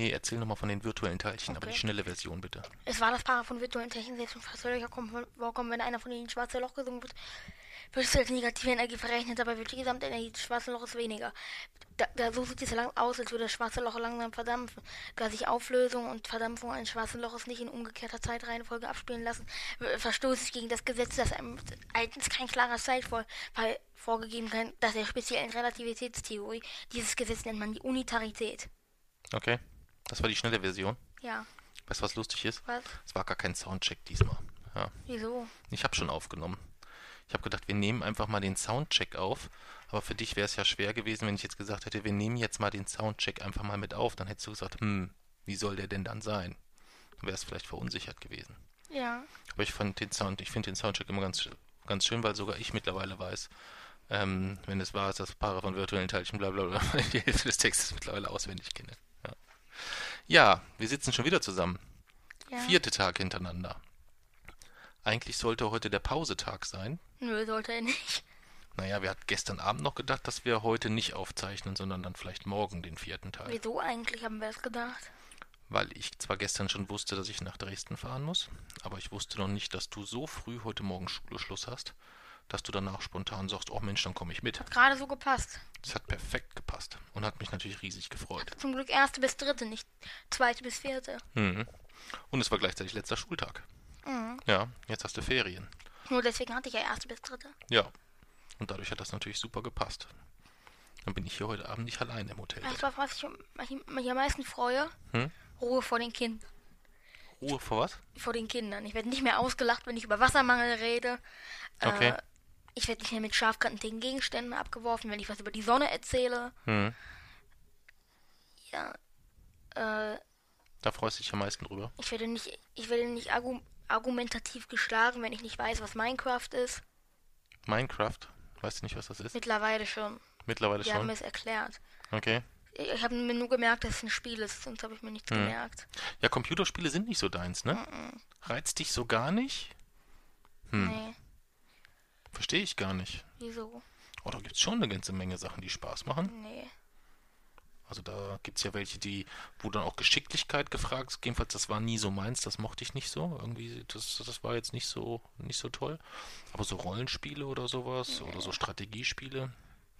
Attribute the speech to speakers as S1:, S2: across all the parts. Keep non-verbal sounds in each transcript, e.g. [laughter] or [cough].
S1: Nee, erzähl nochmal von den virtuellen Teilchen, aber die
S2: Okay.
S1: schnelle Version bitte.
S2: Es war das Paar von virtuellen Technik selbst fast völlig vorkommen, wenn einer von ihnen ins schwarze Loch gesungen wird, wird es als negative Energie verrechnet, dabei wird die Gesamtenergie des schwarzen Loches weniger. Da, da, so sieht es lang aus, als würde das schwarze Loch langsam verdampfen. Da sich Auflösung und Verdampfung eines schwarzen Loches nicht in umgekehrter Zeitreihenfolge abspielen lassen, verstoße ich gegen das Gesetz, dass einem eigentlich kein klarer Zeitfall vorgegeben kann, dass der speziellen Relativitätstheorie. Dieses Gesetz nennt man die Unitarität.
S1: Okay, das war die schnelle Version.
S2: Ja,
S1: Weißt du, was lustig ist?
S2: was?
S1: Es war gar kein Soundcheck diesmal. Ja,
S2: Wieso?
S1: ich habe schon aufgenommen. Ich habe gedacht, wir nehmen einfach mal den Soundcheck auf. Aber für dich wäre es ja schwer gewesen, wenn ich jetzt gesagt hätte, wir nehmen jetzt mal den Soundcheck einfach mal mit auf. Dann hättest du gesagt, hm, wie soll der denn dann sein? Dann wäre es vielleicht verunsichert gewesen.
S2: Ja.
S1: Aber ich fand den Sound, ich finde den Soundcheck immer ganz, ganz schön, weil sogar ich mittlerweile weiß, ähm, wenn es wahr ist, dass Paare von virtuellen Teilchen bla bla bla [laughs] die Hälfte des Textes mittlerweile auswendig kenne. Ja. wir sitzen schon wieder zusammen.
S2: ja.
S1: Vierte Tag hintereinander. Eigentlich sollte heute der Pausetag sein.
S2: Nö, sollte er nicht.
S1: Naja, wir hatten gestern Abend noch gedacht, dass wir heute nicht aufzeichnen, sondern dann vielleicht morgen den vierten Teil.
S2: Wieso eigentlich haben wir das gedacht?
S1: Weil ich zwar gestern schon wusste, dass ich nach Dresden fahren muss, aber ich wusste noch nicht, dass du so früh heute Morgen Schule Schluss hast, dass du danach spontan sagst, oh Mensch, dann komme ich mit.
S2: Hat gerade so gepasst.
S1: Das hat perfekt gepasst und hat mich natürlich riesig gefreut.
S2: Zum Glück erste bis dritte, nicht zweite bis vierte.
S1: Mhm. Und es war gleichzeitig letzter Schultag.
S2: Mhm.
S1: Ja, jetzt hast du Ferien.
S2: Nur deswegen hatte ich ja erste bis dritte.
S1: Ja. Und dadurch hat das natürlich super gepasst. Dann bin ich hier heute Abend nicht allein im Hotel.
S2: Weißt du, auf was ich mich- mich am meisten freue?
S1: Hm?
S2: Ruhe vor den Kindern.
S1: Ruhe vor was?
S2: Vor den Kindern. Ich werde nicht mehr ausgelacht, wenn ich über Wassermangel rede.
S1: Okay.
S2: Äh, ich werde nicht mehr mit scharfkantigen Gegenständen abgeworfen, wenn ich was über die Sonne erzähle.
S1: Hm.
S2: Ja. Äh,
S1: Da freust du dich am meisten drüber.
S2: ich werde nicht, ich werde nicht argu argumentativ geschlagen, wenn ich nicht weiß, was Minecraft ist.
S1: Minecraft. Weißt du nicht, was das ist?
S2: Mittlerweile schon.
S1: Mittlerweile
S2: Die haben
S1: schon.
S2: mir es erklärt.
S1: Okay.
S2: Ich habe mir nur gemerkt, dass es ein Spiel ist, sonst habe ich mir nichts
S1: Hm.
S2: gemerkt.
S1: Ja, Computerspiele sind nicht so deins, ne?
S2: Mhm.
S1: Reizt dich so gar nicht? Hm.
S2: Nee,
S1: Verstehe ich gar nicht.
S2: wieso?
S1: Oh, da gibt es schon eine ganze Menge Sachen, die Spaß machen.
S2: Nee.
S1: Also da gibt es ja welche, die, wo dann auch Geschicklichkeit gefragt ist. Jedenfalls, das war nie so meins, das mochte ich nicht so. Irgendwie, das, das war jetzt nicht so, nicht so toll. Aber so Rollenspiele oder sowas, oder so Strategiespiele,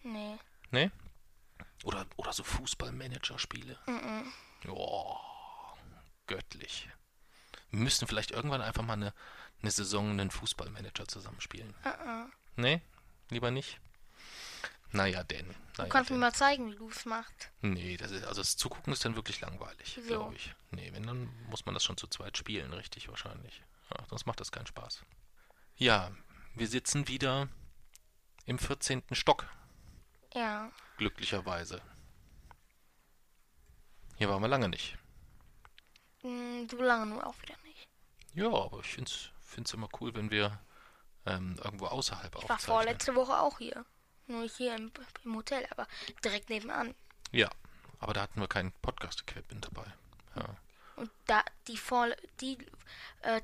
S2: Nee.
S1: ne? Oder, oder so Fußballmanager-Spiele.
S2: Mhm.
S1: Oh, göttlich. Wir müssen vielleicht irgendwann einfach mal eine, eine Saison einen Fußballmanager zusammenspielen.
S2: Mhm.
S1: Ne? Lieber nicht? Naja, denn.
S2: Du
S1: Naja,
S2: kannst mir mal zeigen, wie du es machst.
S1: Nee, das ist, also das Zugucken ist dann wirklich langweilig,
S2: Wieso?
S1: glaube ich. Nee, wenn, dann muss man das schon zu zweit spielen, richtig wahrscheinlich. Ja, sonst macht das keinen Spaß. Ja, wir sitzen wieder im 14. Stock,
S2: Ja.
S1: glücklicherweise. Hier waren wir lange nicht.
S2: Hm, so lange nur auch wieder nicht.
S1: Ja, aber ich finde es immer cool, wenn wir ähm, irgendwo außerhalb
S2: Ich war
S1: aufzeichnen.
S2: vorletzte Woche auch hier. Nur nicht hier im, im Hotel, aber direkt nebenan.
S1: Ja, aber da hatten wir kein Podcast-Equipment dabei. Ja.
S2: Und da die vor die äh,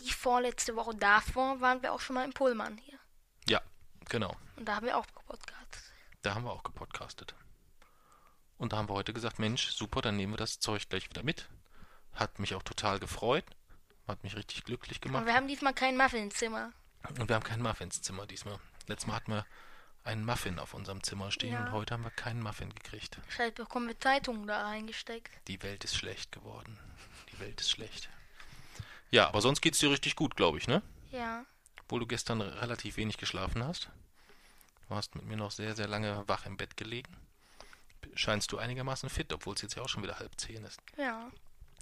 S2: die vorletzte Woche davor waren wir auch schon mal im Pullman hier.
S1: ja, genau.
S2: Und da haben wir auch gepodcastet.
S1: Da haben wir auch gepodcastet. Und da haben wir heute gesagt, Mensch, super, dann nehmen wir das Zeug gleich wieder mit. Hat mich auch total gefreut. Hat mich richtig glücklich gemacht.
S2: wir haben diesmal kein Muffinzimmer.
S1: Und wir haben kein Muffinszimmer diesmal. Letztes Mal hatten wir einen Muffin auf unserem Zimmer stehen
S2: Ja.
S1: und heute haben wir keinen Muffin gekriegt.
S2: Vielleicht bekommen wir Zeitungen da reingesteckt.
S1: Die Welt ist schlecht geworden. Die Welt ist schlecht. Ja, aber sonst geht's dir richtig gut, glaube ich, ne?
S2: Ja.
S1: Obwohl du gestern relativ wenig geschlafen hast. Du hast mit mir noch sehr, sehr lange wach im Bett gelegen. Scheinst du einigermaßen fit, obwohl es jetzt ja auch schon wieder halb zehn ist.
S2: Ja.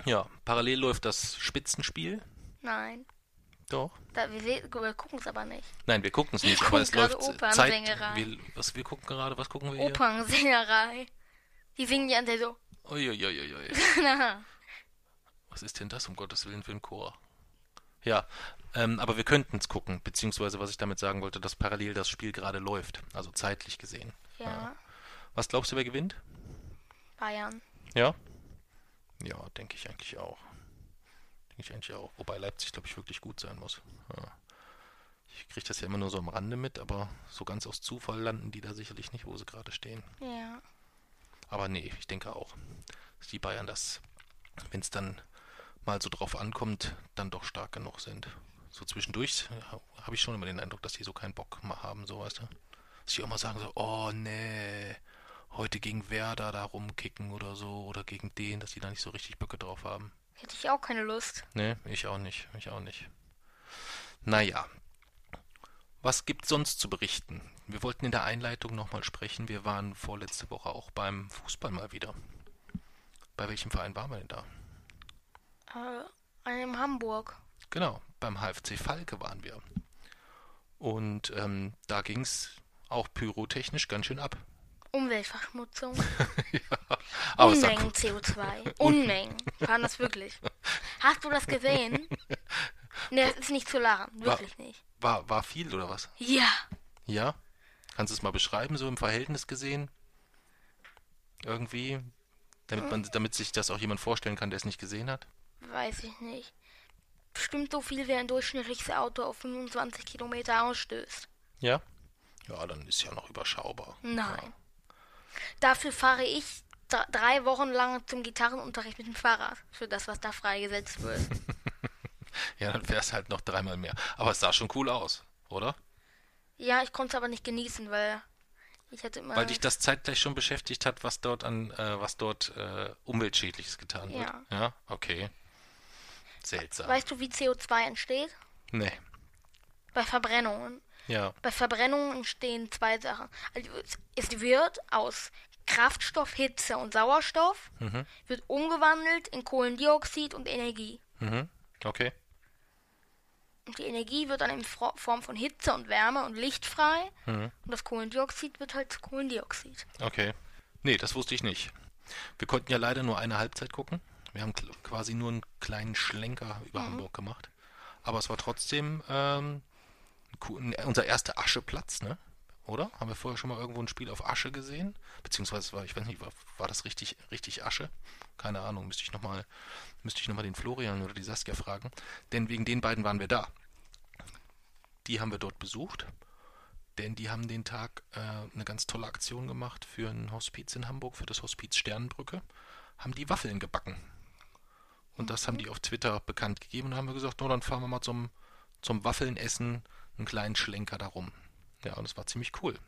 S1: Ja, parallel läuft das Spitzenspiel.
S2: Nein.
S1: Doch.
S2: Da, wir wir gucken es aber nicht.
S1: Nein, wir gucken es nicht,
S2: Wir
S1: aber es läuft Zeit.
S2: Opernsängerei.
S1: Wir, was wir gucken gerade, was gucken wir hier?
S2: Opernsingerei. Die singen ja der so.
S1: Uiuiuiui. [laughs] Was ist denn das, um Gottes Willen, für ein Chor? Ja, ähm, aber wir könnten es gucken, beziehungsweise was ich damit sagen wollte, dass parallel das Spiel gerade läuft, also zeitlich gesehen.
S2: ja,
S1: Was glaubst du, wer gewinnt?
S2: Bayern.
S1: Ja? Ja, denke ich eigentlich auch. Denke ich eigentlich auch. Wobei Leipzig, glaube ich, wirklich gut sein muss. Ja. Ich kriege das ja immer nur so am Rande mit, aber so ganz aus Zufall landen die da sicherlich nicht, wo sie gerade stehen.
S2: Ja.
S1: Aber nee, ich denke auch, dass die Bayern das, wenn es dann mal so drauf ankommt, dann doch stark genug sind. So zwischendurch ja, habe ich schon immer den Eindruck, dass die so keinen Bock mehr haben, so weißt du. Dass die auch mal sagen so, oh nee, heute gegen Werder da rumkicken oder so, oder gegen den, dass die da nicht so richtig Böcke drauf haben.
S2: Hätte ich auch keine Lust.
S1: Nee, ich auch nicht, ich auch nicht. Naja, was gibt's sonst zu berichten? Wir wollten in der Einleitung nochmal sprechen. Wir waren vorletzte Woche auch beim Fußball mal wieder. Bei welchem Verein waren wir denn da?
S2: Äh, in Hamburg.
S1: Genau, beim HFC Falke waren wir. Und ähm, da ging's auch pyrotechnisch ganz schön ab.
S2: Umweltverschmutzung. [laughs]
S1: Aber es sah
S2: Unmengen CO2. Unmengen. Waren das wirklich. Hast du das gesehen? [laughs] Ne, das ist nicht zu lachen. Wirklich nicht.
S1: war, war viel oder was?
S2: Ja.
S1: Ja? Kannst du es mal beschreiben, so im Verhältnis gesehen? Irgendwie? Damit, man, damit sich das auch jemand vorstellen kann, der es nicht gesehen hat?
S2: Weiß ich nicht. Bestimmt so viel, wie ein durchschnittliches Auto auf 25 Kilometer ausstößt.
S1: Ja? Ja, dann ist ja noch überschaubar.
S2: Nein. Dafür fahre ich dr- drei Wochen lang zum Gitarrenunterricht mit dem Fahrrad. Für das, was da freigesetzt wird. [laughs]
S1: Ja, dann wäre es halt noch dreimal mehr. Aber es sah schon cool aus, oder?
S2: ja, ich konnte es aber nicht genießen, weil ich hatte immer.
S1: Weil dich das zeitgleich schon beschäftigt hat, was dort an, äh, was dort äh, umweltschädliches getan wird.
S2: Ja.
S1: Ja, okay. Seltsam.
S2: weißt du, wie CO2 entsteht?
S1: nee.
S2: Bei Verbrennungen.
S1: Ja.
S2: Bei Verbrennungen entstehen zwei Sachen. Also es- wird aus Kraftstoff, Hitze und Sauerstoff
S1: Mhm.
S2: wird umgewandelt in Kohlendioxid und Energie.
S1: Mhm. Okay.
S2: Und die Energie wird dann in Form von Hitze und Wärme und Licht frei.
S1: Mhm.
S2: Und das Kohlendioxid wird halt zu Kohlendioxid.
S1: Okay. Nee, das wusste ich nicht. Wir konnten ja leider nur eine Halbzeit gucken. Wir haben quasi nur einen kleinen Schlenker über Hamburg gemacht. Aber es war trotzdem ähm, unser erster Ascheplatz, ne? Oder? Haben wir vorher schon mal irgendwo ein Spiel auf Asche gesehen? Beziehungsweise war, ich weiß nicht, war, war das richtig, richtig Asche? Keine Ahnung, müsste ich nochmal, müsste ich noch mal den Florian oder die Saskia fragen. Denn wegen den beiden waren wir da. Die haben wir dort besucht. Denn die haben den Tag äh, eine ganz tolle Aktion gemacht für ein Hospiz in Hamburg, für das Hospiz Sternenbrücke. Haben die Waffeln gebacken. Und das haben die auf Twitter bekannt gegeben. Und haben wir gesagt, no, dann fahren wir mal zum, zum Waffelnessen einen kleinen Schlenker darum. Ja, und es war ziemlich cool.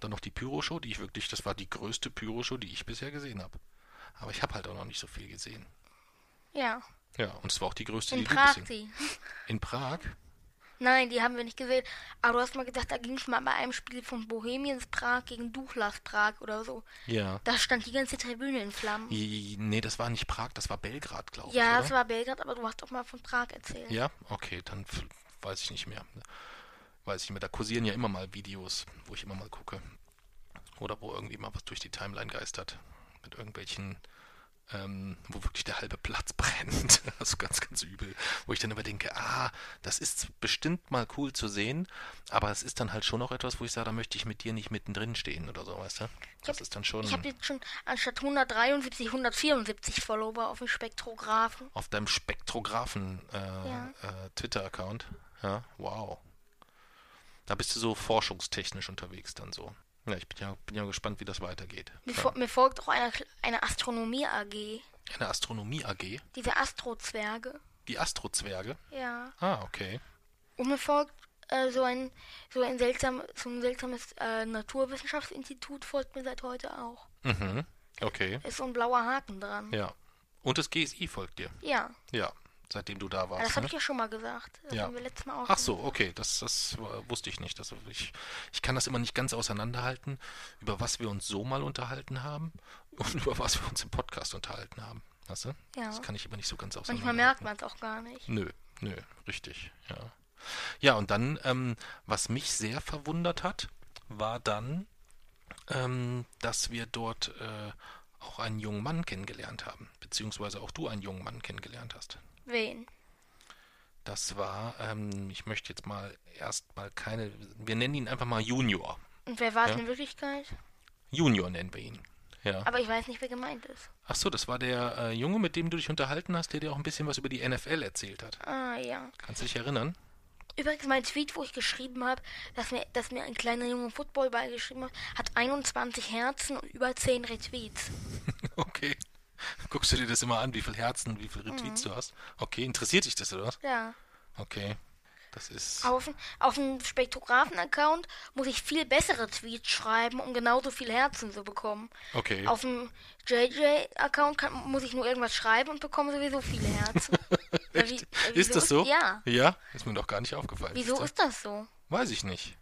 S1: Dann noch die Pyroshow, die ich wirklich, das war die größte Pyroshow, die ich bisher gesehen habe. Aber ich habe halt auch noch nicht so viel gesehen.
S2: Ja.
S1: Ja, und es war auch die größte,
S2: In
S1: die du
S2: Prag die.
S1: In Prag?
S2: Nein, die haben wir nicht gesehen. Aber du hast mal gesagt, da ging es mal bei einem Spiel von Bohemians Prag gegen Duchlas Prag oder so.
S1: Ja.
S2: Da stand die ganze Tribüne in Flammen.
S1: I- Nee, das war nicht Prag, das war Belgrad, glaube ich.
S2: Ja, es war Belgrad, aber du hast doch mal von Prag erzählt.
S1: Ja, okay, dann weiß ich nicht mehr. Weiß ich nicht mehr. Da kursieren ja immer mal Videos, wo ich immer mal gucke. Oder wo irgendwie mal was durch die Timeline geistert. Mit irgendwelchen, ähm, wo wirklich der halbe Platz [laughs] brennt. Also ganz, ganz übel. Wo ich dann immer denke, ah, das ist bestimmt mal cool zu sehen, aber es ist dann halt schon auch etwas, wo ich sage, da möchte ich mit dir nicht mittendrin stehen oder so, weißt du? Das
S2: hab-
S1: ist dann schon
S2: Ich habe jetzt schon anstatt 173, 174 Follower auf dem Spektrographen.
S1: auf deinem Spektrographen äh,
S2: Ja.
S1: äh, Twitter-Account. Ja, wow. Da bist du so forschungstechnisch unterwegs dann so. Ja, ich bin ja, bin ja gespannt, wie das weitergeht.
S2: Mir, fol- mir folgt auch eine, eine Astronomie AG.
S1: Eine Astronomie AG.
S2: Diese Astrozwerge.
S1: Die Astrozwerge.
S2: Ja.
S1: Ah, okay.
S2: Und mir folgt äh, so ein so ein seltsam so ein seltsames äh, Naturwissenschaftsinstitut folgt mir seit heute auch.
S1: Mhm. Okay.
S2: Ist so ein blauer Haken dran.
S1: Ja. Und das GSI folgt dir.
S2: Ja.
S1: Ja, seitdem du da warst.
S2: das habe
S1: ne?
S2: ich ja schon mal gesagt. Das
S1: Ja.
S2: haben wir letztes Mal auch
S1: Ach so, okay, das, das äh, wusste ich nicht. Das, ich, ich kann das immer nicht ganz auseinanderhalten, über was wir uns so mal unterhalten haben [laughs] und über was wir uns im Podcast unterhalten haben. Weißt du?
S2: Ja.
S1: Das kann ich immer nicht so ganz
S2: Manchmal
S1: auseinanderhalten.
S2: merkt man es auch gar nicht.
S1: Nö, nö, richtig, ja. Ja, und dann, ähm, was mich sehr verwundert hat, war dann, ähm, dass wir dort äh, auch einen jungen Mann kennengelernt haben, beziehungsweise auch du einen jungen Mann kennengelernt hast.
S2: Wen?
S1: Das war, ähm, ich möchte jetzt mal erstmal keine, wir nennen ihn einfach mal Junior.
S2: Und wer war es
S1: Ja.
S2: in Wirklichkeit?
S1: Junior nennen wir ihn. Ja.
S2: Aber ich weiß nicht, wer gemeint ist.
S1: Ach so, das war der äh, Junge, mit dem du dich unterhalten hast, der dir auch ein bisschen was über die NFL erzählt hat.
S2: Ah, ja.
S1: Kannst du dich erinnern?
S2: Übrigens, mein Tweet, wo ich geschrieben habe, dass mir, dass mir ein kleiner Junge Footballball geschrieben hat, hat 21 Herzen und über 10 Retweets. [laughs]
S1: Okay. [laughs] Guckst du dir das immer an, wie viel Herzen, wie viel Retweets du hast? Okay, interessiert dich das oder was?
S2: Ja.
S1: Okay. Das ist.
S2: Auf, auf dem Spektrographen-Account muss ich viel bessere Tweets schreiben, um genauso viel Herzen zu bekommen.
S1: Okay.
S2: Auf dem JJ-Account muss ich nur irgendwas schreiben und bekomme sowieso viele Herzen. [laughs] Wie- äh,
S1: Ist das so?
S2: Ja.
S1: Ja? Ist mir doch gar nicht aufgefallen.
S2: Wieso
S1: siehst du?
S2: ist das so?
S1: Weiß ich nicht.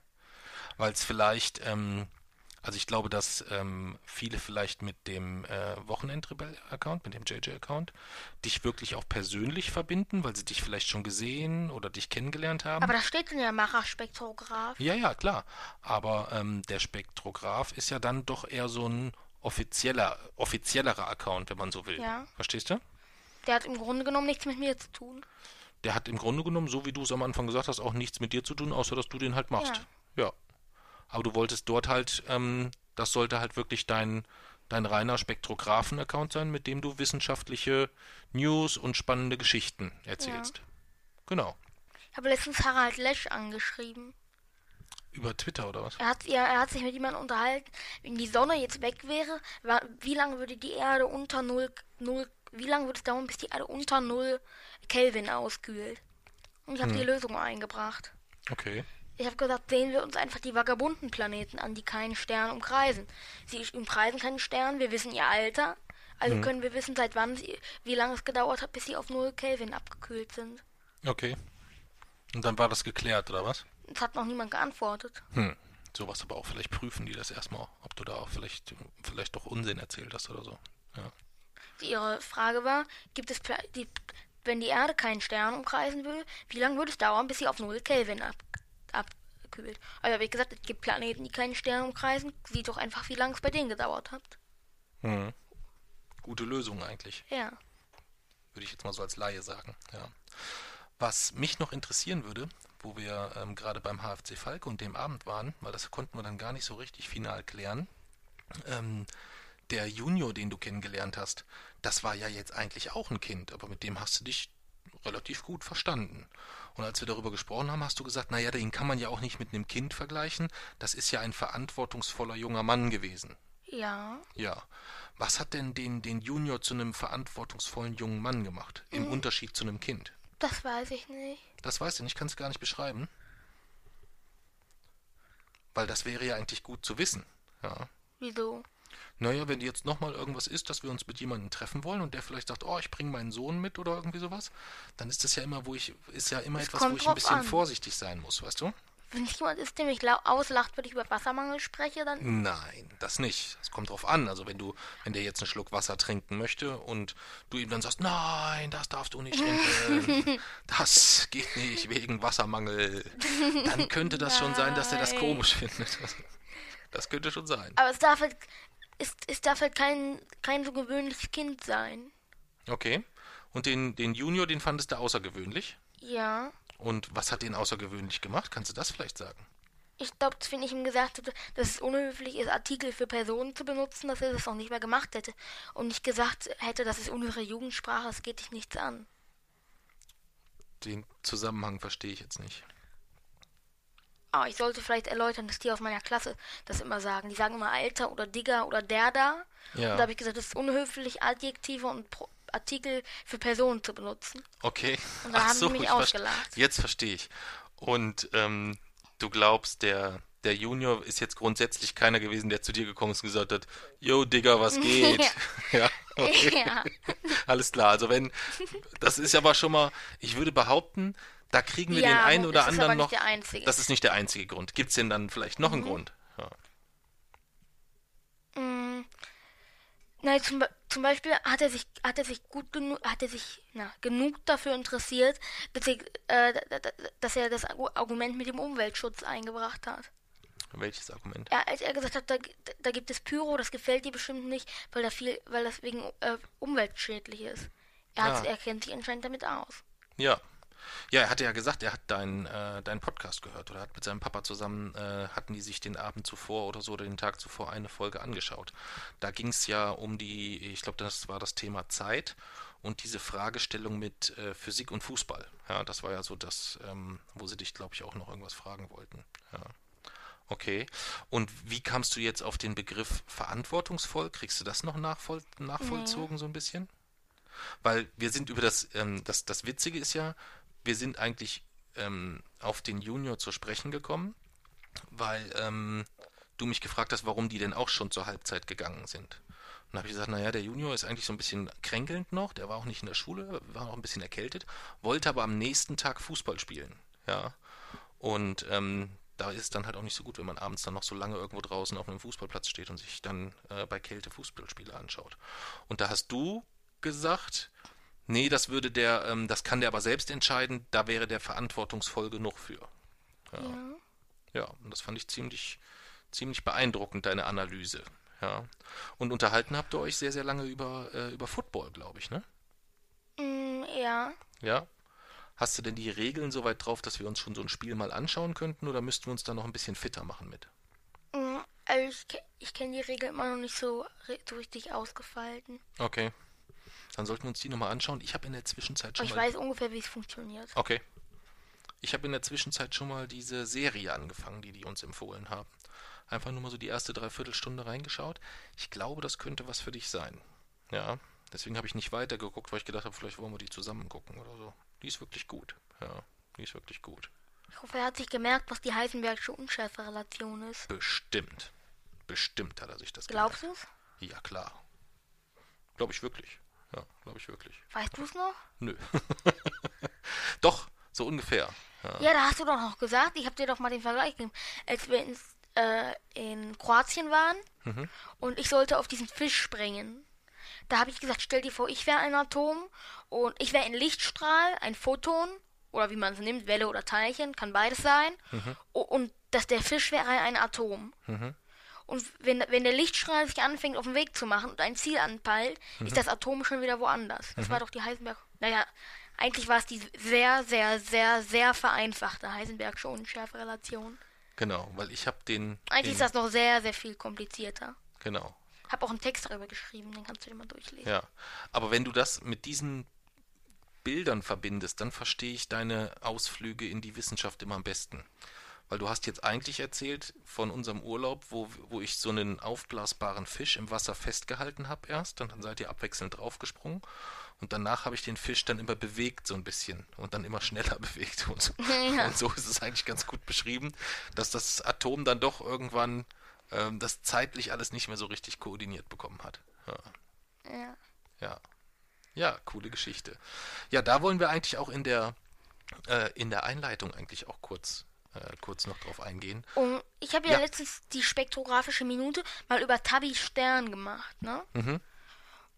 S1: Weil es vielleicht, ähm, also ich glaube, dass ähm, viele vielleicht mit dem äh, Wochenendrebell-Account, mit dem JJ-Account, dich wirklich auch persönlich verbinden, weil sie dich vielleicht schon gesehen oder dich kennengelernt haben.
S2: Aber da steht in der Macher-Spektrograph.
S1: Ja, ja, klar. Aber ähm, der Spektrograph ist ja dann doch eher so ein offizieller, offiziellerer Account, wenn man so will.
S2: Ja.
S1: Verstehst du?
S2: Der hat im Grunde genommen nichts mit mir zu tun.
S1: Der hat im Grunde genommen, so wie du es am Anfang gesagt hast, auch nichts mit dir zu tun, außer dass du den halt machst. Ja. Aber du wolltest dort halt, ähm, das sollte halt wirklich dein, dein reiner Spektrographen-Account sein, mit dem du wissenschaftliche News und spannende Geschichten erzählst. Genau.
S2: Ich habe letztens Harald Lesch angeschrieben.
S1: Über Twitter oder was?
S2: Er hat, ja, er hat sich mit jemandem unterhalten, wenn die Sonne jetzt weg wäre, wa- wie lange würde die Erde unter 0, 0 wie lange würde es dauern, bis die Erde unter 0 Kelvin auskühlt? Und ich habe die Lösung eingebracht.
S1: Okay.
S2: Ich habe gesagt, sehen wir uns einfach die vagabunden Planeten an, die keinen Stern umkreisen. Sie umkreisen keinen Stern, wir wissen ihr Alter, also können wir wissen, seit wann sie, wie lange es gedauert hat, bis sie auf 0 Kelvin abgekühlt sind.
S1: Okay. Und dann war das geklärt, oder was?
S2: Es hat noch niemand geantwortet.
S1: Hm. Sowas aber auch vielleicht prüfen die das erstmal, ob du da auch vielleicht, vielleicht doch Unsinn erzählt hast oder so. Ja.
S2: Ihre Frage war, gibt es Pla die, wenn die Erde keinen Stern umkreisen will, wie lange würde es dauern, bis sie auf 0 Kelvin ab, abkühlt? Habe ich gesagt, es gibt Planeten, die keinen Stern umkreisen. Sieh doch einfach, wie lange es bei denen gedauert hat.
S1: Hm. Gute Lösung eigentlich,
S2: Ja.
S1: würde ich jetzt mal so als Laie sagen. Ja. Was mich noch interessieren würde, wo wir ähm, gerade beim HFC Falke und dem Abend waren, weil das konnten wir dann gar nicht so richtig final klären, ähm, der Junior, den du kennengelernt hast, das war ja jetzt eigentlich auch ein Kind, aber mit dem hast du dich relativ gut verstanden. Und als wir darüber gesprochen haben, hast du gesagt, naja, den kann man ja auch nicht mit einem Kind vergleichen. Das ist ja ein verantwortungsvoller junger Mann gewesen.
S2: Ja.
S1: Ja. Was hat denn den, den Junior zu einem verantwortungsvollen jungen Mann gemacht? Im Unterschied zu einem Kind?
S2: Das weiß ich nicht.
S1: Das weißt du nicht, kannst du gar nicht beschreiben. Weil das wäre ja eigentlich gut zu wissen. Ja.
S2: Wieso?
S1: Naja, wenn jetzt nochmal irgendwas ist, dass wir uns mit jemandem treffen wollen und der vielleicht sagt, oh, ich bringe meinen Sohn mit oder irgendwie sowas, dann ist das ja immer, wo ich, ist ja immer
S2: Es
S1: etwas, wo ich ein bisschen
S2: an.
S1: vorsichtig sein muss, weißt du?
S2: Wenn es jemand ist, der mich auslacht, weil ich über Wassermangel spreche, dann.
S1: Nein, das nicht. Es kommt drauf an. Also wenn du, wenn der jetzt einen Schluck Wasser trinken möchte und du ihm dann sagst, nein, das darfst du nicht trinken, [laughs] das geht nicht wegen Wassermangel, dann könnte das schon sein, dass er das komisch findet. Das könnte schon sein.
S2: Aber es darf halt. Es, es darf halt kein, kein so gewöhnliches Kind sein.
S1: Okay. Und den, den Junior, den fandest du außergewöhnlich?
S2: Ja.
S1: Und was hat den außergewöhnlich gemacht? Kannst du das vielleicht sagen?
S2: Ich glaube, wenn ich ihm gesagt hätte, dass es unhöflich ist, Artikel für Personen zu benutzen, dass er das auch nicht mehr gemacht hätte. Und nicht gesagt hätte, das ist unsere Jugendsprache, das geht dich nichts an.
S1: Den Zusammenhang verstehe ich jetzt nicht.
S2: Aber ich sollte vielleicht erläutern, dass die aus meiner Klasse das immer sagen. Die sagen immer Alter oder Digger oder der da.
S1: Ja.
S2: Und da habe ich gesagt, es ist unhöflich, Adjektive und Pro Artikel für Personen zu benutzen.
S1: Okay.
S2: Und da haben sie mich
S1: ich verste-
S2: ausgelacht.
S1: Jetzt verstehe ich. Und ähm, du glaubst, der, der Junior ist jetzt grundsätzlich keiner gewesen, der zu dir gekommen ist und gesagt hat, Yo, Digga, was geht? ja, [laughs] okay.
S2: Ja.
S1: Alles klar. Also wenn, das ist aber schon mal, ich würde behaupten, da kriegen wir
S2: Ja,
S1: den einen oder
S2: das ist
S1: anderen
S2: aber nicht
S1: noch.
S2: der einzige. Mhm.
S1: Das ist nicht der einzige Grund. Gibt es denn dann vielleicht noch einen Grund? Ja.
S2: Mm, Nein, zum, zum Beispiel hat er sich, hat er sich gut genug, hat er sich na, genug dafür interessiert, dass er, äh, dass er das Argu- Argument mit dem Umweltschutz eingebracht hat.
S1: Welches Argument?
S2: Ja, als er gesagt hat, da, da gibt es Pyro, das gefällt dir bestimmt nicht, weil, da viel, weil das wegen äh, umweltschädlich ist. Er, hat,
S1: Ah.
S2: er kennt sich anscheinend damit aus.
S1: Ja. Ja, er hatte ja gesagt, er hat deinen äh, deinen Podcast gehört oder hat mit seinem Papa zusammen, äh, hatten die sich den Abend zuvor oder so oder den Tag zuvor eine Folge angeschaut. Da ging es ja um die, ich glaube, das war das Thema Zeit und diese Fragestellung mit äh, Physik und Fußball. Ja, das war ja so das, ähm, wo sie dich, glaube ich, auch noch irgendwas fragen wollten. Ja. Okay. Und wie kamst du jetzt auf den Begriff verantwortungsvoll? Kriegst du das noch nachvoll nachvollzogen so ein bisschen? Weil wir sind über das, ähm, das, das Witzige ist ja, wir sind eigentlich ähm, auf den Junior zu sprechen gekommen, weil ähm, du mich gefragt hast, warum die denn auch schon zur Halbzeit gegangen sind. Und habe ich gesagt, naja, der Junior ist eigentlich so ein bisschen kränkelnd noch, der war auch nicht in der Schule, war auch ein bisschen erkältet, wollte aber am nächsten Tag Fußball spielen. Ja. Und ähm, da ist es dann halt auch nicht so gut, wenn man abends dann noch so lange irgendwo draußen auf einem Fußballplatz steht und sich dann äh, bei Kälte Fußballspiele anschaut. Und da hast du gesagt, nee, das würde der, ähm, das kann der aber selbst entscheiden, da wäre der verantwortungsvoll genug für. Ja. Ja, und das fand ich ziemlich, ziemlich beeindruckend, deine Analyse. Ja. Und unterhalten habt ihr euch sehr, sehr lange über, äh, über Football, glaube ich, ne?
S2: Mm, ja.
S1: Ja. Hast du denn die Regeln so weit drauf, dass wir uns schon so ein Spiel mal anschauen könnten oder müssten wir uns da noch ein bisschen fitter machen mit?
S2: Mm, also ich, ich kenne die Regeln immer noch nicht so, so richtig ausgefalten.
S1: Okay. Dann sollten wir uns die nochmal anschauen. Ich habe in der Zwischenzeit schon
S2: ich
S1: mal.
S2: weiß ungefähr, wie es funktioniert.
S1: Okay. Ich habe in der Zwischenzeit schon mal diese Serie angefangen, die die uns empfohlen haben. Einfach nur mal so die erste Dreiviertelstunde reingeschaut. Ich glaube, das könnte was für dich sein. Ja. Deswegen habe ich nicht weitergeguckt, weil ich gedacht habe, vielleicht wollen wir die zusammen gucken oder so. Die ist wirklich gut. Ja, die ist wirklich gut.
S2: Ich hoffe, er hat sich gemerkt, was die Heisenbergsche Unschärferelation ist.
S1: Bestimmt. Bestimmt hat er sich das
S2: Glaubst
S1: gemerkt. Ja, klar. Glaube ich wirklich. Ja, glaube ich wirklich.
S2: Weißt du's noch?
S1: Nö. [laughs] Doch, so ungefähr. Ja.
S2: Ja, da hast du doch noch gesagt, ich habe dir doch mal den Vergleich gegeben, als wir ins, äh, in Kroatien waren
S1: Mhm.
S2: und ich sollte auf diesen Fisch springen. Da habe ich gesagt, stell dir vor, ich wäre ein Atom und ich wäre ein Lichtstrahl, ein Photon oder wie man es nimmt, Welle oder Teilchen, kann beides sein. O- Und dass der Fisch wäre ein Atom. Und wenn, wenn der Lichtstrahl sich anfängt auf den Weg zu machen und ein Ziel anpeilt, ist das Atom schon wieder woanders. Das war doch die Heisenberg. Naja, eigentlich war es die sehr, sehr, sehr, sehr vereinfachte Heisenbergsche Unschärferelation.
S1: Genau, weil ich habe den,
S2: Eigentlich
S1: den
S2: ist das noch sehr, sehr viel komplizierter.
S1: genau.
S2: Hab auch einen Text darüber geschrieben, den kannst du dir mal durchlesen.
S1: Ja, aber wenn du das mit diesen Bildern verbindest, dann verstehe ich deine Ausflüge in die Wissenschaft immer am besten. Weil du hast jetzt eigentlich erzählt von unserem Urlaub, wo, wo ich so einen aufblasbaren Fisch im Wasser festgehalten habe erst, und dann seid ihr abwechselnd draufgesprungen. Und danach habe ich den Fisch dann immer bewegt, so ein bisschen. Und dann immer schneller [laughs] bewegt. Und so,
S2: Ja.
S1: und so ist es eigentlich ganz gut beschrieben, dass das Atom dann doch irgendwann ähm, das zeitlich alles nicht mehr so richtig koordiniert bekommen hat. Ja.
S2: Ja.
S1: Ja. Ja, coole Geschichte. Ja, da wollen wir eigentlich auch in der, äh, in der Einleitung eigentlich auch kurz, äh, kurz noch drauf eingehen.
S2: Und ich habe ja,
S1: Ja.
S2: letztens die spektrographische Minute mal über Tabby Stern gemacht, ne?
S1: Mhm.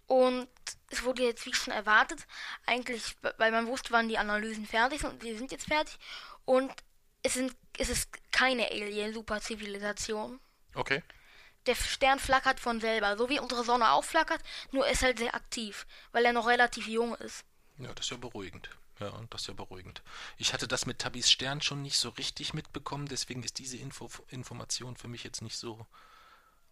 S2: Und es wurde jetzt, wie schon erwartet, eigentlich, weil man wusste, wann die Analysen fertig sind und die sind jetzt fertig. Und es, sind, es ist keine Alien-Superzivilisation.
S1: Okay.
S2: Der Stern flackert von selber, so wie unsere Sonne auch flackert, nur ist halt sehr aktiv, weil er noch relativ jung ist.
S1: Ja, das ist ja beruhigend. Ja, das ist ja beruhigend. Ich hatte das mit Tabis Stern schon nicht so richtig mitbekommen, deswegen ist diese Info Information für mich jetzt nicht so.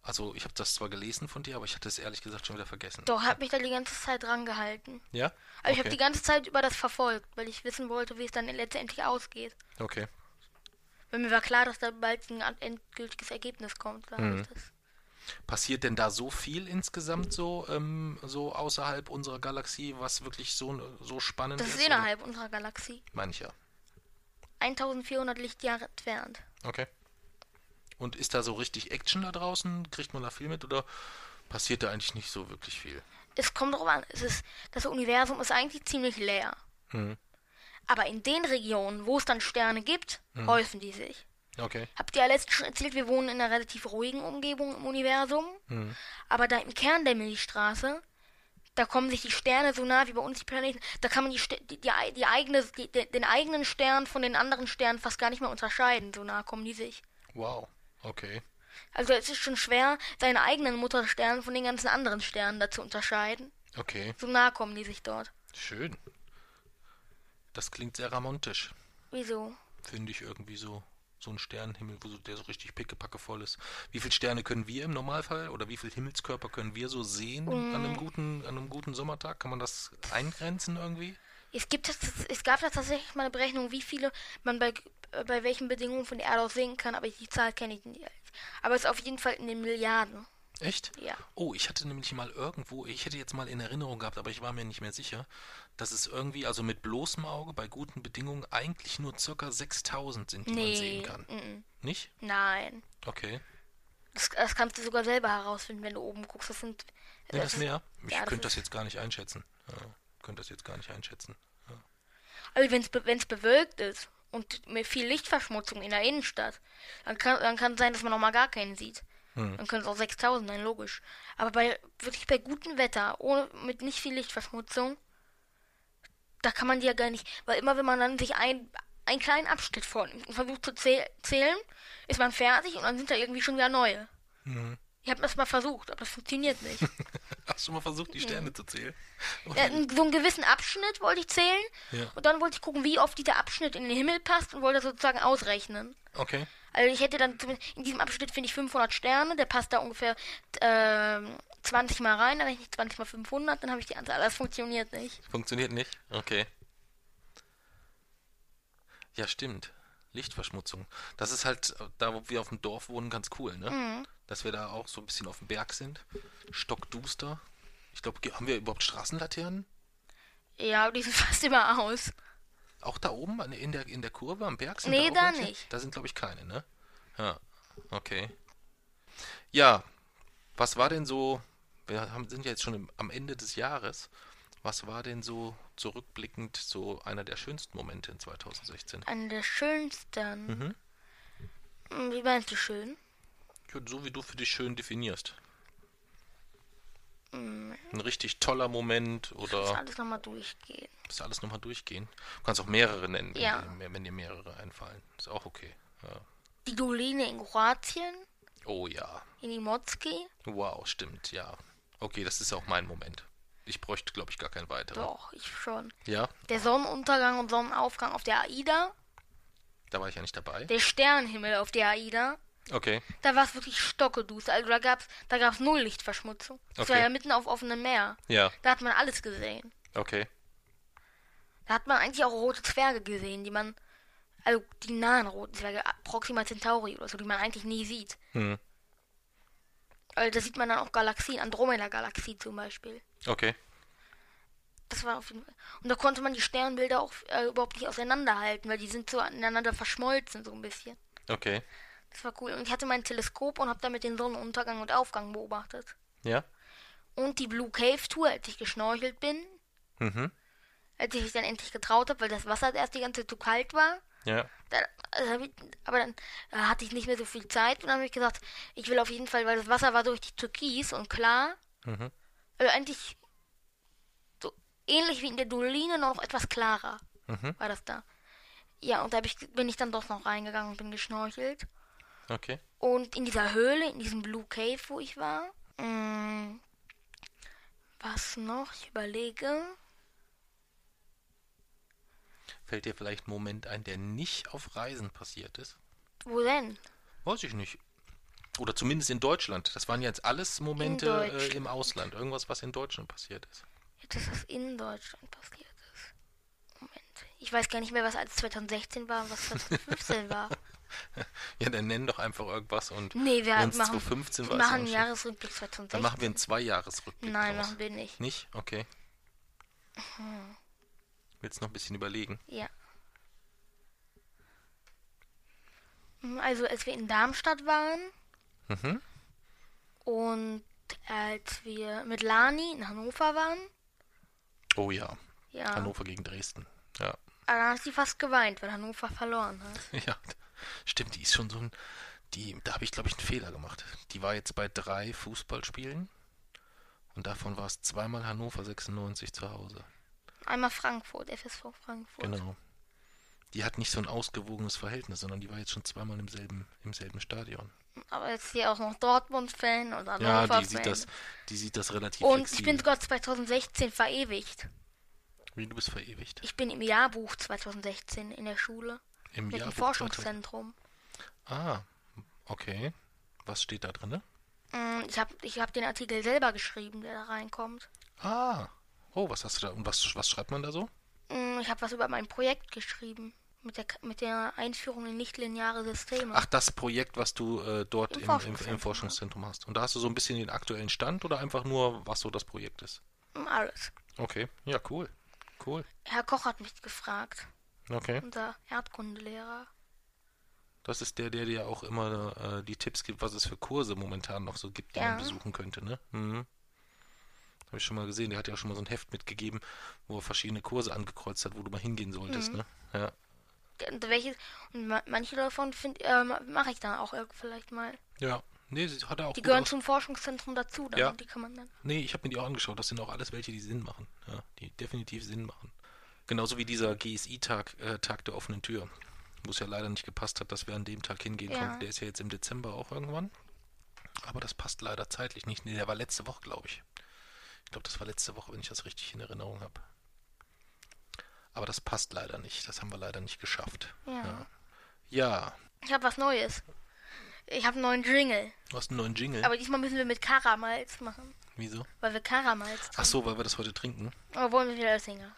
S1: Also, ich habe das zwar gelesen von dir, aber ich hatte es ehrlich gesagt schon wieder vergessen.
S2: Doch, hat mich da die ganze Zeit dran gehalten.
S1: Ja?
S2: Also ich habe
S1: Okay.
S2: die ganze Zeit über das verfolgt, weil ich wissen wollte, wie es dann letztendlich ausgeht.
S1: Okay.
S2: Weil mir war klar, dass da bald ein endgültiges Ergebnis kommt.
S1: Mhm.
S2: das.
S1: Passiert denn da so viel insgesamt so, ähm, so außerhalb unserer Galaxie, was wirklich so, so spannend
S2: Das
S1: ist?
S2: ist innerhalb unserer Galaxie.
S1: Mancher.
S2: 1400 Lichtjahre entfernt.
S1: Okay. Und ist da so richtig Action da draußen? Kriegt man da viel mit oder passiert da eigentlich nicht so wirklich viel?
S2: Es kommt drauf an, es ist, das Universum ist eigentlich ziemlich leer.
S1: Hm.
S2: Aber in den Regionen, wo es dann Sterne gibt,
S1: Mhm.
S2: häufen die sich.
S1: Okay.
S2: Habt ihr ja letztens schon erzählt, wir wohnen in einer relativ ruhigen Umgebung im Universum.
S1: Hm.
S2: Aber da im Kern der Milchstraße, da kommen sich die Sterne so nah wie bei uns die Planeten. Da kann man die, die, die, ei- die eigene, die, den eigenen Stern von den anderen Sternen fast gar nicht mehr unterscheiden. So nah kommen die sich.
S1: Wow. Okay.
S2: Also es ist schon schwer, seine eigenen Muttersterne von den ganzen anderen Sternen da zu unterscheiden.
S1: Okay.
S2: So nah kommen die sich dort.
S1: Schön. Das klingt sehr romantisch.
S2: Wieso?
S1: Finde ich irgendwie so. So ein Sternenhimmel, wo so, der so richtig pickepacke voll ist. Wie viele Sterne können wir im Normalfall oder wie viele Himmelskörper können wir so sehen an einem guten, an einem guten Sommertag? Kann man das eingrenzen irgendwie?
S2: Es gibt es gab da tatsächlich mal eine Berechnung, wie viele man bei, äh, bei welchen Bedingungen von der Erde aus sehen kann, aber die Zahl kenne ich nicht. Aber es ist auf jeden Fall in den Milliarden.
S1: Echt?
S2: Ja.
S1: Oh, ich hatte nämlich mal irgendwo, ich hätte jetzt mal in Erinnerung gehabt, aber ich war mir nicht mehr sicher, dass es irgendwie, also mit bloßem Auge, bei guten Bedingungen, eigentlich nur circa 6000 sind, die man
S2: Nee.
S1: sehen kann.
S2: mm,
S1: Nicht?
S2: Nein.
S1: Okay.
S2: Das, das kannst du sogar selber herausfinden, wenn du oben guckst. Das sind.
S1: Nee, das mehr? Ich
S2: ja, das
S1: könnte das
S2: ist-
S1: jetzt gar nicht einschätzen. Ja, könnte das jetzt gar nicht einschätzen.
S2: Also wenn es be bewölkt ist und mit viel Lichtverschmutzung in der Innenstadt, dann kann dann kann sein, dass man noch mal gar keinen sieht.
S1: Hm.
S2: Dann können es auch 6000 sein, logisch. Aber bei wirklich bei gutem Wetter, ohne mit nicht viel Lichtverschmutzung, da kann man die ja gar nicht, weil immer wenn man dann sich ein einen kleinen Abschnitt vornimmt und versucht zu zäh zählen, ist man fertig und dann sind da irgendwie schon wieder neue.
S1: Mhm.
S2: Ich habe das mal versucht, aber das funktioniert nicht. [laughs]
S1: Hast du mal versucht, die Sterne zu zählen?
S2: Ja, in so einen gewissen Abschnitt wollte ich zählen
S1: Ja.
S2: und dann wollte ich gucken, wie oft dieser Abschnitt in den Himmel passt und wollte das sozusagen ausrechnen.
S1: Okay.
S2: Also ich hätte dann zumindest- in diesem Abschnitt finde ich 500 Sterne, der passt da ungefähr ähm, 20 mal rein, dann rechne ich 20 mal 500, dann habe ich die Anzahl. Das funktioniert nicht.
S1: Funktioniert nicht? Okay. Ja, stimmt. Lichtverschmutzung. Das ist halt, äh, da wo wir auf dem Dorf wohnen, ganz cool, ne?
S2: Mhm.
S1: Dass wir da auch so ein bisschen auf dem Berg sind. Stockduster. Ich glaube, haben wir überhaupt Straßenlaternen?
S2: Ja, die sind [laughs] fast immer aus.
S1: Auch da oben in der, in der Kurve am Berg sind
S2: Nee,
S1: da,
S2: da nicht.
S1: Da sind, glaube ich, keine, ne? Ja, okay. Ja, was war denn so, wir haben, sind ja jetzt schon im, am Ende des Jahres, was war denn so zurückblickend so einer der schönsten Momente in 2016?
S2: Eine der schönsten.
S1: Mhm.
S2: Hm, Wie meinst du schön?
S1: So wie du für dich schön definierst.
S2: Hm,
S1: Ein richtig toller Moment oder
S2: alles nochmal durchgehen.
S1: du alles nochmal durchgehen? Du kannst auch mehrere nennen, wenn,
S2: Ja.
S1: dir, wenn dir mehrere einfallen. Ist auch okay. Ja.
S2: Die Doline in Kroatien,
S1: Oh ja.
S2: in Imotski.
S1: Wow, stimmt, ja. Okay, das ist auch mein Moment. Ich bräuchte, glaube ich, gar keinen weiteren.
S2: Doch, ich schon.
S1: Ja,
S2: Der Sonnenuntergang und Sonnenaufgang auf der AIDA.
S1: da war ich ja nicht dabei.
S2: Der Sternenhimmel auf der AIDA.
S1: Okay,
S2: Da war es wirklich stockeduster. Also da gab's, da gab's null Lichtverschmutzung. Das war
S1: Okay.
S2: ja mitten auf offenem Meer.
S1: ja,
S2: Da hat man alles gesehen.
S1: okay.
S2: Da hat man eigentlich auch rote Zwerge gesehen, die man, also die nahen roten Zwerge, Proxima Centauri oder so, die man eigentlich nie sieht.
S1: Hm.
S2: Also da sieht man dann auch Galaxien, Andromeda-Galaxie zum Beispiel.
S1: Okay,
S2: Das war auf jeden Fall. Und da konnte man die Sternbilder auch äh, überhaupt nicht auseinanderhalten, weil die sind so aneinander verschmolzen, so ein bisschen.
S1: okay.
S2: Das war cool. Und ich hatte mein Teleskop und habe damit den Sonnenuntergang und Aufgang beobachtet.
S1: Ja,
S2: Und die Blue Cave Tour, als ich geschnorchelt bin,
S1: mhm.
S2: als ich mich dann endlich getraut habe, weil das Wasser erst die ganze Zeit zu kalt war.
S1: Ja,
S2: Da, also ich, aber dann äh, hatte ich nicht mehr so viel Zeit und dann habe ich gesagt, ich will auf jeden Fall, weil das Wasser war so richtig türkis und klar.
S1: mhm.
S2: Also eigentlich so ähnlich wie in der Doline, noch etwas klarer
S1: Mhm.
S2: war das da. Ja, und da ich, bin ich dann doch noch reingegangen und bin geschnorchelt.
S1: Okay.
S2: Und in dieser Höhle, in diesem Blue Cave, wo ich war, mh, was noch? Ich überlege.
S1: Fällt dir vielleicht ein Moment ein, der nicht auf Reisen passiert ist?
S2: Wo denn?
S1: Weiß ich nicht. Oder zumindest in Deutschland. Das waren jetzt alles Momente äh, im Ausland. Irgendwas, was in Deutschland passiert ist.
S2: Ja, das in Deutschland passiert ist. Moment. Ich weiß gar nicht mehr, was als 2016 war und was [laughs] 2015 war. [laughs]
S1: Ja, dann nenn doch einfach irgendwas und
S2: Nee, wir machen,
S1: 2015
S2: wir machen einen Jahresrückblick 2016.
S1: dann machen wir einen Zweijahresrückblick
S2: Nein,
S1: draus.
S2: machen wir nicht.
S1: Nicht? Okay. Willst noch ein bisschen überlegen?
S2: Ja. Hm, Also, als wir in Darmstadt waren
S1: Mhm.
S2: und als wir mit Lani in Hannover waren,
S1: Oh ja,
S2: ja,
S1: Hannover gegen Dresden. Ja.
S2: aber da hat sie fast geweint, weil Hannover verloren hat. [laughs]
S1: Ja, stimmt, die ist schon so ein. Die, da habe ich, glaube ich, einen Fehler gemacht. Die war jetzt bei drei Fußballspielen und davon war es zweimal Hannover 96 zu Hause.
S2: Einmal Frankfurt, FSV Frankfurt.
S1: Genau. die hat nicht so ein ausgewogenes Verhältnis, sondern die war jetzt schon zweimal im selben, im selben Stadion.
S2: Aber jetzt hier auch noch Dortmund-Fan und
S1: Ja,
S2: Hannover-Fan.
S1: die sieht das, die sieht das relativ
S2: und ich
S1: flexibel.
S2: bin sogar 2016 verewigt.
S1: Wie, du bist verewigt?
S2: Ich bin im Jahrbuch 2016 in der Schule
S1: Im
S2: mit dem
S1: Jahrbuch
S2: Forschungszentrum.
S1: 2000. Ah, okay. Was steht da drin?
S2: Mm, Ich habe ich hab den Artikel selber geschrieben, der da reinkommt.
S1: Ah. Oh, was hast du da? Und was, was schreibt man da so?
S2: Mm, Ich habe was über mein Projekt geschrieben. Mit der, mit der Einführung in nichtlineare Systeme.
S1: Ach, das Projekt, was du äh, dort
S2: Im
S1: im, im, im
S2: Forschungszentrum,
S1: Forschungszentrum hast. Und da hast du so ein bisschen den aktuellen Stand oder einfach nur, was so das Projekt ist?
S2: Mm, Alles.
S1: Okay, ja, cool. Cool.
S2: Herr Koch hat mich gefragt,
S1: Okay.
S2: unser Erdkundelehrer.
S1: Das ist der, der dir auch immer äh, die Tipps gibt, was es für Kurse momentan noch so gibt, die
S2: Ja.
S1: man besuchen könnte, ne? Mhm. Habe ich schon mal gesehen. Der hat ja auch schon mal so ein Heft mitgegeben, wo er verschiedene Kurse angekreuzt hat, wo du mal hingehen solltest,
S2: Mhm.
S1: ne? Ja.
S2: Und welche, und ma- manche davon äh, mache ich dann auch vielleicht mal.
S1: Ja. Nee, sie- hat er auch
S2: Die gehören
S1: aus-
S2: zum Forschungszentrum dazu, dann,
S1: Ja.
S2: die kann man dann.
S1: Nee, ich habe mir die auch angeschaut. Das sind auch alles welche, die Sinn machen. Ja, die definitiv Sinn machen. Genauso wie dieser GSI-Tag, äh, Tag der offenen Tür. Wo es ja leider nicht gepasst hat, dass wir an dem Tag hingehen
S2: Ja.
S1: konnten. Der ist ja jetzt im Dezember auch irgendwann. Aber das passt leider zeitlich nicht. Nee, der war letzte Woche, glaube ich. Ich glaube, das war letzte Woche, wenn ich das richtig in Erinnerung habe. Aber das passt leider nicht. Das haben wir leider nicht geschafft.
S2: Ja.
S1: Ja. Ja,
S2: Ich habe was Neues. Ich habe einen neuen Jingle.
S1: du hast einen neuen Jingle.
S2: Aber diesmal müssen wir mit Karamalz machen.
S1: Wieso?
S2: Weil wir Karamalz
S1: Ach
S2: trinken.
S1: so, weil wir das heute trinken.
S2: Oder wollen wir wieder Oettinger?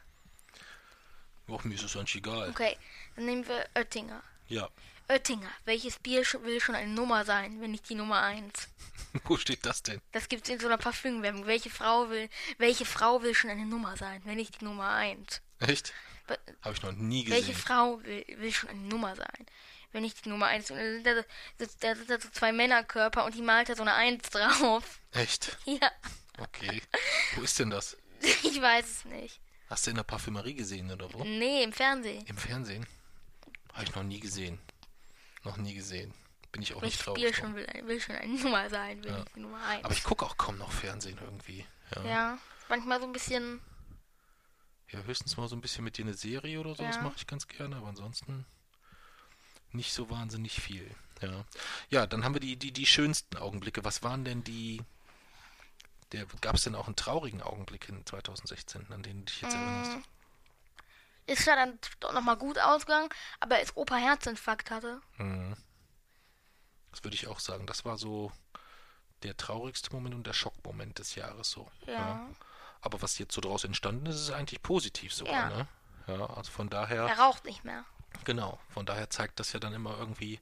S1: Och, mir ist es eigentlich egal.
S2: Okay, dann nehmen wir Oettinger.
S1: Ja.
S2: Oettinger, welches Bier will schon eine Nummer sein, wenn nicht die Nummer 1? [laughs]
S1: Wo steht das denn?
S2: Das gibt's in so einer Parfümwerbung. Welche Frau will, welche Frau will schon eine Nummer sein, wenn nicht die Nummer 1?
S1: Echt?
S2: Be-
S1: Habe ich noch nie
S2: Welche
S1: gesehen.
S2: Frau will, will schon eine Nummer sein? Wenn nicht die Nummer 1. Und da sind da, so- da sind da so zwei Männerkörper und die malt da so eine 1 drauf.
S1: Echt? [laughs]
S2: Ja,
S1: Okay. Wo ist denn das? [laughs]
S2: ich weiß es nicht.
S1: Hast du in der Parfümerie gesehen oder wo?
S2: Nee, im Fernsehen.
S1: Im Fernsehen? Habe ich noch nie gesehen. Noch nie gesehen. Bin ich auch nicht
S2: Welches
S1: traurig. Drum.
S2: schon will, will schon eine [laughs] Nummer sein, wenn
S1: Ja.
S2: nicht die Nummer 1.
S1: Aber ich gucke auch kaum noch Fernsehen irgendwie. Ja. ja.
S2: Ja, manchmal so ein bisschen.
S1: höchstens mal so ein bisschen mit dir eine Serie oder so. Das
S2: Ja.
S1: mache ich ganz gerne, aber ansonsten nicht so wahnsinnig viel. Ja. Ja, dann haben wir die, die, die schönsten Augenblicke. Was waren denn die. Der, Gab es denn auch einen traurigen Augenblick in 2016, an den du dich jetzt
S2: Mm.
S1: erinnerst?
S2: Ist ja dann doch nochmal gut ausgegangen, aber als Opa Herzinfarkt hatte.
S1: Mhm. Das würde ich auch sagen. Das war so der traurigste Moment und der Schockmoment des Jahres so.
S2: Ja.
S1: Aber was jetzt so draus entstanden ist, ist eigentlich positiv sogar,
S2: Ja.
S1: ne? Ja, also von daher,
S2: Er raucht nicht mehr.
S1: genau, von daher zeigt das ja dann immer irgendwie,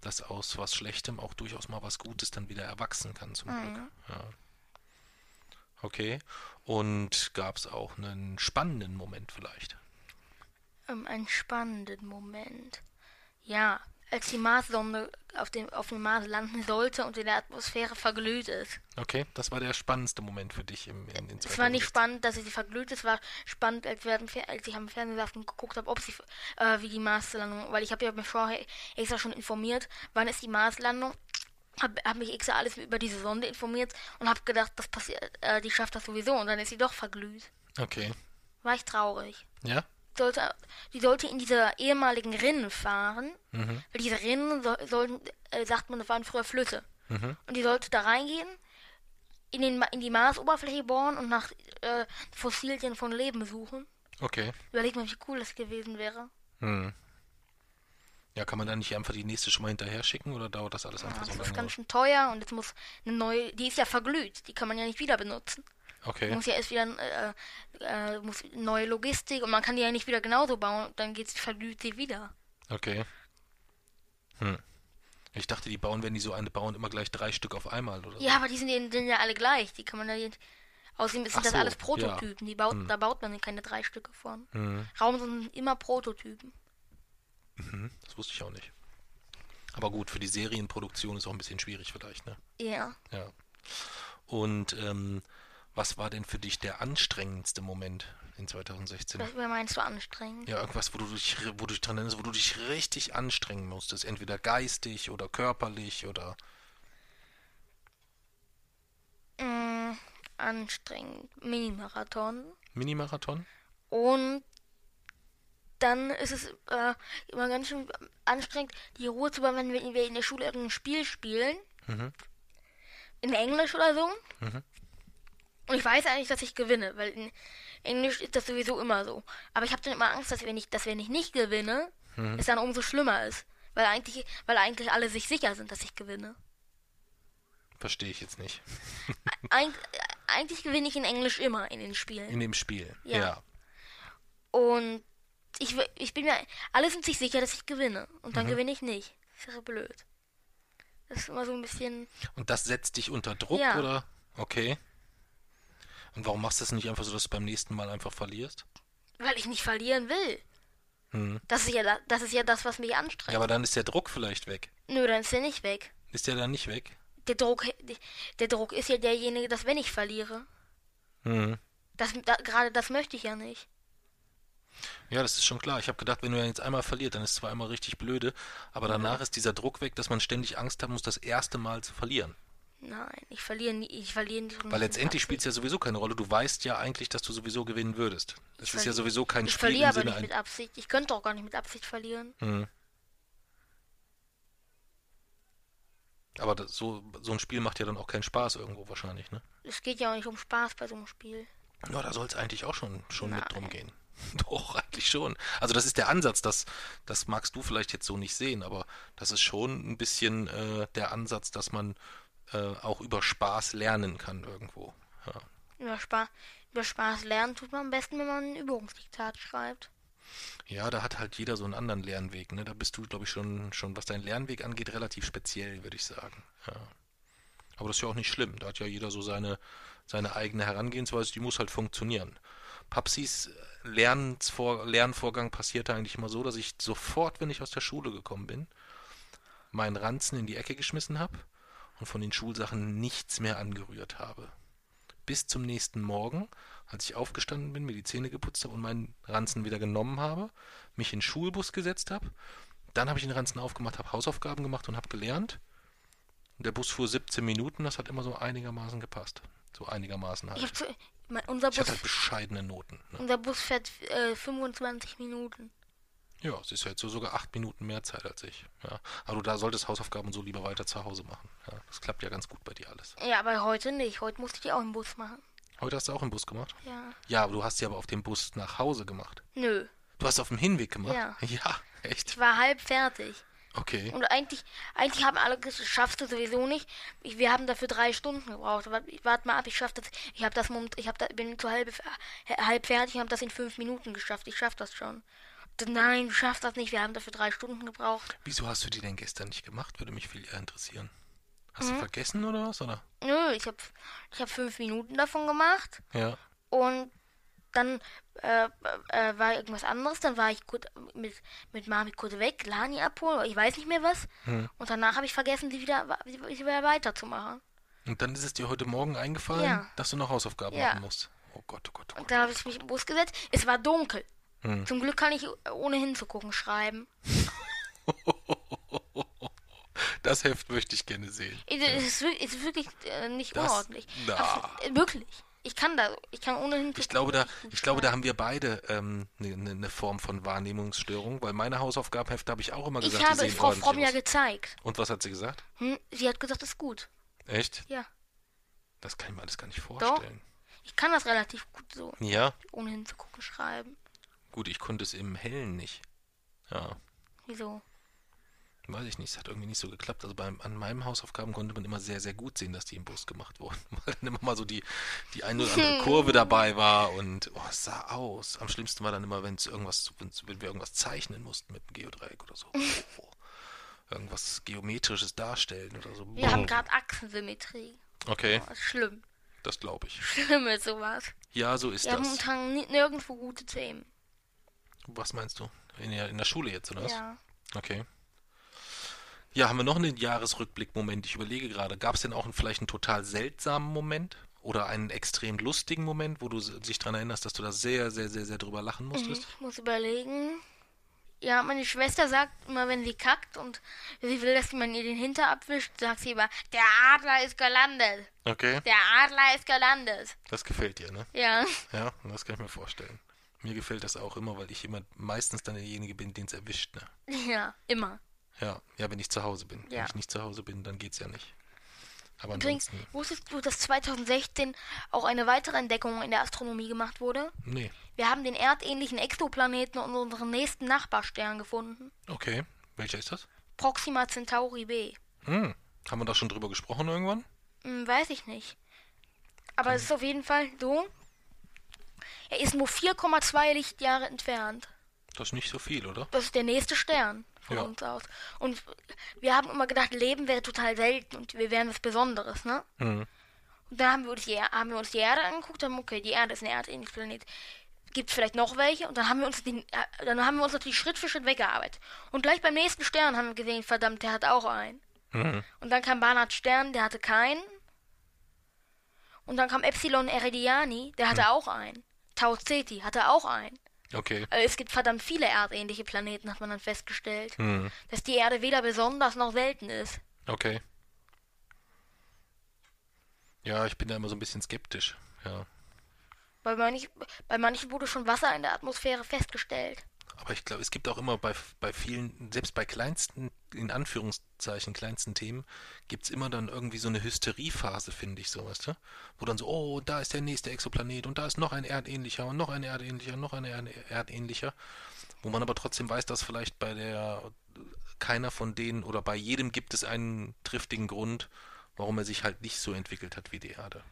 S1: dass aus was Schlechtem auch durchaus mal was Gutes dann wieder erwachsen kann, zum Glück.
S2: Mhm.
S1: Ja. Okay. Und gab es auch einen spannenden Moment vielleicht?
S2: Ähm, einen spannenden Moment. Ja, als die Marssonde auf dem, auf dem Mars landen sollte und in der Atmosphäre verglüht ist.
S1: Okay, das war der spannendste Moment für dich im, in, in
S2: Es war nicht
S1: 2016.
S2: spannend, dass sie verglüht ist, es war spannend, als, wir als ich am Fernsehen saß und geguckt habe, ob sie, äh, wie die Marslandung, weil ich habe ja mich vorher extra schon informiert, wann ist die Marslandung. Hab, hab mich extra alles über diese Sonde informiert und habe gedacht, das passiert, äh, die schafft das sowieso und dann ist sie doch verglüht.
S1: Okay.
S2: War ich traurig.
S1: Ja?
S2: Sollte, die sollte in diese ehemaligen Rinnen fahren,
S1: Mhm.
S2: weil diese Rinnen so, sollten, äh, sagt man, das waren früher Flüsse.
S1: Mhm.
S2: Und die sollte da reingehen, in, den, in die Marsoberfläche bohren und nach äh, Fossilien von Leben suchen.
S1: Okay.
S2: Überleg mal, wie cool das gewesen wäre.
S1: Hm. Ja, kann man da nicht einfach die nächste schon mal hinterher schicken oder dauert das alles
S2: Ja,
S1: einfach
S2: das
S1: so
S2: ist
S1: lange?
S2: ganz schön teuer und jetzt muss eine neue, die ist ja verglüht, die kann man ja nicht wieder benutzen.
S1: Okay.
S2: Muss ja erst wieder äh, äh, muss neue Logistik und man kann die ja nicht wieder genauso bauen, dann geht's verglüht sie wieder.
S1: Okay. Hm. Ich dachte, die bauen, wenn die so eine bauen, immer gleich drei Stück auf einmal oder so.
S2: Ja, aber die sind, ja- sind ja alle gleich, die kann man ja nicht. Außerdem sind
S1: Ach
S2: das
S1: so,
S2: alles
S1: ja.
S2: Prototypen, die baut,
S1: Hm.
S2: da baut man keine drei Stücke von.
S1: Hm.
S2: Raum sind immer Prototypen.
S1: Mhm. Das wusste ich auch nicht. Aber gut, für die Serienproduktion ist auch ein bisschen schwierig vielleicht, ne?
S2: Ja.
S1: Ja. Und ähm, was war denn für dich der anstrengendste Moment in 2016?
S2: Was meinst du anstrengend?
S1: Ja, irgendwas, wo du dich, wo du dich dran erinnerst, wo du dich richtig anstrengen musstest. Entweder geistig oder körperlich oder.
S2: Mm, anstrengend. Minimarathon.
S1: Minimarathon?
S2: Und dann ist es äh, immer ganz schön anstrengend, die Ruhe zu bewahren, wenn wir in der Schule irgendein Spiel spielen.
S1: Mhm.
S2: In Englisch oder so.
S1: Mhm.
S2: Und ich weiß eigentlich, dass ich gewinne, weil in Englisch ist das sowieso immer so. Aber ich habe dann immer Angst, dass wenn ich, dass wenn ich nicht gewinne,
S1: Mhm.
S2: es dann umso schlimmer ist. Weil eigentlich, weil eigentlich alle sich sicher sind, dass ich gewinne.
S1: Verstehe ich jetzt nicht. [laughs]
S2: Eig eigentlich gewinne ich in Englisch immer in den Spielen.
S1: In dem Spiel.
S2: Ja.
S1: ja.
S2: Und ich, ich bin mir, alle sind sich sicher, dass ich gewinne. Und
S1: Mhm.
S2: dann gewinne ich nicht. Das wäre blöd. Das ist immer so ein bisschen.
S1: Und das setzt dich unter Druck,
S2: Ja.
S1: oder? Okay. Und warum machst du das nicht einfach so, dass du beim nächsten Mal einfach verlierst?
S2: Weil ich nicht verlieren will.
S1: Hm.
S2: Das ist ja, da- das, ist ja das, was mich anstrengt.
S1: Ja, aber dann ist der Druck vielleicht weg.
S2: Nö, dann ist er nicht weg.
S1: Ist der dann nicht weg?
S2: Der Druck, der Druck ist ja derjenige, dass wenn ich verliere.
S1: Hm.
S2: Das, da, gerade das möchte ich ja nicht.
S1: Ja, das ist schon klar. Ich habe gedacht, wenn du jetzt einmal verlierst, dann ist es zwar einmal richtig blöde, aber danach ist dieser Druck weg, dass man ständig Angst haben muss, das erste Mal zu verlieren.
S2: Nein, ich verliere nie, ich verliere nicht.
S1: Weil letztendlich spielt es ja sowieso keine Rolle. Du weißt ja eigentlich, dass du sowieso gewinnen würdest. Das ist ja sowieso kein
S2: Ich
S1: Spiel
S2: verliere
S1: im
S2: aber
S1: Sinne
S2: nicht mit Absicht. Ich könnte auch gar nicht mit Absicht verlieren.
S1: Hm. Aber das, so, so ein Spiel macht ja dann auch keinen Spaß irgendwo wahrscheinlich, ne?
S2: Es geht ja auch nicht um Spaß bei so einem Spiel.
S1: Ja, da soll es eigentlich auch schon, schon mit drum gehen. [laughs] Doch, eigentlich schon. Also das ist der Ansatz, das, das magst du vielleicht jetzt so nicht sehen, aber das ist schon ein bisschen äh, der Ansatz, dass man äh, auch über Spaß lernen kann irgendwo. Ja.
S2: Über, Spa über Spaß lernen tut man am besten, wenn man ein Übungsdiktat schreibt.
S1: ja, da hat halt jeder so einen anderen Lernweg. Ne? Da bist du, glaube ich, schon, schon, was deinen Lernweg angeht, relativ speziell, würde ich sagen. Ja. Aber das ist ja auch nicht schlimm. Da hat ja jeder so seine, seine eigene Herangehensweise, die muss halt funktionieren. Papsis Lernvor Lernvorgang passierte eigentlich immer so, dass ich sofort, wenn ich aus der Schule gekommen bin, meinen Ranzen in die Ecke geschmissen habe und von den Schulsachen nichts mehr angerührt habe. Bis zum nächsten Morgen, als ich aufgestanden bin, mir die Zähne geputzt habe und meinen Ranzen wieder genommen habe, mich in den Schulbus gesetzt habe. Dann habe ich den Ranzen aufgemacht, habe Hausaufgaben gemacht und habe gelernt. Der Bus fuhr 17 Minuten, das hat immer so einigermaßen gepasst. So einigermaßen
S2: Ich
S1: halt.
S2: hab zu, mein, unser,
S1: Ich
S2: Bus,
S1: halt bescheidene Noten. Ne?
S2: unser Bus fährt äh, 25 Minuten.
S1: Ja, es ist ja jetzt so sogar acht Minuten mehr Zeit als ich. Ja. Aber du da solltest Hausaufgaben so lieber weiter zu Hause machen. Ja, das klappt ja ganz gut bei dir alles.
S2: Ja, aber heute nicht. Heute musste ich die auch im Bus machen.
S1: Heute hast du auch im Bus gemacht?
S2: Ja.
S1: Ja, aber du hast sie aber auf dem Bus nach Hause gemacht.
S2: Nö.
S1: Du hast auf dem Hinweg gemacht?
S2: Ja. [laughs]
S1: Ja, echt?
S2: Ich war halb fertig.
S1: Okay.
S2: Und eigentlich, eigentlich haben alle gesagt, das schaffst du sowieso nicht. Ich, wir haben dafür drei Stunden gebraucht. Warte wart mal ab, ich schaff das. Ich habe das Moment, ich hab da, bin zu halb, halb fertig und habe das in fünf Minuten geschafft. Ich schaff das schon. Nein, du schaffst das nicht. Wir haben dafür drei Stunden gebraucht.
S1: Wieso hast du die denn gestern nicht gemacht? Würde mich viel eher interessieren. Hast
S2: Mhm.
S1: du vergessen oder was? Oder?
S2: Nö, ich habe ich hab fünf Minuten davon gemacht.
S1: Ja.
S2: Und dann äh, äh, war irgendwas anderes. Dann war ich kurz mit, mit Mami kurz weg, Lani abholen, ich weiß nicht mehr was.
S1: Hm.
S2: Und danach habe ich vergessen, sie wieder, wieder weiterzumachen.
S1: Und dann ist es dir heute Morgen eingefallen,
S2: Ja.
S1: dass du noch Hausaufgaben
S2: Ja.
S1: machen musst. Oh Gott, oh Gott, oh
S2: Und
S1: Gott.
S2: dann habe ich mich im Bus gesetzt. Es war dunkel.
S1: Hm.
S2: Zum Glück kann ich ohne hinzugucken schreiben. [laughs]
S1: Das Heft möchte ich gerne sehen.
S2: Es ist, wirklich- äh, nicht
S1: Das-
S2: unordentlich.
S1: na.
S2: Wirklich. Ich kann da, ich kann ohne hinzugucken.
S1: Ich glaube, da, ich glaube, da haben wir beide ähm, eine ne, ne Form von Wahrnehmungsstörung, weil meine Hausaufgabenhefte habe ich auch immer gesagt,
S2: Ich habe
S1: die
S2: es Frau Fromm ja gezeigt.
S1: Und was hat sie gesagt?
S2: Hm? Sie hat gesagt, das ist gut.
S1: Echt?
S2: Ja.
S1: Das kann ich mir alles gar nicht vorstellen.
S2: Ich kann das relativ gut so,
S1: Ja,
S2: ohne hinzugucken, schreiben.
S1: gut, ich konnte es im Hellen nicht. Ja,
S2: Wieso?
S1: Weiß ich nicht, es hat irgendwie nicht so geklappt. Also beim, an meinen Hausaufgaben konnte man immer sehr, sehr gut sehen, dass die im Bus gemacht wurden. [laughs] Weil dann immer mal so die, die eine oder andere [laughs] Kurve dabei war und oh, es sah aus. Am schlimmsten war dann immer, wenn es irgendwas, wenn wir irgendwas zeichnen mussten mit dem Geodreieck oder so. [laughs] Oh, irgendwas Geometrisches darstellen oder so.
S2: Wir haben gerade Achsensymmetrie.
S1: Okay,
S2: Oh, schlimm.
S1: das glaube ich.
S2: Schlimm ist sowas.
S1: Ja, so ist
S2: Wir haben
S1: das.
S2: momentan ni- nirgendwo gute Themen.
S1: Was meinst du? In der, in der Schule jetzt, oder was?
S2: Ja.
S1: Okay. Ja, haben wir noch einen Jahresrückblick-Moment? Ich überlege gerade, gab es denn auch einen, vielleicht einen total seltsamen Moment? Oder einen extrem lustigen Moment, wo du dich daran erinnerst, dass du da sehr, sehr, sehr, sehr drüber lachen musstest?
S2: Ich muss überlegen. Ja, meine Schwester sagt immer, wenn sie kackt und sie will, dass man ihr den Hinter abwischt, sagt sie immer, der Adler ist gelandet.
S1: Okay,
S2: Der Adler ist gelandet.
S1: das gefällt dir, ne?
S2: Ja.
S1: Ja, das kann ich mir vorstellen. Mir gefällt das auch immer, weil ich immer meistens dann derjenige bin, den es erwischt. Ne?
S2: Ja, immer.
S1: Ja, ja, wenn ich zu Hause bin.
S2: Ja.
S1: Wenn ich nicht zu Hause bin, dann geht's ja nicht. Aber
S2: Übrigens,
S1: ansonsten,
S2: wusstest du, dass 2016 auch eine weitere Entdeckung in der Astronomie gemacht wurde?
S1: nee.
S2: Wir haben den erdähnlichen Exoplaneten und unseren nächsten Nachbarstern gefunden.
S1: Okay, welcher ist das?
S2: Proxima Centauri b.
S1: Hm, haben wir da schon drüber gesprochen irgendwann?
S2: Hm, weiß ich nicht. Aber es ist auf jeden Fall so. Er ist nur 4,2 Lichtjahre entfernt.
S1: Das ist nicht so viel, oder?
S2: Das ist der nächste Stern von
S1: Ja.
S2: uns aus. Und wir haben immer gedacht, Leben wäre total selten und wir wären was Besonderes, ne?
S1: Hm.
S2: Und dann haben wir uns die, haben wir uns die Erde angeguckt, haben, okay, die Erde ist ein erdähnliches Planet. Gibt es vielleicht noch welche? Und dann haben wir uns den, äh, dann haben wir uns natürlich Schritt für Schritt weggearbeitet. Und gleich beim nächsten Stern haben wir gesehen, verdammt, der hat auch einen.
S1: Mhm.
S2: Und dann kam Barnard Stern, der hatte keinen. Und dann kam Epsilon Eridiani, der hatte auch einen. Tau Ceti hatte auch einen.
S1: Okay.
S2: Also es gibt verdammt viele erdähnliche Planeten, hat man dann festgestellt.
S1: Hm.
S2: Dass die Erde weder besonders noch selten ist.
S1: Okay. Ja, ich bin da immer so ein bisschen skeptisch. Ja.
S2: Bei, manch, bei manchen wurde schon Wasser in der Atmosphäre festgestellt.
S1: Aber ich glaube, es gibt auch immer bei, bei vielen, selbst bei kleinsten, in Anführungszeichen, kleinsten Themen, gibt es immer dann irgendwie so eine Hysteriephase, finde ich, so, weißt du? Wo dann so, oh, da ist der nächste Exoplanet und da ist noch ein erdähnlicher und noch ein erdähnlicher, noch ein Erd erdähnlicher. Wo man aber trotzdem weiß, dass vielleicht bei der, keiner von denen oder bei jedem gibt es einen triftigen Grund, warum er sich halt nicht so entwickelt hat wie die Erde.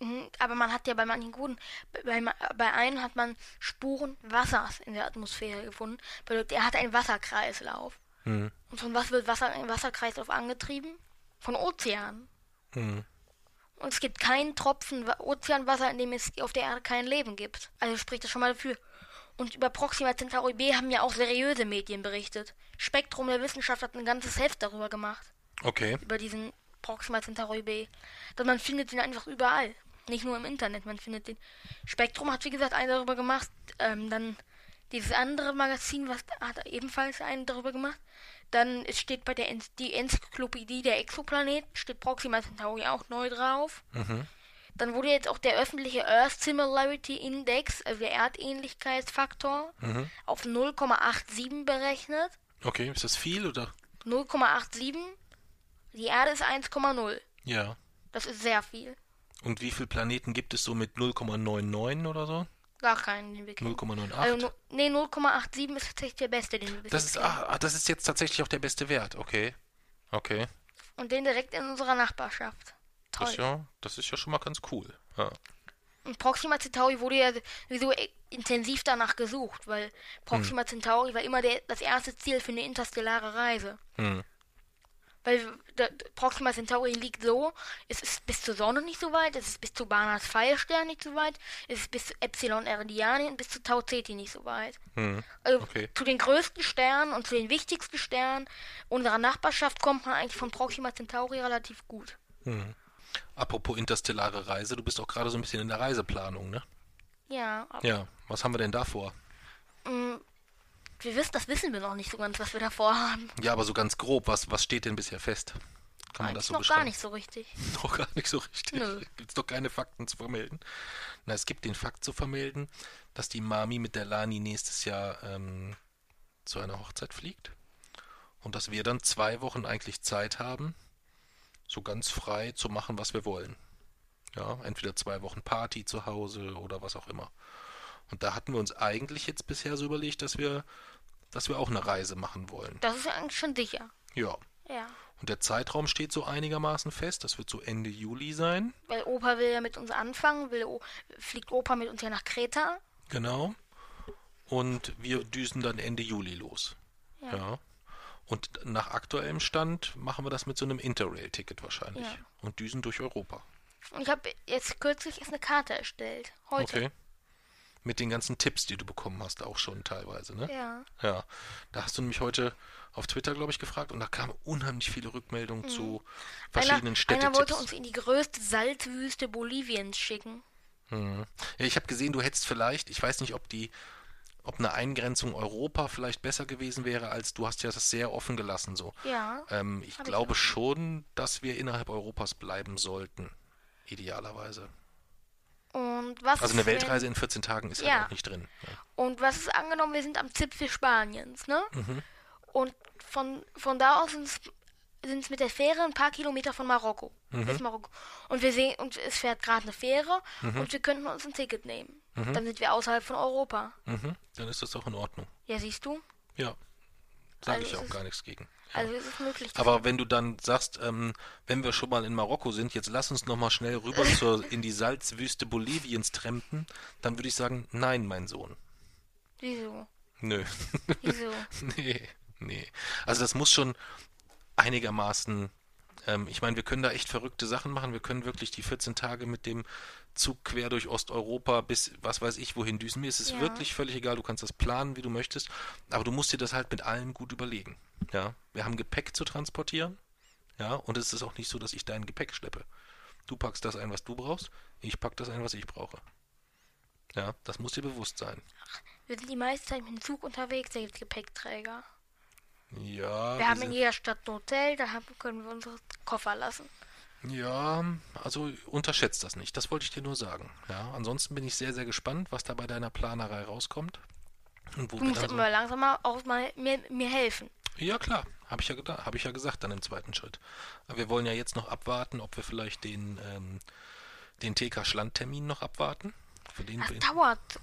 S2: Mhm, Aber man hat ja bei manchen guten, bei, bei einem hat man Spuren Wassers in der Atmosphäre gefunden. Bedeutet, er hat einen Wasserkreislauf.
S1: Hm.
S2: Und von was wird Wasser, ein Wasserkreislauf angetrieben? Von Ozeanen.
S1: Hm.
S2: Und es gibt keinen Tropfen Wa- Ozeanwasser, in dem es auf der Erde kein Leben gibt. Also spricht das schon mal dafür. Und über Proxima Centauri b haben ja auch seriöse Medien berichtet. Spektrum der Wissenschaft hat ein ganzes Heft darüber gemacht.
S1: Okay.
S2: Über diesen Proxima Centauri b. Denn man findet ihn einfach überall. Nicht nur im Internet, man findet den. Spektrum hat wie gesagt einen darüber gemacht. Ähm, dann dieses andere Magazin, was hat ebenfalls einen darüber gemacht. Dann es steht bei der En die Enzyklopädie der Exoplaneten, steht Proxima Centauri auch neu drauf.
S1: Mhm.
S2: Dann wurde jetzt auch der öffentliche Earth Similarity Index, also der Erdähnlichkeitsfaktor,
S1: Mhm.
S2: auf 0,87 berechnet.
S1: Okay, ist das viel oder?
S2: 0,87. Die Erde ist 1,0.
S1: Ja.
S2: Das ist sehr viel.
S1: Und wie viele Planeten gibt es so mit 0,99 oder so?
S2: Gar keinen, den wir kennen.
S1: 0,98?
S2: Also, no, nee, 0,87 ist tatsächlich der beste, den wir
S1: das ist,
S2: kennen.
S1: ah, ah, das ist jetzt tatsächlich auch der beste Wert. Okay. Okay.
S2: Und den direkt in unserer Nachbarschaft.
S1: Das
S2: Toll.
S1: ist ja, das ist ja schon mal ganz cool. Ja.
S2: Und Proxima Centauri wurde ja sowieso e- intensiv danach gesucht, weil
S1: Hm.
S2: Proxima Centauri war immer der, das erste Ziel für eine interstellare Reise.
S1: Hm.
S2: Weil der, Proxima Centauri liegt so, es ist bis zur Sonne nicht so weit, es ist bis zu Barnards Pfeilstern nicht so weit, es ist bis zu Epsilon Eridiani und bis zu Tau Ceti nicht so weit.
S1: Hm.
S2: Also
S1: Okay.
S2: zu den größten Sternen und zu den wichtigsten Sternen unserer Nachbarschaft kommt man eigentlich von Proxima Centauri relativ gut.
S1: Hm. Apropos interstellare Reise, du bist auch gerade so ein bisschen in der Reiseplanung, ne?
S2: Ja, aber
S1: Ja. Was haben wir denn da vor?
S2: Wir wissen, das wissen wir noch nicht so ganz, was wir da vorhaben.
S1: Ja, aber so ganz grob, was, was steht denn bisher fest? Kann man
S2: Eigentlich
S1: das so
S2: noch
S1: beschreiben?
S2: gar nicht so richtig. [laughs]
S1: Noch gar nicht so richtig.
S2: Nö.
S1: Gibt es doch keine Fakten zu vermelden. Na, es gibt den Fakt zu vermelden, dass die Mami mit der Lani nächstes Jahr ähm, zu einer Hochzeit fliegt. Und dass wir dann zwei Wochen eigentlich Zeit haben, so ganz frei zu machen, was wir wollen. Ja, entweder zwei Wochen Party zu Hause oder was auch immer. Und da hatten wir uns eigentlich jetzt bisher so überlegt, dass wir, dass wir auch eine Reise machen wollen.
S2: Das ist ja eigentlich schon sicher.
S1: Ja.
S2: Ja.
S1: Und der Zeitraum steht so einigermaßen fest. Das wird so Ende Juli sein.
S2: Weil Opa will ja mit uns anfangen, will, fliegt Opa mit uns ja nach Kreta.
S1: Genau. Und wir düsen dann Ende Juli los.
S2: Ja.
S1: Ja. Und nach aktuellem Stand machen wir das mit so einem Interrail-Ticket wahrscheinlich.
S2: Ja.
S1: Und düsen durch Europa.
S2: Und ich habe jetzt kürzlich erst eine Karte erstellt. Heute.
S1: Okay. Mit den ganzen Tipps, die du bekommen hast, auch schon teilweise, ne?
S2: Ja.
S1: Ja. Da hast du mich heute auf Twitter, glaube ich, gefragt und da kamen unheimlich viele Rückmeldungen zu verschiedenen
S2: Mhm. Einer,
S1: Städtetipps.
S2: einer wollte uns in die größte Salzwüste Boliviens schicken.
S1: Mhm. Ja, ich habe gesehen, du hättest vielleicht, ich weiß nicht, ob die, ob eine Eingrenzung Europa vielleicht besser gewesen wäre, als du hast ja das sehr offen gelassen so.
S2: Ja.
S1: Ähm, ich
S2: ich
S1: glaube
S2: auch.
S1: schon, dass wir innerhalb Europas bleiben sollten. Idealerweise.
S2: Und was
S1: Also eine
S2: wenn-
S1: Weltreise in 14 Tagen ist
S2: Ja.
S1: halt auch nicht drin. Ja.
S2: Und was ist angenommen, wir sind am Zipfel Spaniens, ne?
S1: Mhm.
S2: Und von, von da aus sind es mit der Fähre ein paar Kilometer von Marokko.
S1: Mhm.
S2: Bis Marokko. Und wir sehen, und es fährt gerade eine Fähre und wir könnten uns ein Ticket nehmen. Dann sind wir außerhalb von Europa.
S1: Mhm. Dann ist das doch in Ordnung.
S2: Ja, siehst du?
S1: Ja. Sage
S2: Also
S1: ich auch
S2: ist-
S1: gar nichts gegen.
S2: Also es ist möglich.
S1: Aber wenn du dann sagst, ähm, wenn wir schon mal in Marokko sind, jetzt lass uns noch mal schnell rüber [laughs] zur, in die Salzwüste Boliviens trampen, dann würde ich sagen, nein, mein Sohn.
S2: Wieso?
S1: Nö.
S2: Wieso? [laughs]
S1: nee, nee. Also das muss schon einigermaßen, ähm, ich meine, wir können da echt verrückte Sachen machen. Wir können wirklich die 14 Tage mit dem Zug quer durch Osteuropa bis was weiß ich wohin düsen. Mir ist es
S2: Ja.
S1: wirklich völlig egal. Du kannst das planen, wie du möchtest, aber du musst dir das halt mit allem gut überlegen. Ja, wir haben Gepäck zu transportieren. Ja, und es ist auch nicht so, dass ich dein Gepäck schleppe. Du packst das ein, was du brauchst. Ich pack das ein, was ich brauche. Ja, das muss dir bewusst sein.
S2: Wir sind die meiste Zeit mit dem Zug unterwegs, da gibt es Gepäckträger.
S1: Ja,
S2: Wir haben in jeder Stadt ein Hotel, da haben, können wir unsere Koffer lassen.
S1: Ja, also unterschätzt das nicht. Das wollte ich dir nur sagen. Ja, ansonsten bin ich sehr, sehr gespannt, was da bei deiner Planerei rauskommt. Und wo
S2: Du musst
S1: so,
S2: immer langsam mal auch mal mir, mir helfen.
S1: ja, klar, habe ich ja habe ich ja gesagt dann im zweiten Schritt. Aber wir wollen ja jetzt noch abwarten, ob wir vielleicht den, ähm, den TK Schlandtermin noch abwarten. Für den,
S2: Das dauert so.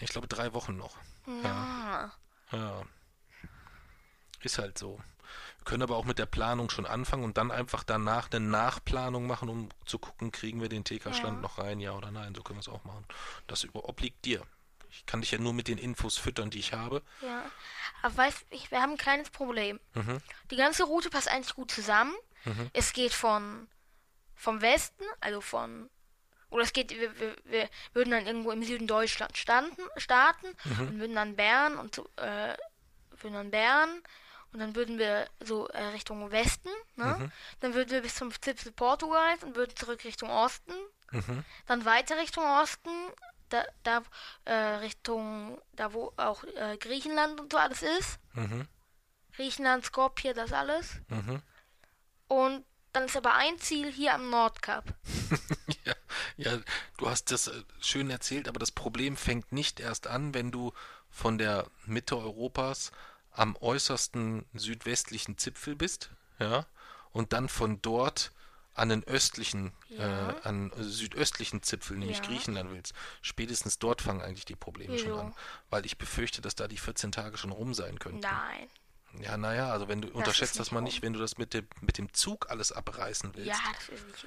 S1: ich glaube, drei Wochen noch.
S2: Ja.
S1: Ja. Ist halt so. Können aber auch mit der Planung schon anfangen und dann einfach danach eine Nachplanung machen, um zu gucken, kriegen wir den TK-Schland
S2: Ja.
S1: noch rein, ja oder nein. So können wir es auch machen. Das über- obliegt dir. Ich kann dich ja nur mit den Infos füttern, die ich habe.
S2: Ja. Aber weißt ich, wir haben ein kleines Problem. Die ganze Route passt eigentlich gut zusammen. Es geht von vom Westen, also von oder es geht, wir, wir, wir würden dann irgendwo im Süden Deutschland standen, starten und würden dann Bern und äh, würden dann Bern und dann würden wir so äh, Richtung Westen, ne? Dann würden wir bis zum Zipfel Portugals und würden zurück Richtung Osten.
S1: Mhm.
S2: Dann weiter Richtung Osten, da, da äh, Richtung, da wo auch äh, Griechenland und so alles ist.
S1: Mhm.
S2: Griechenland, Skopje, das alles.
S1: Mhm.
S2: Und dann ist aber ein Ziel hier am Nordkap. [laughs]
S1: Ja, ja, du hast das äh, schön erzählt, aber das Problem fängt nicht erst an, wenn du von der Mitte Europas am äußersten südwestlichen Zipfel bist, ja, und dann von dort an den östlichen,
S2: Ja.
S1: äh, an südöstlichen Zipfel, nämlich
S2: Ja.
S1: Griechenland willst. Spätestens dort fangen eigentlich die Probleme schon
S2: Wieso?
S1: an, weil ich befürchte, dass da die 14 Tage schon rum sein könnten.
S2: Nein.
S1: Ja, naja, also wenn du
S2: ist
S1: unterschätzt das mal
S2: rum.
S1: nicht, wenn du das mit dem, mit dem Zug alles abreißen willst.
S2: Ja, das ist nicht.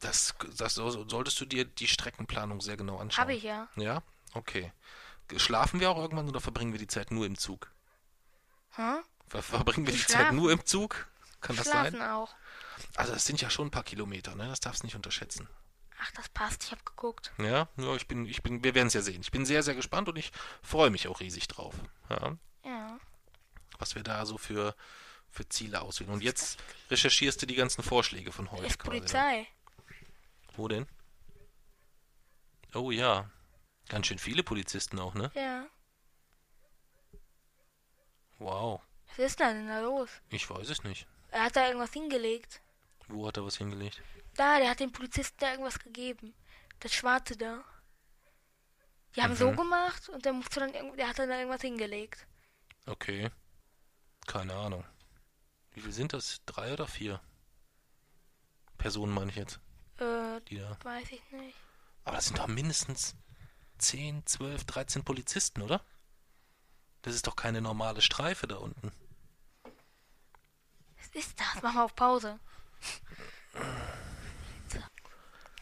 S1: Das, das so- solltest du dir die Streckenplanung sehr genau anschauen.
S2: Habe ich ja.
S1: Ja? Okay. Schlafen wir auch irgendwann oder verbringen wir die Zeit nur im Zug?
S2: Hm?
S1: Ver verbringen wir die Zeit nur im Zug? Kann das
S2: Schlafen
S1: sein?
S2: auch.
S1: Also das sind ja schon ein paar Kilometer, ne? Das darfst du nicht unterschätzen.
S2: Ach, das passt. Ich habe geguckt.
S1: Ja, ja, ich bin, ich bin, wir werden es ja sehen. Ich bin sehr, sehr gespannt und ich freue mich auch riesig drauf. Ja,
S2: Ja.
S1: was wir da so für, für Ziele auswählen. Und jetzt recherchierst du die ganzen Vorschläge von heute
S2: Ist
S1: ne?
S2: Polizei.
S1: Wo denn? Oh ja. Ganz schön viele Polizisten auch, ne?
S2: Ja.
S1: Wow.
S2: Was ist denn da los?
S1: Ich weiß es nicht.
S2: Er hat da irgendwas hingelegt.
S1: Wo hat er was hingelegt?
S2: Da, der hat dem Polizisten da irgendwas gegeben. Das Schwarze da. Die haben so
S1: Mhm.
S2: gemacht und der musste dann der hat dann da irgendwas hingelegt.
S1: Okay. Keine Ahnung. Wie viel sind das? Drei oder vier? Personen meine ich jetzt,
S2: Äh,
S1: die da.
S2: weiß ich nicht.
S1: Aber das sind doch mindestens 10, 12, 13 Polizisten, oder? Das ist doch keine normale Streife da unten.
S2: Was ist das? Mach mal auf Pause.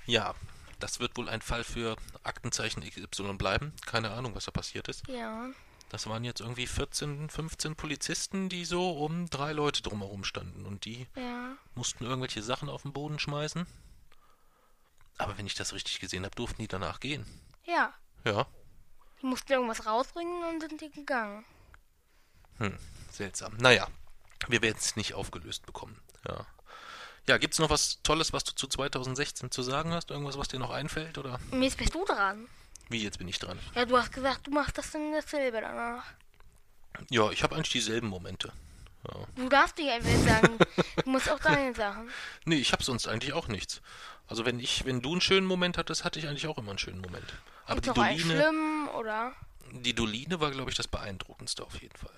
S1: Ja, das wird wohl ein Fall für Aktenzeichen XY bleiben. Keine Ahnung, was da passiert ist.
S2: Ja.
S1: Das waren jetzt irgendwie 14, 15 Polizisten, die so um drei Leute drumherum standen. Und die
S2: Ja.
S1: mussten irgendwelche Sachen auf den Boden schmeißen. Aber wenn ich das richtig gesehen habe, durften die danach gehen.
S2: Ja.
S1: Ja,
S2: mussten irgendwas rausbringen und sind die gegangen.
S1: hm, seltsam. Naja, wir werden es nicht aufgelöst bekommen. Ja. Ja, gibt's noch was Tolles, was du zu 2016 zu sagen hast? Irgendwas, was dir noch einfällt? Oder
S2: jetzt bist du dran.
S1: wie, jetzt bin ich dran?
S2: Ja, du hast gesagt, du machst das in dasselbe danach.
S1: Ja, ich habe eigentlich dieselben Momente. Ja.
S2: Du darfst nicht einfach sagen, du musst auch [laughs] deine Sachen.
S1: Nee, ich habe sonst eigentlich auch nichts. Also wenn ich, wenn du einen schönen Moment hattest, hatte ich eigentlich auch immer einen schönen Moment. Aber
S2: Gibt's
S1: die Doline,
S2: schlimmen oder?
S1: die Doline war, glaube ich, das beeindruckendste auf jeden Fall.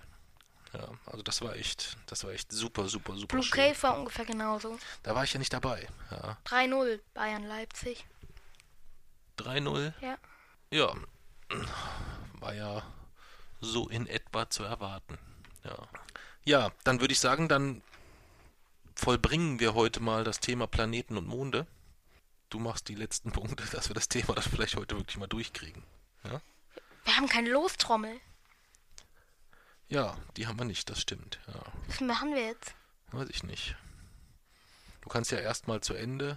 S1: Ja, also das war echt, das war echt super, super, super
S2: Blue
S1: schön.
S2: Cave war ungefähr genauso.
S1: Da war ich ja nicht dabei. Ja,
S2: 3-0 Bayern-Leipzig.
S1: 3-0.
S2: Ja.
S1: Ja, war ja so in etwa zu erwarten. Ja, ja dann würde ich sagen, dann vollbringen wir heute mal das Thema Planeten und Monde. Du machst die letzten Punkte, [laughs] dass wir das Thema dann vielleicht heute wirklich mal durchkriegen. Ja,
S2: Wir haben keine Lostrommel.
S1: ja die haben wir nicht, das stimmt. Ja,
S2: Was machen wir jetzt?
S1: weiß ich nicht. Du kannst ja erstmal zu Ende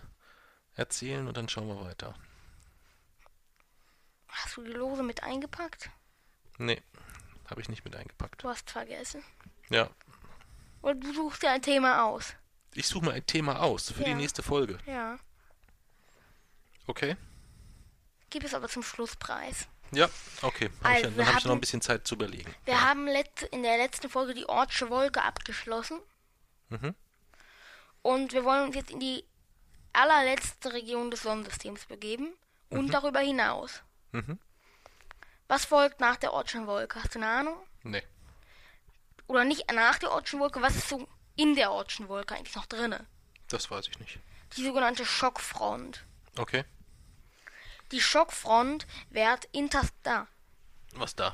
S1: erzählen und dann schauen wir weiter.
S2: Hast du die Lose mit eingepackt?
S1: Nee, habe ich nicht mit eingepackt.
S2: Du hast vergessen.
S1: Ja,
S2: Oder du suchst dir ein Thema aus.
S1: ich suche mal ein Thema aus für die
S2: Ja.
S1: nächste Folge.
S2: Ja.
S1: Okay?
S2: Gib es aber zum Schlusspreis.
S1: Ja, okay. Hab
S2: Also,
S1: ich,
S2: wir
S1: dann habe ich noch ein bisschen Zeit zu überlegen.
S2: Wir haben let in der letzten Folge die Ortsche Wolke abgeschlossen.
S1: Mhm.
S2: Und wir wollen uns jetzt in die allerletzte Region des Sonnensystems begeben und darüber hinaus.
S1: Mhm.
S2: Was folgt nach der Ortschen Wolke? Hast du eine Ahnung?
S1: Nee.
S2: Oder nicht nach der Ortschen Wolke? Was ist so in der Ortschen Wolke eigentlich noch drinne?
S1: Das weiß ich nicht.
S2: Die sogenannte Schockfront.
S1: Okay.
S2: Die Schockfront wehrt inters da.
S1: Was da?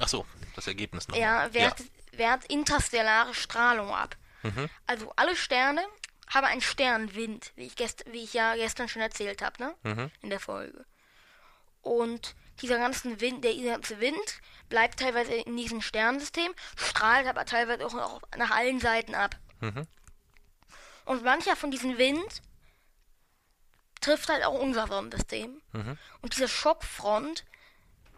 S1: Ach so, das Ergebnis noch.
S2: Ja, wehrt, wehrt interstellare Strahlung ab.
S1: Mhm.
S2: Also alle Sterne haben einen Sternwind, wie ich, gest wie ich ja gestern schon erzählt habe, ne?
S1: Mhm.
S2: In der Folge. Und dieser ganze Wind, der ganze Wind bleibt teilweise in diesem Sternensystem, strahlt aber teilweise auch, auch nach allen Seiten ab.
S1: Mhm.
S2: Und mancher von diesem Wind trifft halt auch unser Sonnensystem.
S1: Mhm.
S2: Und diese Schockfront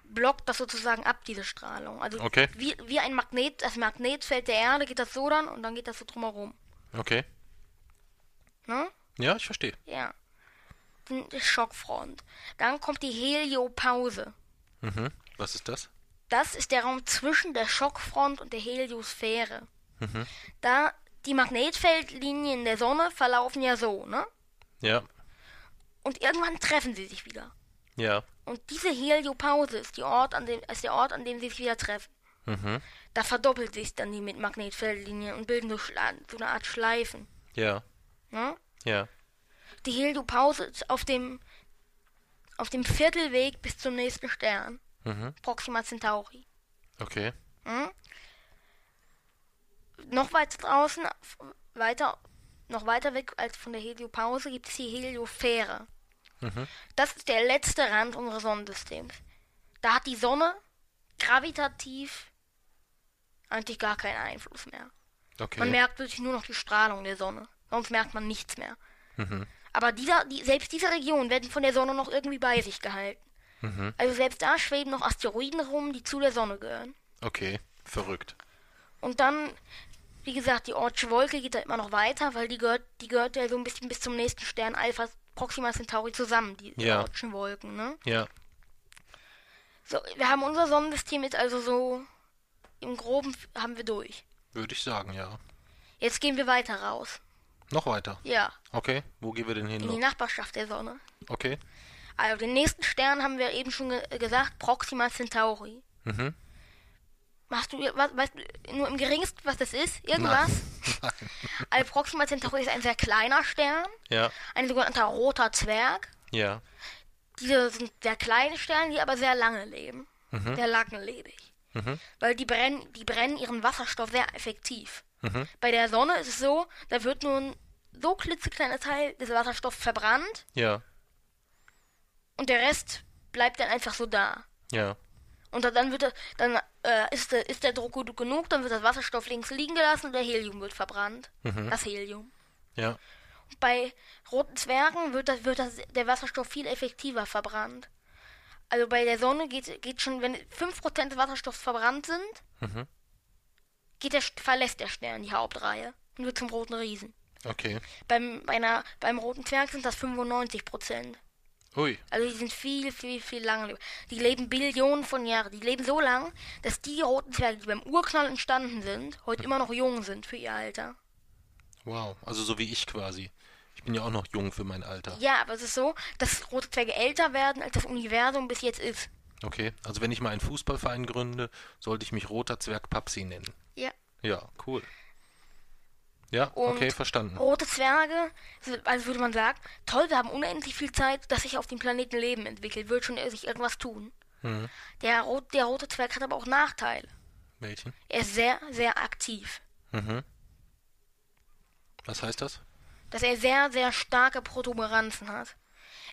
S2: blockt das sozusagen ab, diese Strahlung. Also
S1: Okay.
S2: wie, wie ein Magnet, das Magnetfeld der Erde geht das so dann und dann geht das so drumherum.
S1: Okay.
S2: Ne?
S1: Ja, ich verstehe.
S2: Ja. Die Schockfront. Dann kommt die Heliopause.
S1: Mhm. Was ist das?
S2: Das ist der Raum zwischen der Schockfront und der Heliosphäre.
S1: Mhm.
S2: Da die Magnetfeldlinien der Sonne verlaufen ja so, ne?
S1: Ja.
S2: Und irgendwann treffen sie sich wieder.
S1: Ja.
S2: Und diese Heliopause ist, die Ort, an dem, ist der Ort, an dem sie sich wieder treffen.
S1: Mhm.
S2: Da verdoppelt sich dann die mit Magnetfeldlinien und bilden so, so eine Art Schleifen.
S1: Ja.
S2: Ne?
S1: Ja.
S2: Die Heliopause ist auf dem, auf dem Viertelweg bis zum nächsten Stern,
S1: Mhm.
S2: Proxima Centauri.
S1: Okay.
S2: Hm? Noch weiter draußen, weiter, noch weiter weg als von der Heliopause gibt es die Heliosphäre.
S1: Mhm.
S2: Das ist der letzte Rand unseres Sonnensystems. Da hat die Sonne gravitativ eigentlich gar keinen Einfluss mehr.
S1: Okay.
S2: Man merkt wirklich nur noch die Strahlung der Sonne. Sonst merkt man nichts mehr.
S1: Mhm.
S2: Aber dieser, die, selbst diese Regionen werden von der Sonne noch irgendwie bei sich gehalten.
S1: Mhm.
S2: Also selbst da schweben noch Asteroiden rum, die zu der Sonne gehören.
S1: Okay. Verrückt.
S2: Und dann, wie gesagt, die Ortsche Wolke geht da immer noch weiter, weil die gehört, die gehört ja so ein bisschen bis zum nächsten Stern Alpha Proxima Centauri zusammen, die
S1: Ja.
S2: Ortschen Wolken, ne?
S1: Ja.
S2: So, wir haben unser Sonnensystem jetzt also so im Groben haben wir durch.
S1: Würde ich sagen, ja.
S2: Jetzt gehen wir weiter raus.
S1: Noch weiter.
S2: Ja,
S1: Okay. Wo gehen wir denn hin
S2: in die
S1: noch?
S2: Nachbarschaft der Sonne.
S1: Okay.
S2: Also den nächsten Stern haben wir eben schon ge gesagt, Proxima Centauri.
S1: Mhm.
S2: Machst du, was, weißt du nur im geringsten, was das ist? Irgendwas?
S1: Nein. [laughs]
S2: Also Proxima Centauri ist ein sehr kleiner Stern,
S1: Ja.
S2: ein sogenannter roter Zwerg.
S1: Ja.
S2: Diese sind sehr kleine Sterne, die aber sehr lange leben.
S1: Mhm.
S2: Sehr langlebig.
S1: Mhm.
S2: Weil die brennen, die brennen ihren Wasserstoff sehr effektiv.
S1: Mhm.
S2: Bei der Sonne ist es so, da wird nur ein so klitzekleiner Teil des Wasserstoffs verbrannt
S1: Ja.
S2: und der Rest bleibt dann einfach so da.
S1: Ja.
S2: Und dann wird er, dann äh, ist, der, ist der Druck gut genug, dann wird das Wasserstoff links liegen gelassen und der Helium wird verbrannt.
S1: Mhm.
S2: Das Helium.
S1: Ja.
S2: Und bei roten Zwergen wird, das, wird das, der Wasserstoff viel effektiver verbrannt. Also bei der Sonne geht, geht schon, wenn 5% des Wasserstoffs verbrannt sind,
S1: Mhm.
S2: geht der, verlässt der Stern die Hauptreihe und wird zum roten Riesen.
S1: Okay.
S2: Beim, bei einer, beim roten Zwerg sind das 95%.
S1: Ui.
S2: Also die sind viel, viel, viel lange. Die leben Billionen von Jahren. Die leben so lang, dass die roten Zwerge, die beim Urknall entstanden sind, heute immer noch jung sind für ihr Alter.
S1: Wow. Also so wie ich quasi. Ich bin ja auch noch jung für mein Alter.
S2: Ja, aber es ist so, dass rote Zwerge älter werden, als das Universum bis jetzt ist.
S1: Okay, also wenn ich mal einen Fußballverein gründe, sollte ich mich Roter Zwerg Papsi nennen.
S2: Ja.
S1: Ja, cool. Ja,
S2: Und
S1: okay, verstanden.
S2: Rote Zwerge, also würde man sagen, toll, wir haben unendlich viel Zeit, dass sich auf dem Planeten Leben entwickelt, wird schon sich irgendwas tun.
S1: Mhm.
S2: Der, Rot, der rote Zwerg hat aber auch Nachteile.
S1: Welchen?
S2: Er ist sehr, sehr aktiv.
S1: Mhm. Was heißt das?
S2: Dass er sehr, sehr starke Protuberanzen hat.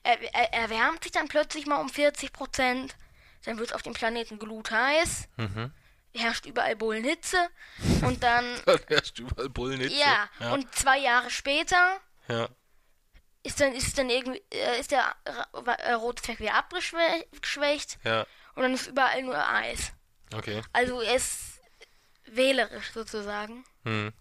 S2: Er, er erwärmt sich dann plötzlich mal um 40 Prozent, dann wird es auf dem Planeten glutheiß,
S1: Mhm.
S2: Herrscht überall Bullenhitze [laughs] und dann,
S1: Da herrscht überall Bullenhitze.
S2: ja,
S1: ja.
S2: und zwei Jahre später
S1: ja.
S2: ist dann, ist dann irgendwie, äh, ist der äh, rote Zwerg wieder abgeschwächt
S1: Ja,
S2: und dann ist überall nur Eis.
S1: okay.
S2: Also er ist wählerisch sozusagen.
S1: Hm.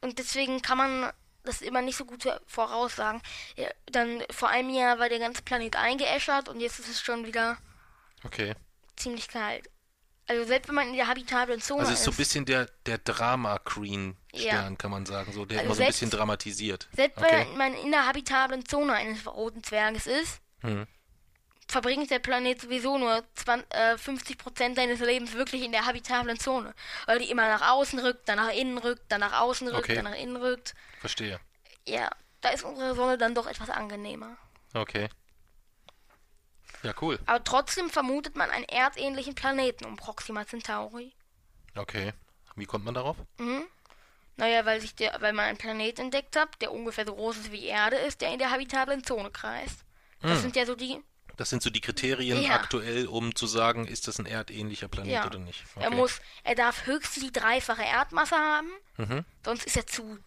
S2: Und deswegen kann man das immer nicht so gut voraussagen. Ja, dann vor einem Jahr war der ganze Planet eingeäschert und jetzt ist es schon wieder
S1: Okay.
S2: ziemlich kalt. Also selbst wenn man in der habitablen Zone
S1: Also ist
S2: ist,
S1: so ein bisschen der, der Drama Queen Stern,
S2: Ja.
S1: kann man sagen. So, der
S2: Also
S1: immer so ein
S2: selbst-
S1: bisschen dramatisiert.
S2: selbst
S1: Okay.
S2: wenn man in der habitablen Zone eines roten Zwerges ist,
S1: Hm.
S2: verbringt der Planet sowieso nur 20, äh, 50% seines Lebens wirklich in der habitablen Zone. Weil die immer nach außen rückt, dann nach innen rückt, dann nach außen rückt,
S1: Okay.
S2: dann nach innen rückt.
S1: Verstehe.
S2: Ja, da ist unsere Sonne dann doch etwas angenehmer.
S1: Okay. Ja, cool.
S2: Aber trotzdem vermutet man einen erdähnlichen Planeten um Proxima Centauri.
S1: Okay. Wie kommt man darauf?
S2: Naja, weil, sich der, weil man einen Planet entdeckt hat, der ungefähr so groß ist wie die Erde ist, der in der habitablen Zone kreist. Das
S1: Hm.
S2: sind ja so die.
S1: Das sind so die Kriterien
S2: Ja.
S1: aktuell, um zu sagen, ist das ein erdähnlicher Planet
S2: Ja.
S1: oder nicht.
S2: Er muss, er darf höchstens die dreifache Erdmasse haben,
S1: Mhm.
S2: sonst ist er zu.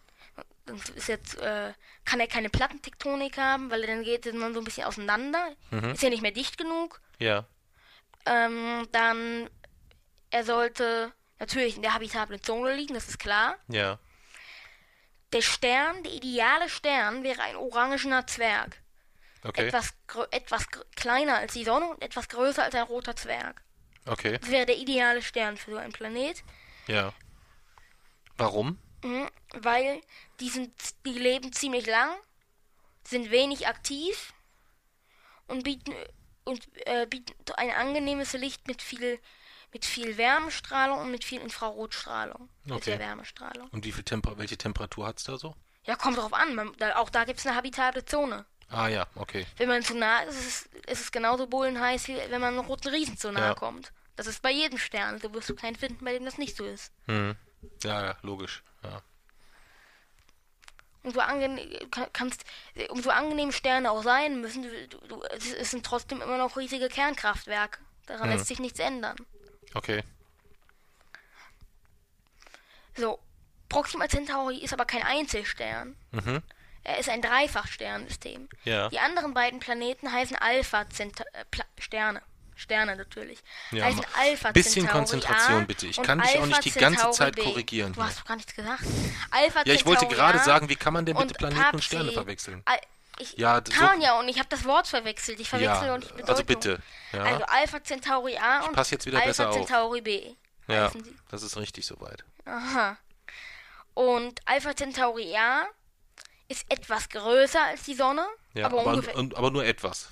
S2: Sonst ist zu, äh, kann er keine Plattentektonik haben, weil dann geht man so ein bisschen auseinander.
S1: Mhm.
S2: Ist ja nicht mehr dicht genug.
S1: Ja.
S2: Ähm, dann, er sollte natürlich in der habitablen Zone liegen, das ist klar.
S1: Ja.
S2: Der Stern, der ideale Stern, wäre ein orangener Zwerg.
S1: Okay.
S2: Etwas, etwas gr- kleiner als die Sonne und etwas größer als ein roter Zwerg.
S1: Okay.
S2: Das wäre der ideale Stern für so einen Planet,
S1: Ja. Warum?
S2: Mhm, weil die, sind, die leben ziemlich lang, sind wenig aktiv und bieten, und, äh, bieten ein angenehmes Licht mit viel, mit viel Wärmestrahlung und mit viel Infrarotstrahlung. Mit
S1: Okay.
S2: der Wärmestrahlung.
S1: Und wie viel Temper welche Temperatur hat's da so?
S2: Ja, kommt drauf an. Man, da, auch da gibt es eine habitable Zone.
S1: Ah ja, okay.
S2: Wenn man zu nah ist, ist es, ist es genauso bullenheiß, wie wenn man einem roten Riesen zu nahe
S1: Ja.
S2: kommt. Das ist bei jedem Stern. Du wirst du keinen finden, bei dem das nicht so ist.
S1: Hm. Ja, ja, logisch. Ja.
S2: Und so angenehm, kann- kannst, umso angenehm Sterne auch sein müssen, du, du, es sind trotzdem immer noch riesige Kernkraftwerke. Daran
S1: Hm.
S2: lässt sich nichts ändern.
S1: Okay.
S2: So, Proxima Centauri ist aber kein Einzelstern.
S1: Mhm.
S2: Er ist ein Dreifachsternsystem.
S1: Ja.
S2: Die anderen beiden Planeten heißen Alpha Centa äh, Sterne. Natürlich.
S1: Ja, ma-
S2: Alpha
S1: bisschen
S2: Centauri
S1: Konzentration
S2: A
S1: bitte. Ich
S2: und
S1: kann dich auch nicht die ganze
S2: Centauri
S1: Zeit
S2: B.
S1: korrigieren
S2: Du hast doch gar nichts gesagt. Alpha
S1: Ja, ich wollte
S2: Centauri
S1: gerade sagen, wie kann man denn bitte
S2: und
S1: Planeten und
S2: Papsi.
S1: Sterne verwechseln?
S2: Al ich
S1: Ja,
S2: kann
S1: so-
S2: ja und ich habe das Wort verwechselt. Ich verwechsel
S1: Ja,
S2: und Bedeutung.
S1: also bitte. Ja.
S2: Also Alpha Centauri A und
S1: pass jetzt wieder
S2: Alpha
S1: besser auf.
S2: Centauri B.
S1: Ja, das ist richtig soweit.
S2: Aha. Und Alpha Centauri A ist etwas größer als die Sonne,
S1: Ja,
S2: aber,
S1: aber,
S2: ungefähr,
S1: und, aber nur etwas.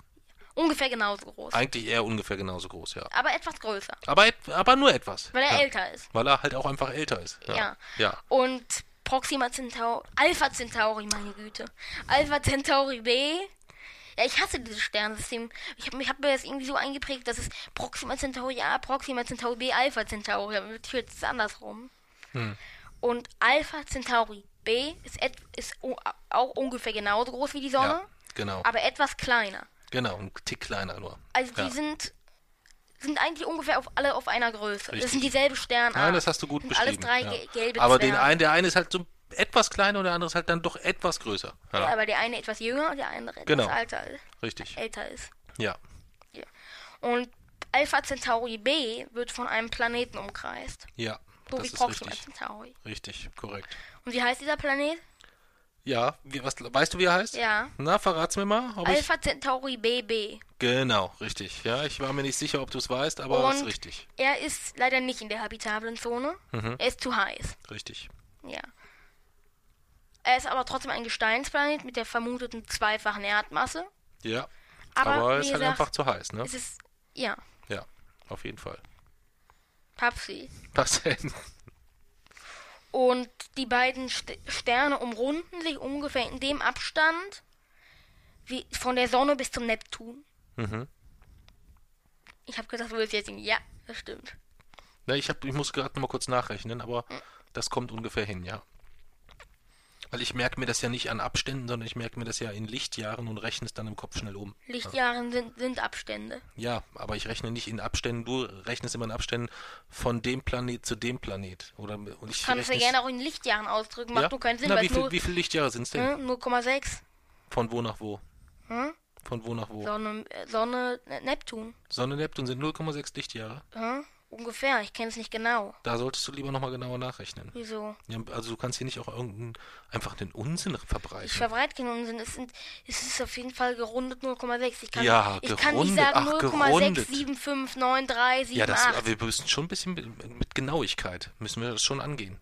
S2: Ungefähr genauso groß.
S1: Eigentlich eher ungefähr genauso groß, ja.
S2: aber etwas größer,
S1: Aber, aber nur etwas.
S2: weil er
S1: ja.
S2: älter ist.
S1: Weil er halt auch einfach älter ist. Ja.
S2: Ja.
S1: Ja.
S2: Und Proxima Centauri, Alpha Centauri, meine Güte. Alpha Centauri B. Ja, ich hasse dieses Sternensystem. Ich habe hab mir das irgendwie so eingeprägt, dass es Proxima Centauri A, Proxima Centauri B, Alpha Centauri. Aber natürlich ist es andersrum.
S1: Hm.
S2: Und Alpha Centauri B ist, ist auch ungefähr genauso groß wie die Sonne,
S1: ja. Genau.
S2: aber etwas kleiner.
S1: Genau, ein Tick kleiner nur.
S2: Also die
S1: ja.
S2: sind sind eigentlich ungefähr auf alle auf einer Größe.
S1: Richtig.
S2: Das sind dieselbe Sternart.
S1: Nein, das hast du gut
S2: sind
S1: beschrieben.
S2: Alles drei
S1: ja.
S2: ge- gelbe
S1: Aber den
S2: Zwerge.
S1: einen, der eine ist halt so etwas kleiner und der andere ist halt dann doch etwas größer. Ja,
S2: Ja, aber der eine etwas jünger und der andere etwas
S1: Genau.
S2: alter, ist-
S1: richtig.
S2: älter ist.
S1: Ja.
S2: Und Alpha Centauri B wird von einem Planeten umkreist.
S1: Ja.
S2: So
S1: das
S2: wie
S1: ist
S2: Proxima
S1: richtig.
S2: Centauri.
S1: Richtig, korrekt.
S2: Und wie heißt dieser Planet?
S1: Ja, wie, was, weißt du, wie er heißt?
S2: Ja.
S1: Na, verrat's mir mal. Ob ich,
S2: Alpha Centauri BB.
S1: genau, richtig. Ja, ich war mir nicht sicher, ob du es weißt, aber
S2: Und-
S1: ist richtig.
S2: Er ist leider nicht in der habitablen Zone.
S1: Mhm.
S2: Er ist zu heiß.
S1: Richtig.
S2: Ja. Er ist aber trotzdem ein Gesteinsplanet mit der vermuteten zweifachen Erdmasse.
S1: Ja.
S2: Aber,
S1: Aber,
S2: wie
S1: ist halt
S2: gesagt,
S1: einfach zu heiß, ne?
S2: es ist, ja,
S1: Ja, auf jeden Fall.
S2: Papsi.
S1: Denn?
S2: Und die beiden St Sterne umrunden sich ungefähr in dem Abstand wie von der Sonne bis zum Neptun.
S1: Mhm.
S2: Ich habe gesagt, du willst jetzt sagen, ja, das stimmt.
S1: Na, ich, hab, ich muss gerade noch mal kurz nachrechnen, aber das kommt ungefähr hin, ja. Weil ich merke mir das ja nicht an Abständen, sondern ich merke mir das ja in Lichtjahren und rechne es dann im Kopf schnell um.
S2: Lichtjahre sind, sind Abstände.
S1: Ja, aber ich rechne nicht in Abständen, du rechnest immer in Abständen von dem Planet zu dem Planet. Oder, und ich
S2: kann es ja gerne auch in Lichtjahren ausdrücken. Macht
S1: ja?
S2: nur keinen Sinn,
S1: Na, wie, viel, wie viele Lichtjahre sind es denn?
S2: hm, 0,6.
S1: Von wo nach wo?
S2: Hm?
S1: Von wo nach wo?
S2: Sonne, äh, Sonne, Neptun.
S1: Sonne, Neptun sind 0,6 Lichtjahre.
S2: Hm? Ungefähr, ich kenne es nicht genau.
S1: Da solltest du lieber nochmal genauer nachrechnen.
S2: Wieso?
S1: Ja, also du kannst hier nicht auch irgendeinen, einfach den Unsinn
S2: Ich
S1: verbreiten.
S2: verbreite keinen Unsinn. Es, sind, es ist auf jeden Fall gerundet 0,6. Ich kann,
S1: Ja,
S2: ich kann nicht
S1: gerundet.
S2: sagen
S1: Ach,
S2: 0,6,
S1: gerundet.
S2: 7593,
S1: Ja, das,
S2: 78.
S1: aber wir müssen schon ein bisschen mit, mit Genauigkeit, müssen wir das schon angehen.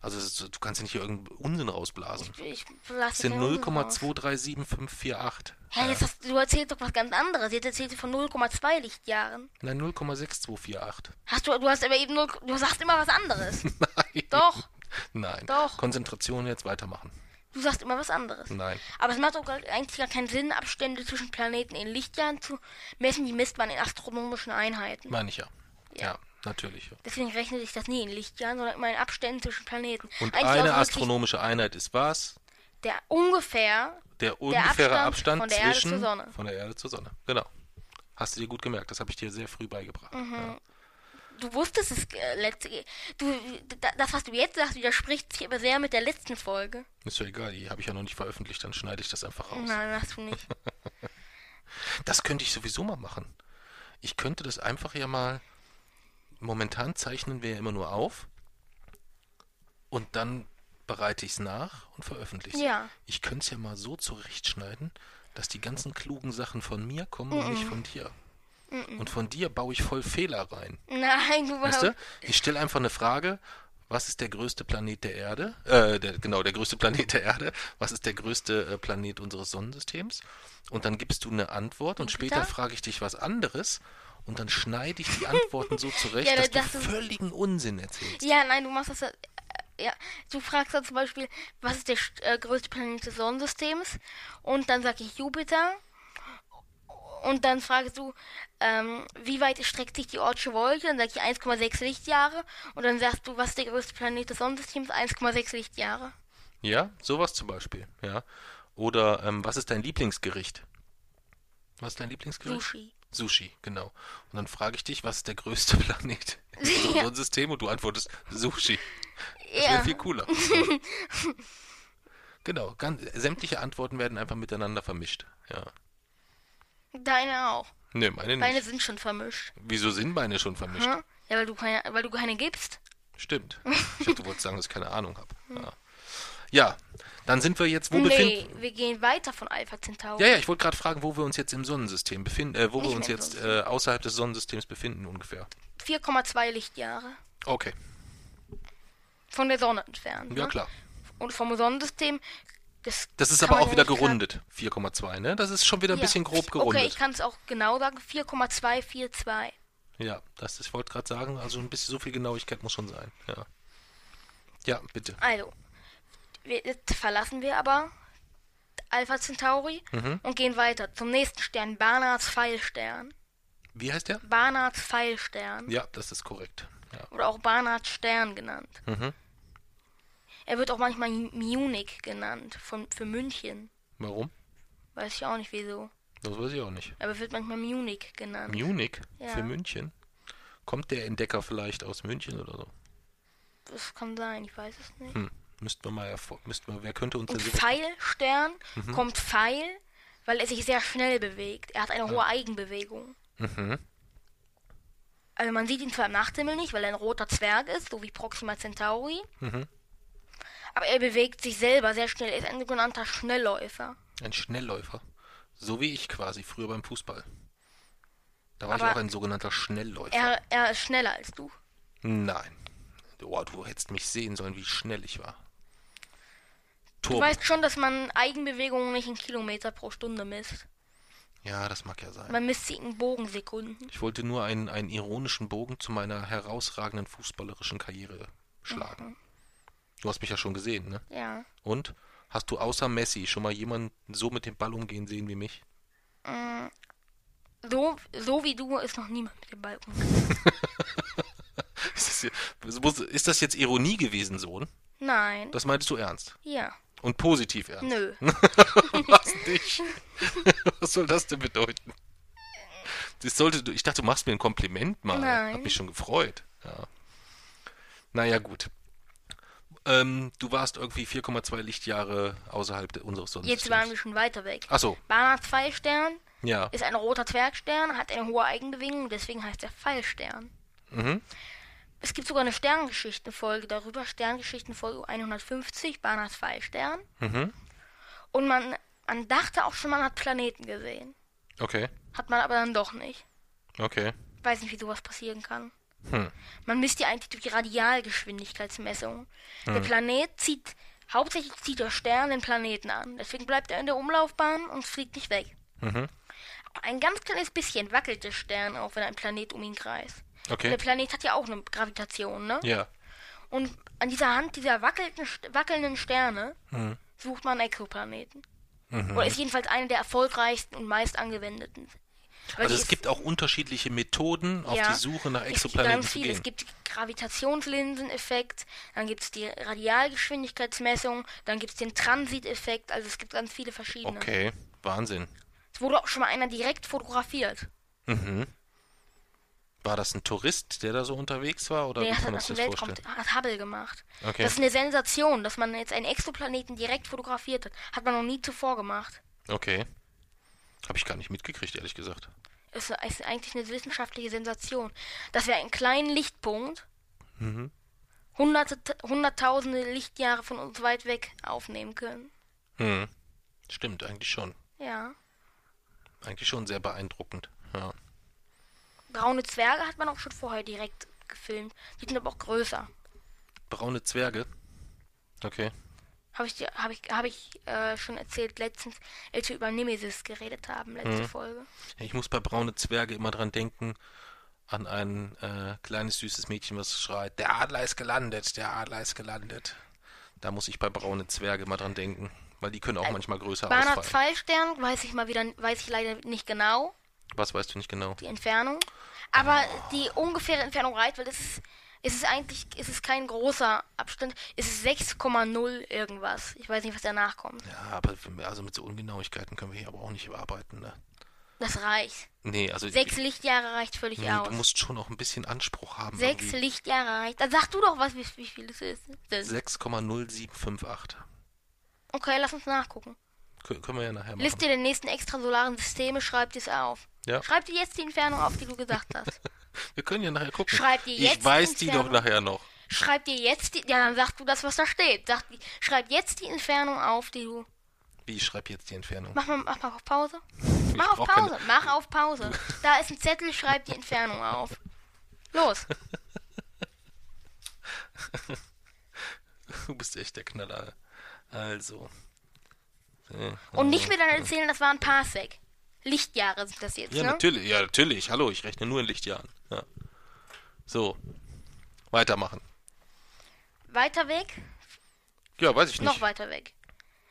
S1: Also du kannst ja nicht hier irgendeinen Unsinn rausblasen.
S2: Ich lasse
S1: Es sind 0,237,548.
S2: Hä, jetzt hast, du erzählst doch was ganz anderes. Jetzt erzählst du von 0,2 Lichtjahren.
S1: Nein, 0,6248.
S2: Hast du, du hast aber eben 0, du sagst immer was anderes. [laughs]
S1: Nein.
S2: Doch,
S1: Nein.
S2: Doch.
S1: Konzentration jetzt weitermachen.
S2: du sagst immer was anderes.
S1: Nein.
S2: Aber es macht doch eigentlich gar keinen Sinn, Abstände zwischen Planeten in Lichtjahren zu messen. Die misst man in astronomischen Einheiten.
S1: Meine ich ja. Ja,
S2: Ja.
S1: Natürlich. Ja.
S2: Deswegen rechnet sich das nie in Lichtjahren, sondern immer in Abständen zwischen Planeten.
S1: Und
S2: Eigentlich
S1: eine astronomische Einheit ist was?
S2: Der ungefähr
S1: Der ungefähre
S2: Abstand
S1: Abstand,
S2: von der Erde
S1: zwischen
S2: zur Sonne.
S1: von der Erde zur Sonne. Genau. Hast du dir gut gemerkt. Das habe ich dir sehr früh beigebracht.
S2: Mhm.
S1: Ja.
S2: Du wusstest es äh, letzte. Du, da- das, was du jetzt sagst, widerspricht sich aber sehr mit der letzten Folge.
S1: Ist ja egal, die habe ich ja noch nicht veröffentlicht, dann schneide ich das einfach raus.
S2: Nein, hast du nicht. [laughs]
S1: Das könnte ich sowieso mal machen. Ich könnte das einfach ja mal. Momentan zeichnen wir ja immer nur auf. Und dann bereite ich es nach und veröffentliche es.
S2: Ja.
S1: Ich könnte es ja mal so zurechtschneiden, dass die ganzen klugen Sachen von mir kommen und nicht von dir. Und von dir baue ich voll Fehler rein.
S2: Nein, du
S1: Weißt du? Ich stelle einfach eine Frage. Was ist der größte Planet der Erde? Äh, der, genau, der größte Planet der Erde. Was ist der größte äh, Planet unseres Sonnensystems? Und dann gibst du eine Antwort und
S2: Jupiter?
S1: später frage ich dich was anderes und dann schneide ich die [laughs] Antworten so zurecht,
S2: Ja,
S1: dass
S2: das
S1: du völligen Unsinn erzählst.
S2: Ja, nein, du machst das. Ja, du fragst dann zum Beispiel, was ist der äh, größte Planet des Sonnensystems? Und dann sage ich Jupiter. Und dann fragst du, ähm, wie weit streckt sich die Ortsche Wolke? Dann sage ich 1,6 Lichtjahre. Und dann sagst du, was ist der größte Planet des Sonnensystems? 1,6 Lichtjahre.
S1: Ja, sowas zum Beispiel. Ja. Oder ähm, was ist dein Lieblingsgericht? Was ist dein Lieblingsgericht?
S2: Sushi.
S1: Sushi, genau. Und dann frage ich dich, was ist der größte [laughs] Planet unserem
S2: Ja.
S1: Sonnensystem? Und du antwortest Sushi. Das
S2: Ja.
S1: wäre viel cooler. [laughs] genau, ganz, sämtliche Antworten werden einfach miteinander vermischt. Ja.
S2: Deine auch.
S1: Nö, meine nicht.
S2: Deine sind schon vermischt.
S1: Wieso sind meine schon vermischt?
S2: Hm? Ja, weil du keine, weil du keine gibst.
S1: Stimmt. [laughs] Ich dachte, du wolltest sagen, dass ich keine Ahnung habe. Ja. Ja, dann sind wir jetzt, wo befinden...
S2: Nee, wir gehen weiter von Alpha Centauri.
S1: Ja, ja, ich wollte gerade fragen, wo wir uns jetzt im Sonnensystem befinden, äh, wo wir
S2: Nicht
S1: uns
S2: mehr im
S1: jetzt äh, außerhalb des Sonnensystems befinden ungefähr.
S2: 4,2 Lichtjahre.
S1: Okay,
S2: Von der Sonne entfernt.
S1: ja
S2: ne?
S1: klar.
S2: Und vom Sonnensystem. Das,
S1: Das ist aber auch wieder gerundet, 4,2, ne? Das ist schon wieder ein
S2: Ja.
S1: bisschen grob
S2: Okay,
S1: gerundet.
S2: ich kann es auch genau sagen. 4,242.
S1: Ja, das ist, ich wollte gerade sagen, also ein bisschen so viel Genauigkeit muss schon sein. Ja, ja bitte.
S2: Also, wir, jetzt verlassen wir aber Alpha Centauri
S1: Mhm.
S2: und gehen weiter zum nächsten Stern, Barnards Pfeilstern.
S1: Wie heißt der?
S2: Barnards Pfeilstern.
S1: Ja, das ist korrekt. Ja.
S2: Oder auch Barnards Stern genannt.
S1: Mhm.
S2: Er wird auch manchmal Munich genannt, von, für München.
S1: Warum?
S2: Weiß ich auch nicht wieso.
S1: Das weiß ich auch nicht.
S2: Aber wird manchmal Munich genannt.
S1: Munich
S2: Ja.
S1: für München? Kommt der Entdecker vielleicht aus München oder so?
S2: das kann sein, ich weiß es nicht.
S1: Hm. Müssten wir mal müssten wir, wer könnte uns
S2: Und Pfeilstern
S1: Mhm.
S2: kommt Pfeil, weil er sich sehr schnell bewegt. Er hat eine hohe Eigenbewegung.
S1: Mhm.
S2: Also man sieht ihn zwar im Nachthimmel nicht, weil er ein roter Zwerg ist, so wie Proxima Centauri.
S1: Mhm.
S2: Aber er bewegt sich selber sehr schnell. Er ist ein sogenannter Schnellläufer.
S1: Ein Schnellläufer. So wie ich quasi früher beim Fußball. Da war ich
S2: Aber
S1: auch ein sogenannter Schnellläufer.
S2: Er, er ist schneller als du.
S1: Nein. Oh, du hättest mich sehen sollen, wie schnell ich war.
S2: Du
S1: Turbo.
S2: weißt schon, dass man Eigenbewegungen nicht in Kilometer pro Stunde misst.
S1: Ja, das mag ja sein.
S2: Man misst sie in Bogensekunden.
S1: Ich wollte nur einen, einen ironischen Bogen zu meiner herausragenden fußballerischen Karriere schlagen. Du hast mich ja schon gesehen, ne?
S2: Ja.
S1: Und? Hast du außer Messi schon mal jemanden so mit dem Ball umgehen sehen wie mich?
S2: So, so wie du ist noch niemand mit dem Ball umgegangen. [laughs]
S1: Ist das, ist das jetzt Ironie gewesen, Sohn?
S2: Nein.
S1: Das meintest du ernst?
S2: Ja.
S1: Und positiv ernst?
S2: Nö. [laughs]
S1: Was nicht? [laughs] Was soll das denn bedeuten? Das sollte, ich dachte, du machst mir ein Kompliment mal.
S2: Nein.
S1: Hab mich schon gefreut. Ja. Naja, gut. Ähm, du warst irgendwie 4,2 Lichtjahre außerhalb unseres Sonnensystems.
S2: Jetzt waren wir schon weiter weg.
S1: Achso,
S2: Barnard Pfeilstern
S1: ja.
S2: ist ein roter Zwergstern, hat eine hohe Eigenbewegung, deswegen heißt er Pfeilstern.
S1: Mhm.
S2: Es gibt sogar eine Sterngeschichtenfolge darüber, Sterngeschichtenfolge 150, Barnard Pfeilstern.
S1: Mhm.
S2: Und man, man dachte auch schon, man hat Planeten gesehen.
S1: Okay,
S2: Hat man aber dann doch nicht.
S1: okay.
S2: Weiß nicht, wie sowas passieren kann.
S1: Hm.
S2: Man misst ja eigentlich durch die Radialgeschwindigkeitsmessung. Der Planet zieht, hauptsächlich zieht der Stern den Planeten an. Deswegen bleibt er in der Umlaufbahn und fliegt nicht weg.
S1: Mhm.
S2: Ein ganz kleines bisschen wackelt der Stern auch, wenn ein Planet um ihn kreist.
S1: Okay.
S2: Der Planet hat ja auch eine Gravitation, ne?
S1: Ja.
S2: Und an dieser Hand dieser wackelnden, wackelnden Sterne
S1: Mhm.
S2: sucht man Exoplaneten.
S1: Mhm.
S2: Oder ist jedenfalls eine der erfolgreichsten und meist angewendeten. Weil
S1: Also es
S2: ist-
S1: gibt auch unterschiedliche Methoden, auf
S2: Ja.
S1: die Suche nach
S2: Es gibt
S1: Exoplaneten
S2: ganz
S1: zu gehen.
S2: Es gibt Gravitationslinseneffekt, dann gibt es die Radialgeschwindigkeitsmessung, dann gibt es den Transiteffekt, also es gibt ganz viele verschiedene.
S1: Okay, Wahnsinn.
S2: Es wurde auch schon mal einer direkt fotografiert.
S1: Mhm. War das ein Tourist, der da so unterwegs war? Oder
S2: Nee, das hat, das Weltraum, hat Hubble gemacht.
S1: Okay.
S2: Das ist eine Sensation, dass man jetzt einen Exoplaneten direkt fotografiert hat. Hat man noch nie zuvor gemacht.
S1: Okay. Habe ich gar nicht mitgekriegt, ehrlich gesagt.
S2: Es ist eigentlich eine wissenschaftliche Sensation, dass wir einen kleinen Lichtpunkt
S1: Mhm.
S2: hunderte, hunderttausende Lichtjahre von uns weit weg aufnehmen können.
S1: Hm. Stimmt, eigentlich schon.
S2: Ja.
S1: Eigentlich schon sehr beeindruckend. Ja.
S2: Braune Zwerge hat man auch schon vorher direkt gefilmt. Die sind aber auch größer.
S1: Braune Zwerge. Okay.
S2: Habe ich, dir- hab ich, hab ich äh, schon erzählt letztens, als wir über Nemesis geredet haben, letzte
S1: Mhm.
S2: Folge.
S1: Ich muss bei braune Zwerge immer dran denken, an ein äh, kleines süßes Mädchen, was schreit, der Adler ist gelandet, der Adler ist gelandet. Da muss ich bei braune Zwerge immer dran denken, weil die können auch manchmal größer
S2: Barnard
S1: ausfallen.
S2: Pfeilstern weiß ich mal wieder, weiß ich leider nicht genau,
S1: Was weißt du nicht genau?
S2: die Entfernung. Aber die ungefähre Entfernung reicht, weil es ist, es ist eigentlich, es ist kein großer Abstand. Es ist 6,0 irgendwas. Ich weiß nicht, was danach kommt.
S1: Ja, aber also mit so Ungenauigkeiten können wir hier aber auch nicht arbeiten, ne?
S2: Das reicht.
S1: Nee, also
S2: Sechs Lichtjahre reicht völlig
S1: nee,
S2: aus.
S1: du musst schon auch ein bisschen Anspruch haben.
S2: Sechs
S1: irgendwie.
S2: Lichtjahre reicht. Dann sag du doch was, wie, wie viel es ist.
S1: 6,0758.
S2: Okay, lass uns nachgucken.
S1: Kö- können wir ja nachher machen.
S2: Liste der nächsten extrasolaren Systeme, schreib dies auf.
S1: Ja.
S2: Schreib dir jetzt die Entfernung auf, die du gesagt hast. [laughs]
S1: Wir können ja nachher gucken.
S2: Schreib dir jetzt
S1: ich weiß
S2: die
S1: die doch nachher noch.
S2: schreib dir jetzt die. Ja, dann sag du das, was da steht. Sag, schreib jetzt die Entfernung auf, die du.
S1: Wie, ich schreibe jetzt die Entfernung.
S2: Mach mal, mach mal auf Pause. Mach auf
S1: brauch keine-
S2: Pause. Mach auf Pause. [laughs] Da ist ein Zettel, schreib die Entfernung auf. Los. [laughs]
S1: Du bist echt der Knaller. Also.
S2: Und nicht mir dann erzählen, das war ein Parsec. Lichtjahre sind das jetzt,
S1: Ja,
S2: ne?
S1: natürlich, ja, natürlich. Hallo, ich rechne nur in Lichtjahren. Ja. So. Weitermachen.
S2: Weiter weg,
S1: Ja, weiß ich nicht.
S2: noch weiter weg.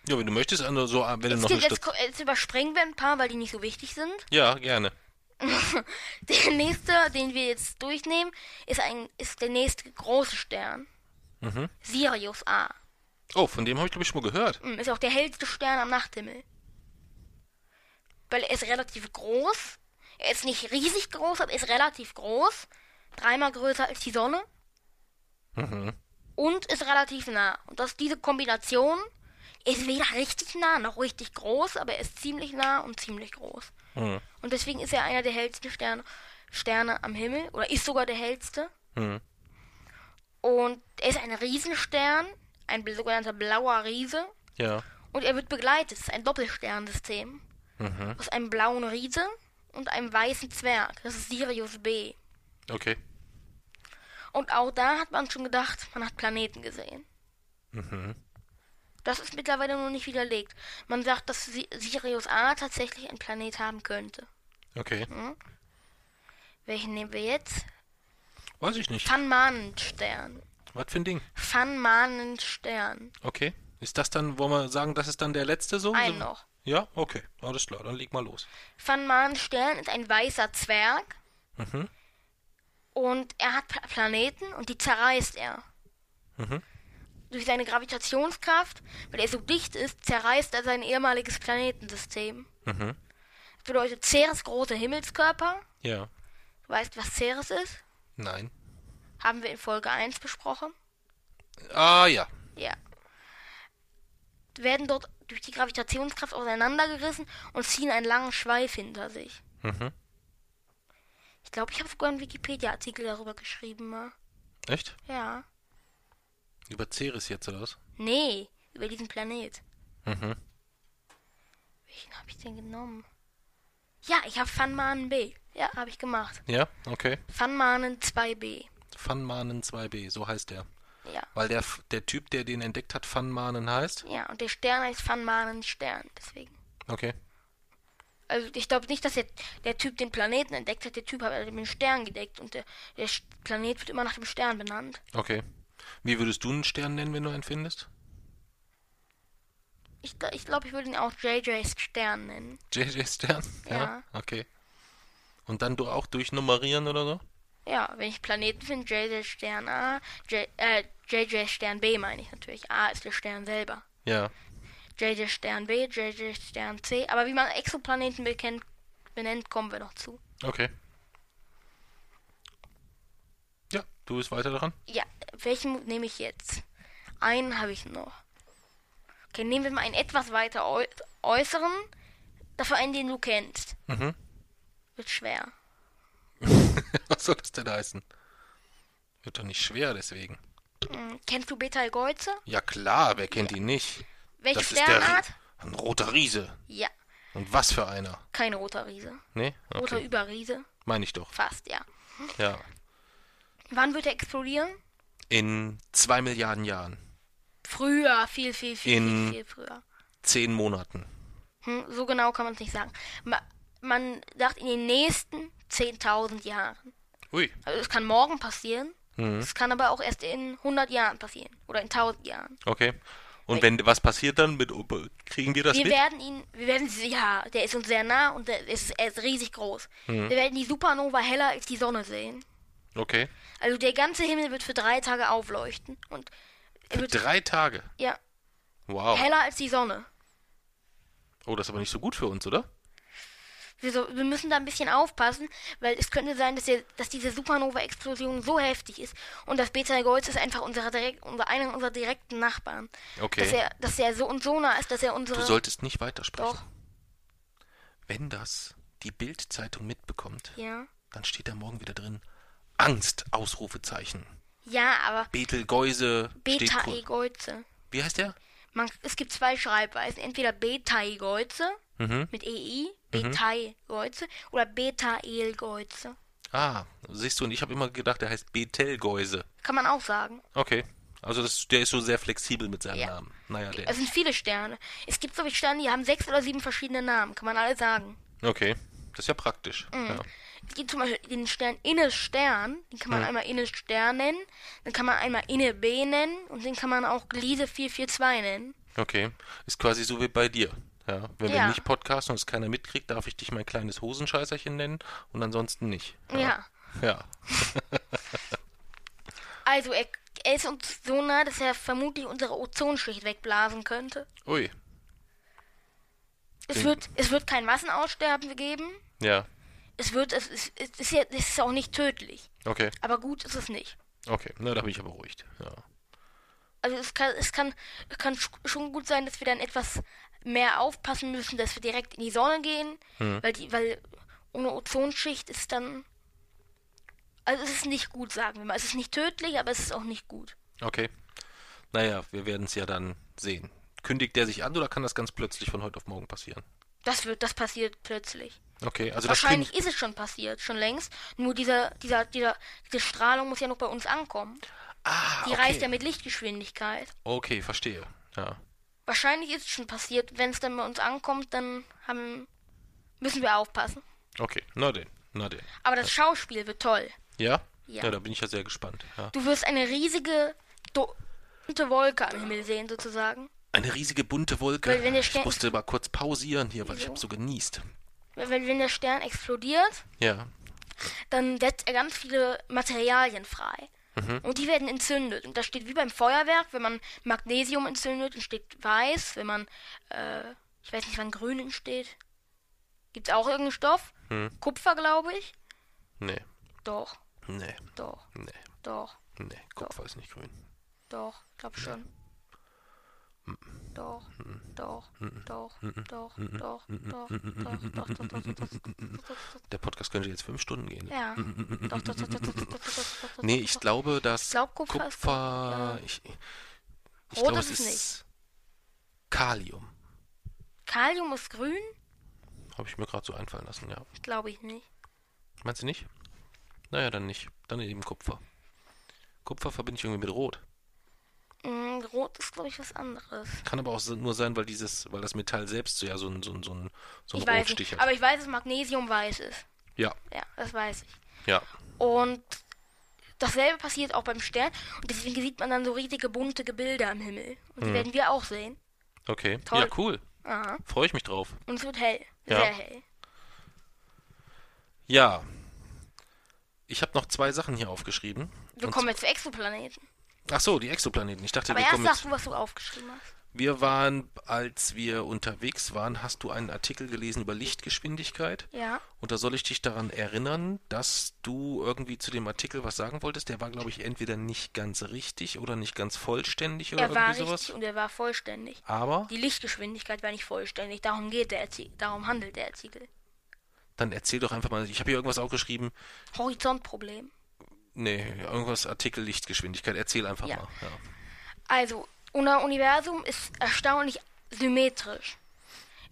S1: Ja, wenn du möchtest, also so, wenn du
S2: Jetzt,
S1: noch
S2: gibt,
S1: eine
S2: jetzt, jetzt überspringen wir ein paar, weil die nicht so wichtig sind.
S1: Ja, gerne. [laughs]
S2: Der nächste, den wir jetzt durchnehmen, ist, ein, ist der nächste große Stern.
S1: Mhm.
S2: Sirius A.
S1: Oh, von dem habe ich, glaube ich, schon mal gehört.
S2: Hm, Ist auch der hellste Stern am Nachthimmel. Weil er ist relativ groß. Er ist nicht riesig groß, aber er ist relativ groß. Dreimal größer als die Sonne.
S1: Mhm.
S2: Und ist relativ nah. Und das, diese Kombination ist weder richtig nah noch richtig groß, aber er ist ziemlich nah und ziemlich groß.
S1: Mhm.
S2: Und deswegen ist er einer der hellsten Sterne, Sterne am Himmel. Oder ist sogar der hellste.
S1: Mhm.
S2: Und er ist ein Riesenstern, ein sogenannter blauer Riese.
S1: Ja.
S2: Und er wird begleitet. Es ist ein Doppelsternsystem.
S1: Mhm.
S2: Aus einem blauen Riese und einem weißen Zwerg. Das ist Sirius B.
S1: Okay.
S2: Und auch da hat man schon gedacht, man hat Planeten gesehen.
S1: Mhm.
S2: Das ist mittlerweile noch nicht widerlegt. Man sagt, dass Si- Sirius A tatsächlich ein Planet haben könnte.
S1: Okay.
S2: Welchen nehmen wir jetzt?
S1: Weiß ich nicht.
S2: Van Manen-Stern.
S1: Was für ein Ding?
S2: Van Manen-Stern.
S1: Okay. Ist das dann, wollen wir sagen, das ist dann der letzte so?
S2: Ein noch.
S1: Ja, okay. Alles klar, dann leg mal los.
S2: Van Manen-Stern ist ein weißer Zwerg.
S1: Mhm.
S2: Und er hat Pla- Planeten und die zerreißt er.
S1: Mhm.
S2: Durch seine Gravitationskraft, weil er so dicht ist, zerreißt er sein ehemaliges Planetensystem.
S1: Mhm.
S2: Das bedeutet Ceres große Himmelskörper.
S1: Ja.
S2: Du weißt, was Ceres ist?
S1: Nein.
S2: Haben wir in Folge 1 besprochen.
S1: Ah, ja.
S2: Ja. Werden dort durch die Gravitationskraft auseinandergerissen und ziehen einen langen Schweif hinter sich.
S1: Mhm.
S2: Ich glaube, ich habe sogar einen Wikipedia-Artikel darüber geschrieben mal.
S1: Echt?
S2: Ja.
S1: Über Ceres jetzt, oder was?
S2: Nee, über diesen Planet.
S1: Mhm.
S2: Welchen habe ich denn genommen? Ja, ich habe Van Manen B. Ja, habe ich gemacht.
S1: Ja, okay.
S2: Van Manen 2B.
S1: Van Manen 2b, so heißt der.
S2: Ja.
S1: Weil der, der Typ, der den entdeckt hat, Van Manen heißt?
S2: Ja, und der Stern heißt Van Manen Stern, deswegen.
S1: Okay.
S2: Also ich glaube nicht, dass der, der Typ den Planeten entdeckt hat. Der Typ hat den Stern gedeckt und der, der Planet wird immer nach dem Stern benannt.
S1: Okay. Wie würdest du einen Stern nennen, wenn du einen findest?
S2: Ich, ich glaube, ich würde ihn auch JJ Stern nennen.
S1: JJ Stern?
S2: Ja.
S1: Okay. Und dann du auch durchnummerieren oder so?
S2: Ja, wenn ich Planeten finde, JJ Stern A, J, äh, JJ Stern B meine ich natürlich. A ist der Stern selber.
S1: Ja.
S2: JJ Stern B, JJ Stern C. Aber wie man Exoplaneten bekennt, benennt, kommen wir noch zu.
S1: Okay. Ja, du bist weiter dran.
S2: Ja, welchen nehme ich jetzt? Einen habe ich noch. Okay, nehmen wir mal einen etwas weiter äu äußeren. Dafür einen, den du kennst.
S1: Mhm.
S2: Wird schwer. [laughs]
S1: Was soll das denn heißen? Wird doch nicht schwer deswegen.
S2: Hm, kennst du Betelgeuse?
S1: Ja klar, wer kennt ihn nicht?
S2: Welche
S1: das ist der
S2: Sternart?
S1: Ein roter Riese.
S2: Ja,
S1: Und was für einer?
S2: kein roter Riese.
S1: Nee?
S2: Roter
S1: Okay.
S2: Überriese?
S1: Meine ich doch.
S2: Fast, ja.
S1: Ja.
S2: Wann wird er explodieren?
S1: In zwei Milliarden Jahren.
S2: Früher, viel, viel, viel,
S1: In-
S2: viel, viel früher.
S1: Zehn Monaten.
S2: Hm, so genau kann man es nicht sagen. Ma man sagt in den nächsten 10.000 Jahren.
S1: Ui.
S2: Also es kann morgen passieren.
S1: Mhm.
S2: Es kann aber auch erst in 100 Jahren passieren. Oder in 1000 Jahren.
S1: Okay. Und wenn was passiert dann mit kriegen wir das
S2: Wir
S1: mit?
S2: werden ihn, wir werden, sie- ja, der ist uns sehr nah und der ist, er ist riesig groß.
S1: Mhm.
S2: Wir werden die Supernova heller als die Sonne sehen.
S1: Okay.
S2: Also der ganze Himmel wird für drei Tage aufleuchten und er wird,
S1: Drei Tage.
S2: ja,
S1: Wow.
S2: heller als die Sonne.
S1: Oh, das ist aber nicht so gut für uns, oder?
S2: Wir, so, wir müssen da ein bisschen aufpassen, weil es könnte sein, dass, der, dass diese Supernova-Explosion so heftig ist und das Betelgeuse ist einfach unsere direkt, unser, einer unserer direkten Nachbarn.
S1: Okay.
S2: Dass er, dass er so und so nah ist, dass er
S1: Du
S2: unsere...
S1: solltest nicht weitersprechen.
S2: Doch,
S1: Wenn das die Bild-Zeitung mitbekommt,
S2: ja.
S1: dann steht da morgen wieder drin Angst, Ausrufezeichen.
S2: Ja, aber
S1: Betelgeuse.
S2: Beta-Egeuze.
S1: Wie heißt der?
S2: Man, es gibt zwei Schreibweisen. Entweder Beta-Egeuze
S1: Mhm.
S2: mit EI, Beta-Egeuze, oder Beta-Elgeuze.
S1: Ah, siehst du, und ich habe immer gedacht, der heißt Betelgeuse.
S2: Kann man auch sagen.
S1: Okay. Also das, der ist so sehr flexibel mit seinem
S2: Ja.
S1: Namen. Naja, der.
S2: Es sind viele Sterne. Es gibt so viele Sterne, die haben sechs oder sieben verschiedene Namen. Kann man alle sagen.
S1: Okay. Das ist ja praktisch.
S2: Mhm.
S1: Ja.
S2: Es gibt zum Beispiel den Stern Inne Stern. Den kann man
S1: Mhm.
S2: einmal Inne Stern nennen. Dann kann man einmal Inne B nennen. Und den kann man auch Gliese 442 nennen.
S1: Okay. Ist quasi so wie bei dir. Ja. Wenn wir
S2: Ja.
S1: nicht podcasten und es keiner mitkriegt, darf ich dich mein kleines Hosenscheißerchen nennen und ansonsten nicht.
S2: Ja.
S1: Ja. [laughs]
S2: Also er, er ist uns so nah, dass er vermutlich unsere Ozonschicht wegblasen könnte.
S1: Ui.
S2: Es wird, es wird kein Massenaussterben geben.
S1: Ja.
S2: Es wird, es ist, es ist, ja, es ist auch nicht tödlich.
S1: Okay.
S2: Aber gut ist es nicht.
S1: Okay. Na, da bin ich aber beruhigt. Ja.
S2: Also es kann, es kann, es kann sch- schon gut sein, dass wir dann etwas mehr aufpassen müssen, dass wir direkt in die Sonne gehen,
S1: Hm.
S2: weil die, weil ohne Ozonschicht ist dann, also es ist nicht gut, sagen wir mal. Es ist nicht tödlich, aber es ist auch nicht gut.
S1: Okay. Naja, wir werden es ja dann sehen. Kündigt der sich an oder kann das ganz plötzlich von heute auf morgen passieren?
S2: Das wird, das passiert plötzlich.
S1: Okay, also
S2: Wahrscheinlich ist es schon passiert, schon längst. Nur dieser, dieser, dieser, diese Strahlung muss ja noch bei uns ankommen.
S1: Ah,
S2: Die
S1: okay.
S2: reist ja mit Lichtgeschwindigkeit.
S1: Okay, verstehe. Ja.
S2: Wahrscheinlich ist es schon passiert. Wenn es dann bei uns ankommt, dann haben, müssen wir aufpassen.
S1: Okay, na denn, na denn.
S2: Aber das Schauspiel wird toll.
S1: Ja?
S2: Ja.
S1: Ja, da bin ich ja sehr gespannt. Ja.
S2: Du wirst eine riesige bunte Wolke am Himmel sehen, sozusagen.
S1: Eine riesige bunte Wolke.
S2: Weil wenn der
S1: ich
S2: Stern-
S1: musste mal kurz pausieren hier, weil ich
S2: Wieso?
S1: habe so genießt.
S2: Wenn, wenn der Stern explodiert,
S1: Ja.
S2: dann setzt er ganz viele Materialien frei. Und die werden entzündet. Und das steht wie beim Feuerwerk, wenn man Magnesium entzündet, entsteht weiß. Wenn man, äh, ich weiß nicht, wann grün entsteht. Gibt es auch irgendeinen Stoff?
S1: Hm.
S2: Kupfer, glaube ich.
S1: Nee,
S2: Doch,
S1: nee,
S2: doch,
S1: nee,
S2: doch,
S1: nee. Kupfer ist nicht grün.
S2: doch, glaub schon. Doch, doch, doch, doch, doch, doch, doch, doch, doch,
S1: Der Podcast könnte jetzt fünf Stunden gehen.
S2: Ja. Doch, doch, doch, doch,
S1: Nee, ich glaube, dass
S2: Kupfer.
S1: Ich, glaube, es ist Kalium.
S2: Kalium ist grün?
S1: Habe ich mir gerade so einfallen lassen, ja.
S2: Ich glaube ich nicht.
S1: Meinst du nicht? Naja, dann nicht. Dann eben Kupfer. Kupfer verbinde ich irgendwie mit Rot.
S2: Mm, Rot ist, glaube ich, was anderes.
S1: Kann aber auch nur sein, weil dieses, weil das Metall selbst so ja so ein, so ein, so ein, so ein
S2: Ich weiß nicht.
S1: hat.
S2: Aber ich weiß, dass Magnesium weiß ist.
S1: Ja,
S2: Ja, das weiß ich.
S1: ja.
S2: Und dasselbe passiert auch beim Stern. Und deswegen sieht man dann so riesige bunte Gebilde am Himmel. Und die werden wir auch sehen.
S1: Okay.
S2: Toll.
S1: Ja, cool. Freue ich mich drauf.
S2: Und es wird hell.
S1: Ja.
S2: Sehr hell.
S1: Ja. Ich habe noch zwei Sachen hier aufgeschrieben.
S2: Wir
S1: Und
S2: kommen jetzt zu Exoplaneten.
S1: Ach so, die Exoplaneten. Ich dachte,
S2: Aber
S1: wir
S2: erst
S1: kommen
S2: sagst du, was du aufgeschrieben hast.
S1: Wir waren, als wir unterwegs waren, hast du einen Artikel gelesen über Lichtgeschwindigkeit.
S2: Ja.
S1: Und da soll ich dich daran erinnern, dass du irgendwie zu dem Artikel was sagen wolltest. Der war, glaube ich, entweder nicht ganz richtig oder nicht ganz vollständig oder
S2: Er war
S1: irgendwie
S2: richtig
S1: sowas.
S2: und er war vollständig.
S1: Aber
S2: Die Lichtgeschwindigkeit war nicht vollständig. Darum geht der Artikel. Darum handelt der Artikel.
S1: dann erzähl doch einfach mal. Ich habe hier irgendwas aufgeschrieben.
S2: Horizontproblem.
S1: Nee, irgendwas Artikel Lichtgeschwindigkeit. Erzähl einfach
S2: Ja.
S1: mal. Ja.
S2: Also, unser Universum ist erstaunlich symmetrisch.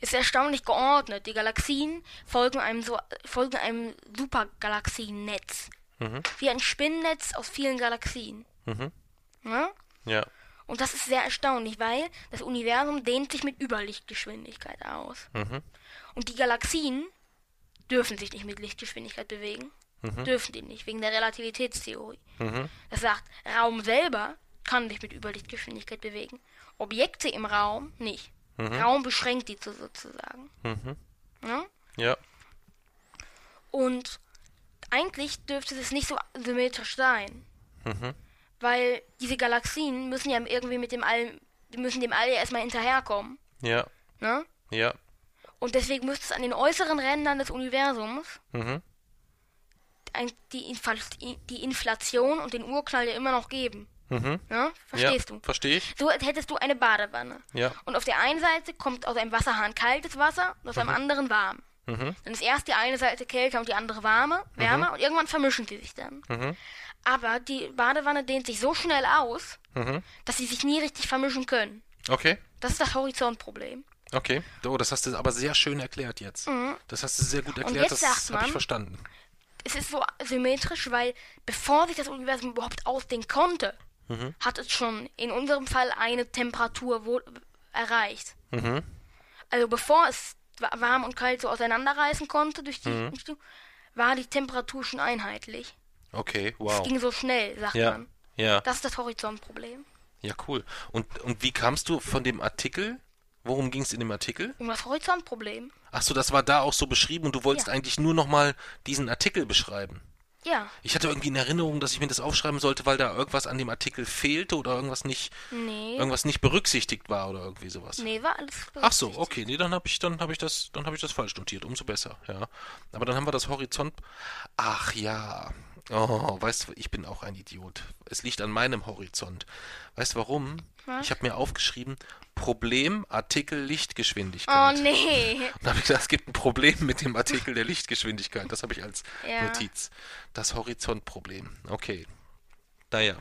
S2: Ist erstaunlich geordnet. Die Galaxien folgen einem, so, folgen einem Supergalaxiennetz. Wie ein Spinnennetz aus vielen Galaxien.
S1: Mhm.
S2: Ne?
S1: ja.
S2: Und das ist sehr erstaunlich, weil das Universum dehnt sich mit Überlichtgeschwindigkeit aus.
S1: Mhm.
S2: Und die Galaxien dürfen sich nicht mit Lichtgeschwindigkeit bewegen. Dürfen die nicht, wegen der Relativitätstheorie.
S1: Mhm.
S2: Das sagt, Raum selber kann sich mit Überlichtgeschwindigkeit bewegen. Objekte im Raum nicht. Raum beschränkt die so- sozusagen.
S1: Mhm.
S2: Ne?
S1: Ja.
S2: Und eigentlich dürfte es nicht so symmetrisch sein.
S1: Mhm.
S2: Weil diese Galaxien müssen ja irgendwie mit dem All, die müssen dem All ja erstmal hinterherkommen.
S1: Ja.
S2: Ne?
S1: Ja.
S2: Und deswegen müsste es an den äußeren Rändern des Universums
S1: Mhm.
S2: Die, die Inflation und den Urknall ja immer noch geben.
S1: Mhm.
S2: Ne? Verstehst
S1: ja.
S2: du?
S1: Verstehe ich.
S2: So als hättest du eine Badewanne.
S1: Ja.
S2: Und auf der einen Seite kommt aus einem Wasserhahn kaltes Wasser und aus einem anderen warm.
S1: Mhm.
S2: Dann ist erst die eine Seite kälter und die andere warme, wärmer und irgendwann vermischen sie sich dann.
S1: Mhm.
S2: Aber die Badewanne dehnt sich so schnell aus,
S1: Mhm.
S2: dass sie sich nie richtig vermischen können.
S1: Okay.
S2: Das ist das Horizontproblem.
S1: Okay. Oh, das hast du aber sehr schön erklärt jetzt. Das hast du sehr gut erklärt.
S2: jetzt
S1: Das habe ich verstanden.
S2: Es ist so symmetrisch, weil bevor sich das Universum überhaupt ausdehnen konnte,
S1: Mhm.
S2: hat es schon in unserem Fall eine Temperatur erreicht.
S1: Mhm.
S2: Also bevor es wa- warm und kalt so auseinanderreißen konnte durch die
S1: Mhm.
S2: War die Temperatur schon einheitlich.
S1: Okay.
S2: Es
S1: Wow.
S2: ging so schnell, sagt
S1: Ja.
S2: man.
S1: Ja.
S2: Das ist das Horizontproblem.
S1: Ja, cool. Und, und wie kamst du von dem Artikel? Worum ging es in dem Artikel?
S2: Und das Horizontproblem.
S1: Ach so, das war da auch so beschrieben und du wolltest
S2: Ja.
S1: eigentlich nur nochmal diesen Artikel beschreiben.
S2: Ja,
S1: Ich hatte irgendwie in Erinnerung, dass ich mir das aufschreiben sollte, weil da irgendwas an dem Artikel fehlte oder irgendwas nicht,
S2: nee.
S1: irgendwas nicht berücksichtigt war oder irgendwie sowas.
S2: Nee, war alles
S1: Ach so, okay, nee, dann habe ich, dann habe ich das, dann habe ich das falsch notiert, umso besser, ja. Aber dann haben wir das Horizont. Ach ja. Oh, weißt du, ich bin auch ein Idiot. Es liegt an meinem Horizont. Weißt du warum?
S2: Was?
S1: Ich habe mir aufgeschrieben, Problem, Artikel,
S2: Oh
S1: Lichtgeschwindigkeit.
S2: nee.
S1: Dann habe ich gedacht, es gibt ein Problem mit dem Artikel der Lichtgeschwindigkeit. Das habe ich als [laughs]
S2: Ja.
S1: Notiz. Das Horizontproblem. Okay. Naja,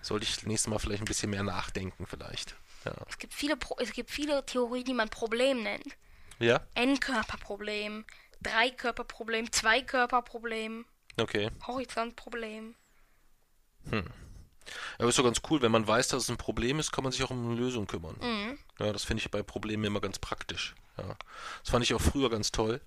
S1: sollte ich nächstes Mal vielleicht ein bisschen mehr nachdenken, vielleicht. Ja.
S2: Es gibt viele, Pro es gibt viele Theorien, die man Problem nennt.
S1: Ja?
S2: N-Körperproblem, Dreikörperproblem, Zweikörperproblem,
S1: Okay.
S2: Horizontproblem.
S1: Aber ist doch ganz cool, wenn man weiß, dass es ein Problem ist, kann man sich auch um eine Lösung kümmern.
S2: Mhm.
S1: Ja, das finde ich bei Problemen immer ganz praktisch. Ja. Das fand ich auch früher ganz toll,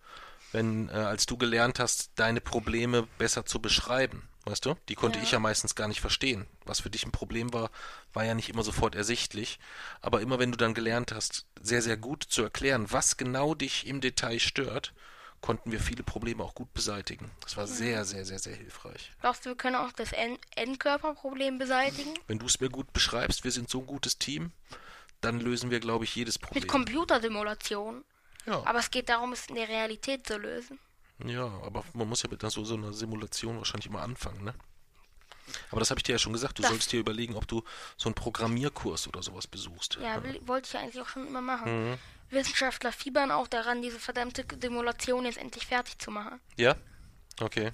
S1: wenn, äh, als du gelernt hast, deine Probleme besser zu beschreiben. Weißt du? Die konnte
S2: Ja.
S1: ich ja meistens gar nicht verstehen. Was für dich ein Problem war, war ja nicht immer sofort ersichtlich. Aber immer wenn du dann gelernt hast, sehr, sehr gut zu erklären, was genau dich im Detail stört, konnten wir viele Probleme auch gut beseitigen. Das war sehr, sehr, sehr, sehr hilfreich.
S2: Glaubst du, wir können auch das End Endkörperproblem beseitigen?
S1: Wenn du es mir gut beschreibst, wir sind so ein gutes Team, dann lösen wir, glaube ich, jedes
S2: Mit
S1: Problem.
S2: Computersimulation.
S1: Ja.
S2: Aber es geht darum, es in der Realität zu lösen.
S1: Ja, aber man muss ja mit so, so einer Simulation wahrscheinlich immer anfangen, ne? Aber das habe ich dir ja schon gesagt. Du
S2: Das-
S1: sollst dir überlegen, ob du so einen Programmierkurs oder sowas besuchst.
S2: Ja, will, wollte ich ja eigentlich auch schon immer machen.
S1: Mhm.
S2: Wissenschaftler fiebern auch daran, diese verdammte Simulation jetzt endlich fertig zu machen.
S1: Ja? Okay.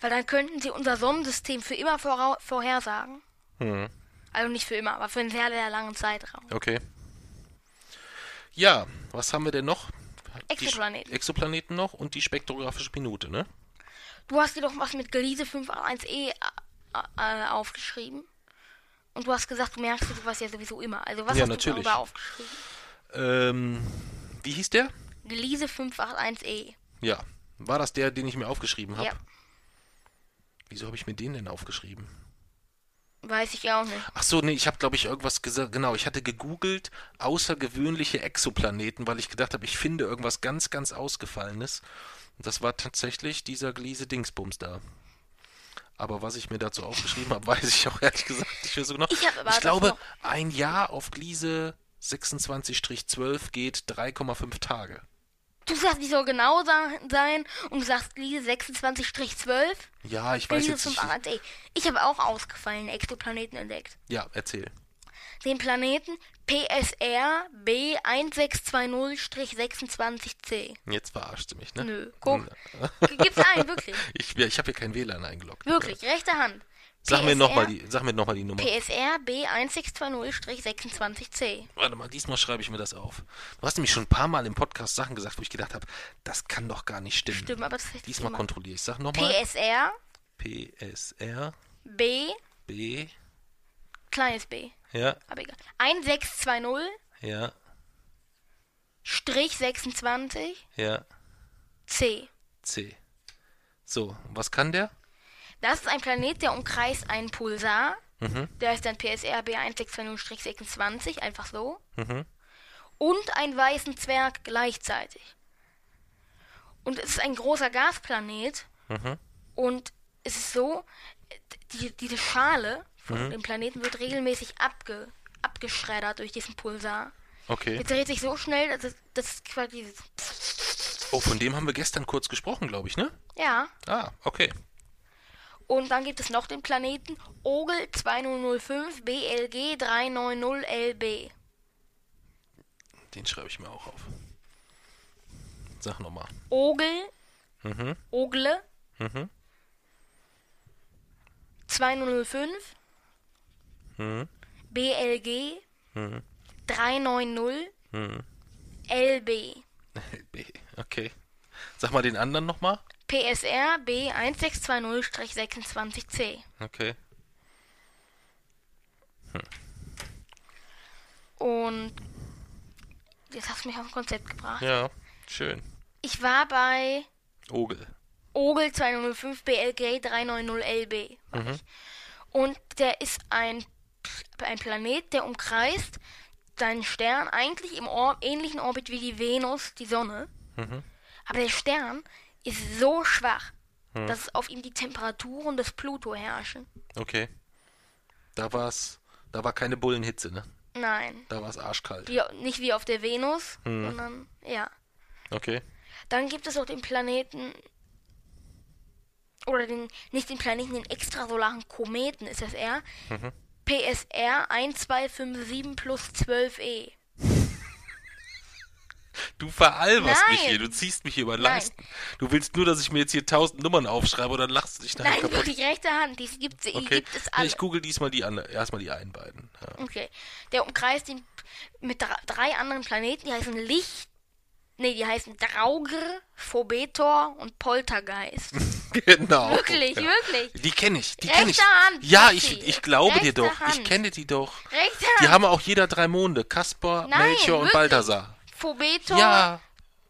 S2: Weil dann könnten sie unser Sonnensystem für immer vorau- vorhersagen.
S1: Hm.
S2: Also nicht für immer, aber für einen sehr, sehr langen Zeitraum.
S1: Okay. Ja, was haben wir denn noch? Die Sch-
S2: Exoplaneten.
S1: Exoplaneten noch und die spektrographische Minute, ne?
S2: Du hast dir doch was mit Gliese 581e äh, äh, aufgeschrieben. Und du hast gesagt, du merkst dir sowas ja sowieso immer. Also was
S1: Ja,
S2: hast
S1: natürlich.
S2: du darüber aufgeschrieben?
S1: Ähm, wie hieß der?
S2: Gliese 581e.
S1: Ja. War das der, den ich mir aufgeschrieben habe?
S2: Ja,
S1: Wieso habe ich mir den denn aufgeschrieben?
S2: weiß ich auch nicht.
S1: Ach so, nee, ich habe glaube ich irgendwas gesagt. Genau, ich hatte gegoogelt außergewöhnliche Exoplaneten, weil ich gedacht habe, ich finde irgendwas ganz, ganz ausgefallenes. Und das war tatsächlich dieser Gliese Dingsbums da. Aber was ich mir dazu aufgeschrieben habe, [laughs] weiß ich auch ehrlich gesagt nicht mehr so genau.
S2: Ich
S1: ich glaube, ein Jahr auf Gliese 26-12 geht 3,5 Tage.
S2: Du sagst, die soll genau sein und du sagst Gliese 26-12.
S1: Ja, ich weiß
S2: Gliese
S1: jetzt nicht.
S2: 581e. Ich habe auch ausgefallene Exoplaneten entdeckt.
S1: Ja, erzähl.
S2: Den Planeten PSR B1620-26c.
S1: Jetzt verarscht sie mich, ne?
S2: Nö, guck. Gibt's einen, wirklich. [laughs]
S1: Ich, ich habe hier kein WLAN eingeloggt.
S2: Wirklich, rechte Hand.
S1: Sag mir
S2: PSR
S1: nochmal die, sag mir noch mal die Nummer.
S2: PSR B1620-26c.
S1: Warte mal, diesmal schreibe ich mir das auf. Du hast nämlich schon ein paar Mal im Podcast Sachen gesagt, wo ich gedacht habe, das kann doch gar nicht stimmen.
S2: Stimmt, aber das ist
S1: Diesmal
S2: immer.
S1: kontrolliere ich. Sag nochmal.
S2: PSR
S1: PSR
S2: B,
S1: B.
S2: kleines b,
S1: Ja,
S2: aber egal. 1620
S1: ja,
S2: Strich 26
S1: ja,
S2: C.
S1: C. So, was kann der?
S2: Das ist ein Planet, der umkreist einen Pulsar.
S1: Mhm,
S2: Der ist dann PSR B1620-26, einfach so.
S1: mhm,
S2: Und einen weißen Zwerg gleichzeitig. Und es ist ein großer Gasplanet.
S1: mhm.
S2: Und es ist so, die, diese Schale
S1: Mhm.
S2: von dem Planeten wird regelmäßig abge, abgeschreddert durch diesen Pulsar.
S1: Okay.
S2: Der dreht sich so schnell, dass es, dass es quasi.
S1: Oh, von dem haben wir gestern kurz gesprochen, glaube ich, ne?
S2: Ja.
S1: Ah, okay.
S2: Und dann gibt es noch den Planeten Ogel 2005 BLG 390 LB.
S1: Den schreibe ich mir auch auf. Sag nochmal.
S2: Ogel,
S1: Mhm,
S2: Ogle
S1: mhm,
S2: 2005
S1: mhm,
S2: BLG
S1: mhm,
S2: 390
S1: mhm.
S2: LB. [laughs]
S1: B, okay. Sag mal den anderen nochmal.
S2: PSR B1620-26C.
S1: Okay.
S2: Und jetzt hast du mich auf ein Konzept gebracht.
S1: Ja, schön.
S2: Ich war bei
S1: Ogel.
S2: Ogel 205 BLG 390 LB. war ich. Und der ist ein, ein Planet, der umkreist seinen Stern eigentlich im Or ähnlichen Orbit wie die Venus, die Sonne. Aber der Stern ist so schwach, dass auf ihm die Temperaturen des Pluto herrschen.
S1: Okay. Da war's, da war keine Bullenhitze, ne?
S2: Nein.
S1: Da war es arschkalt.
S2: Wie, nicht wie auf der Venus, sondern ja.
S1: Okay.
S2: Dann gibt es auch den Planeten oder den nicht den Planeten, den extrasolaren Kometen ist das eher. PSR 1257 plus E. 12e.
S1: Du veralberst mich
S2: Nein.
S1: hier, du ziehst mich hier über den
S2: Nein.
S1: Leisten. Du willst nur, dass ich mir jetzt hier tausend Nummern aufschreibe oder lachst du dich nachher
S2: Nein,
S1: kaputt.
S2: wirklich rechte Hand. Die gibt, die
S1: Okay.
S2: gibt es alle.
S1: ich google diesmal die an, erstmal die einen beiden. Ja.
S2: Okay. Der umkreist ihn mit dr- drei anderen Planeten, die heißen Licht. Nee, die heißen Draugr, Phobetor und Poltergeist. [laughs]
S1: Genau.
S2: Wirklich,
S1: ja.
S2: wirklich.
S1: Die kenne ich, die kenne ich.
S2: Rechte Hand,
S1: Ja, ich, ich glaube dir
S2: Rechte
S1: doch. Ich
S2: Hand.
S1: kenne die doch.
S2: Rechte
S1: Die
S2: Hand.
S1: haben auch jeder drei Monde. Kaspar,
S2: Nein,
S1: Melchior und
S2: wirklich.
S1: Balthasar.
S2: Phobetor,
S1: Ja,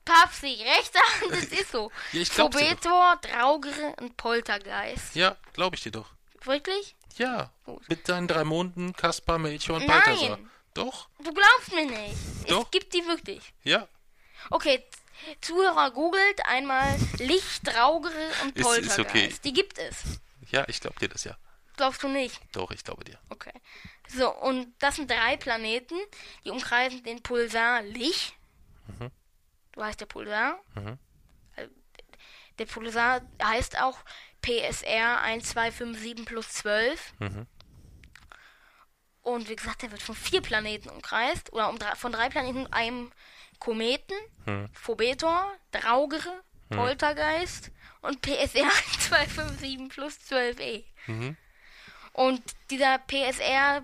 S2: Papsi, rechte Hand, das ist so. [laughs]
S1: Ja, ich
S2: Phobetor, Draugere und Poltergeist.
S1: ja, glaube ich dir doch.
S2: Wirklich?
S1: Ja,
S2: Gut.
S1: mit deinen drei Monden, Kaspar, Melchior und
S2: Nein.
S1: Balthasar. Doch,
S2: Du glaubst mir nicht.
S1: Doch.
S2: Es gibt die wirklich.
S1: ja.
S2: Okay, Zuhörer googelt einmal Licht, Draugere und
S1: Ist- ist
S2: Poltergeist.
S1: okay.
S2: Die gibt es.
S1: Ja, ich glaube dir das ja.
S2: Glaubst du nicht?
S1: Doch, ich glaube dir.
S2: Okay. So, und das sind drei Planeten, die umkreisen den Pulsar Licht. Du heißt der Pulsar.
S1: Mhm.
S2: Äh, Der Pulsar heißt auch PSR 1257 plus 12.
S1: Mhm.
S2: Und wie gesagt, der wird von vier Planeten umkreist. Oder um drei, von drei Planeten und einem Kometen.
S1: Mhm.
S2: Phobetor, Draugere, Poltergeist und PSR 1257 plus 12e.
S1: Mhm.
S2: Und dieser PSR,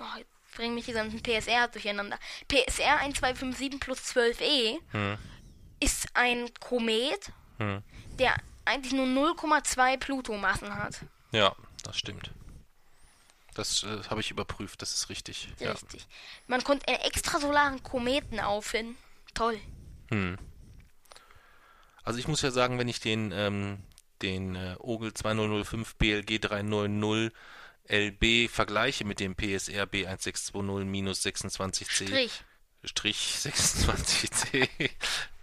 S2: oh, jetzt bringen mich die ganzen PSR durcheinander. PSR 1257 plus 12e
S1: Hm.
S2: ist ein Komet,
S1: Hm.
S2: der eigentlich nur 0,2 Pluto-Massen hat.
S1: Ja, das stimmt. Das äh, habe ich überprüft, das ist richtig. Ja.
S2: Richtig. Man konnte einen extrasolaren Kometen auffinden. Toll.
S1: Hm. Also ich muss ja sagen, wenn ich den, ähm, den äh, Ogel 2005 BLG 390 LB vergleiche mit dem PSR B1620-26C
S2: Strich.
S1: Strich [laughs] 26C,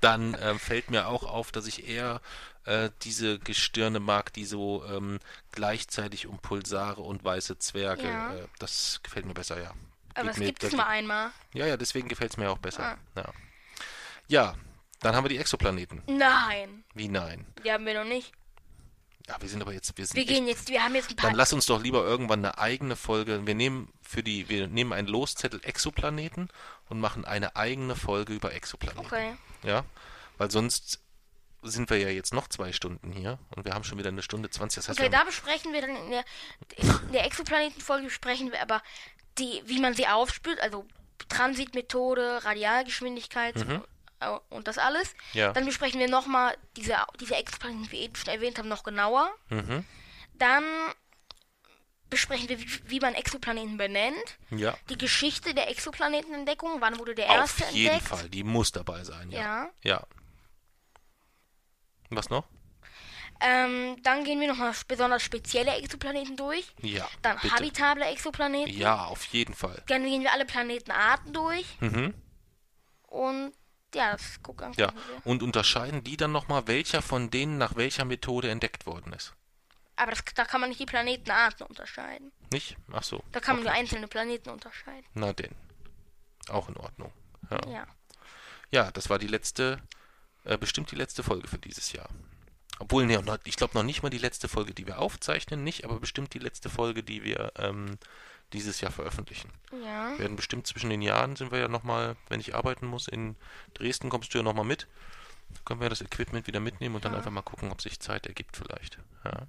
S1: dann ähm, fällt mir auch auf, dass ich eher äh, diese Gestirne mag, die so ähm, gleichzeitig um Pulsare und weiße Zwerge.
S2: Ja.
S1: Äh, das gefällt mir besser, ja.
S2: Aber es gibt es nur einmal.
S1: Ja, ja, deswegen gefällt es mir auch besser.
S2: Ah.
S1: Ja. ja, dann haben wir die Exoplaneten.
S2: Nein,
S1: Wie nein?
S2: die haben wir noch nicht.
S1: Ja, wir sind aber jetzt, wir sind
S2: Wir
S1: echt,
S2: gehen jetzt, wir haben jetzt ein paar.
S1: Dann lass uns doch lieber irgendwann eine eigene Folge. Wir nehmen für die, wir nehmen einen Loszettel Exoplaneten und machen eine eigene Folge über Exoplaneten.
S2: Okay.
S1: Ja, weil sonst sind wir ja jetzt noch zwei Stunden hier und wir haben schon wieder eine Stunde 20. Das heißt,
S2: Okay, da besprechen wir dann in der, in der Exoplanetenfolge besprechen wir aber die, wie man sie aufspürt, also Transitmethode, Radialgeschwindigkeit äh, und das alles.
S1: Ja.
S2: Dann besprechen wir nochmal diese, diese Exoplaneten, die wir eben schon erwähnt haben, noch genauer.
S1: Mhm.
S2: Dann besprechen wir, wie, wie man Exoplaneten benennt.
S1: ja,
S2: Die Geschichte der Exoplanetenentdeckung, wann wurde der
S1: auf
S2: erste
S1: jeden
S2: entdeckt?
S1: Fall. Die muss dabei sein. Ja.
S2: Ja.
S1: Ja. Was noch?
S2: Ähm, dann gehen wir nochmal besonders spezielle Exoplaneten durch.
S1: Ja.
S2: Dann
S1: bitte.
S2: habitable Exoplaneten.
S1: Ja, auf jeden Fall.
S2: Dann gehen wir alle Planetenarten durch.
S1: Mhm.
S2: Und ja, das guck an.
S1: Ja. Und unterscheiden die dann nochmal, welcher von denen nach welcher Methode entdeckt worden ist?
S2: Aber das, da kann man nicht die Planetenarten unterscheiden.
S1: Nicht? Ach so.
S2: Da kann man
S1: Okay.
S2: nur einzelne Planeten unterscheiden.
S1: Na denn. Auch in Ordnung. Ja.
S2: Ja.
S1: Ja, das war die letzte, äh, bestimmt die letzte Folge für dieses Jahr. Obwohl, nee, ich glaube noch nicht mal die letzte Folge, die wir aufzeichnen, nicht, aber bestimmt die letzte Folge, die wir ähm, dieses Jahr veröffentlichen.
S2: Ja.
S1: Wir werden bestimmt zwischen den Jahren sind wir ja nochmal, wenn ich arbeiten muss, in Dresden kommst du ja nochmal mit. Können wir das Equipment wieder mitnehmen und dann einfach mal gucken, ob sich Zeit ergibt vielleicht. Ja.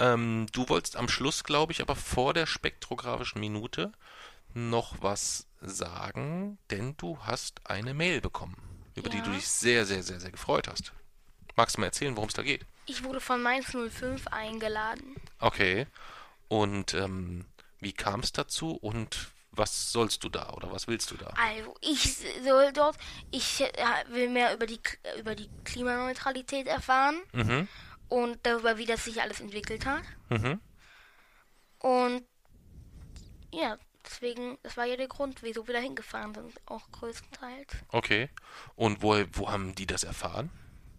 S1: Ähm, du wolltest am Schluss, glaube ich, aber vor der spektrographischen Minute noch was sagen, denn du hast eine Mail bekommen, über die
S2: Ja.
S1: du dich sehr, sehr, sehr, sehr gefreut hast. Magst du mal erzählen, worum es da geht?
S2: Ich wurde von Mainz 05 eingeladen.
S1: Okay. Und ähm, wie kam es dazu und was sollst du da oder was willst du da?
S2: Also, ich soll dort, ich äh, will mehr über die, über die Klimaneutralität erfahren
S1: Mhm.
S2: und darüber, wie das sich alles entwickelt hat.
S1: Mhm.
S2: Und ja, deswegen, das war ja der Grund, wieso wir da hingefahren sind, auch größtenteils.
S1: Okay. Und wo, wo haben die das erfahren?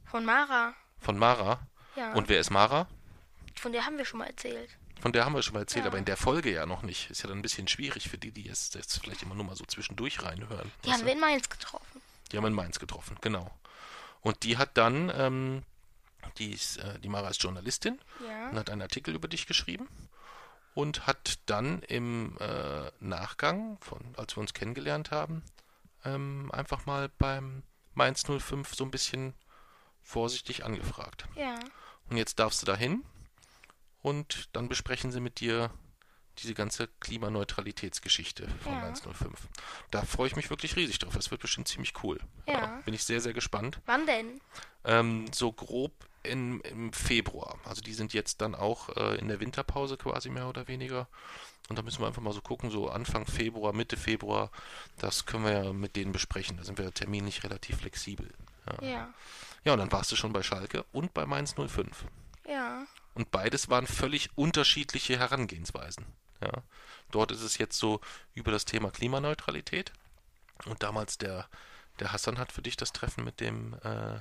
S2: Von Mara,
S1: Von Mara?
S2: ja.
S1: Und wer ist Mara?
S2: von der haben wir schon mal erzählt.
S1: Von der haben wir schon mal erzählt,
S2: Ja.
S1: aber in der Folge ja noch nicht. Ist ja dann ein bisschen schwierig für die, die jetzt, jetzt vielleicht immer nur mal so zwischendurch reinhören.
S2: Die haben wir in Mainz getroffen.
S1: Die haben in Mainz getroffen, genau. Und die hat dann, ähm, die, ist, äh, die Mara ist Journalistin
S2: Ja.
S1: und hat einen Artikel über dich geschrieben und hat dann im äh, Nachgang, von, als wir uns kennengelernt haben, ähm, einfach mal beim Mainz 05 so ein bisschen vorsichtig angefragt.
S2: Ja.
S1: Und jetzt darfst du dahin und dann besprechen sie mit dir diese ganze Klimaneutralitätsgeschichte von
S2: Ja.
S1: Mainz 05. Da freue ich mich wirklich riesig drauf. Das wird bestimmt ziemlich cool.
S2: Ja.
S1: bin ich sehr, sehr gespannt.
S2: Wann denn?
S1: Ähm, so grob in, im Februar. Also die sind jetzt dann auch äh, in der Winterpause quasi mehr oder weniger. Und da müssen wir einfach mal so gucken, so Anfang Februar, Mitte Februar, das können wir ja mit denen besprechen. Da sind wir terminlich relativ flexibel. Ja,
S2: Ja.
S1: ja und dann warst du schon bei Schalke und bei Mainz 05.
S2: Ja.
S1: Und beides waren völlig unterschiedliche Herangehensweisen. Ja. Dort ist es jetzt so über das Thema Klimaneutralität. Und damals der, der Hassan hat für dich das Treffen mit dem, äh,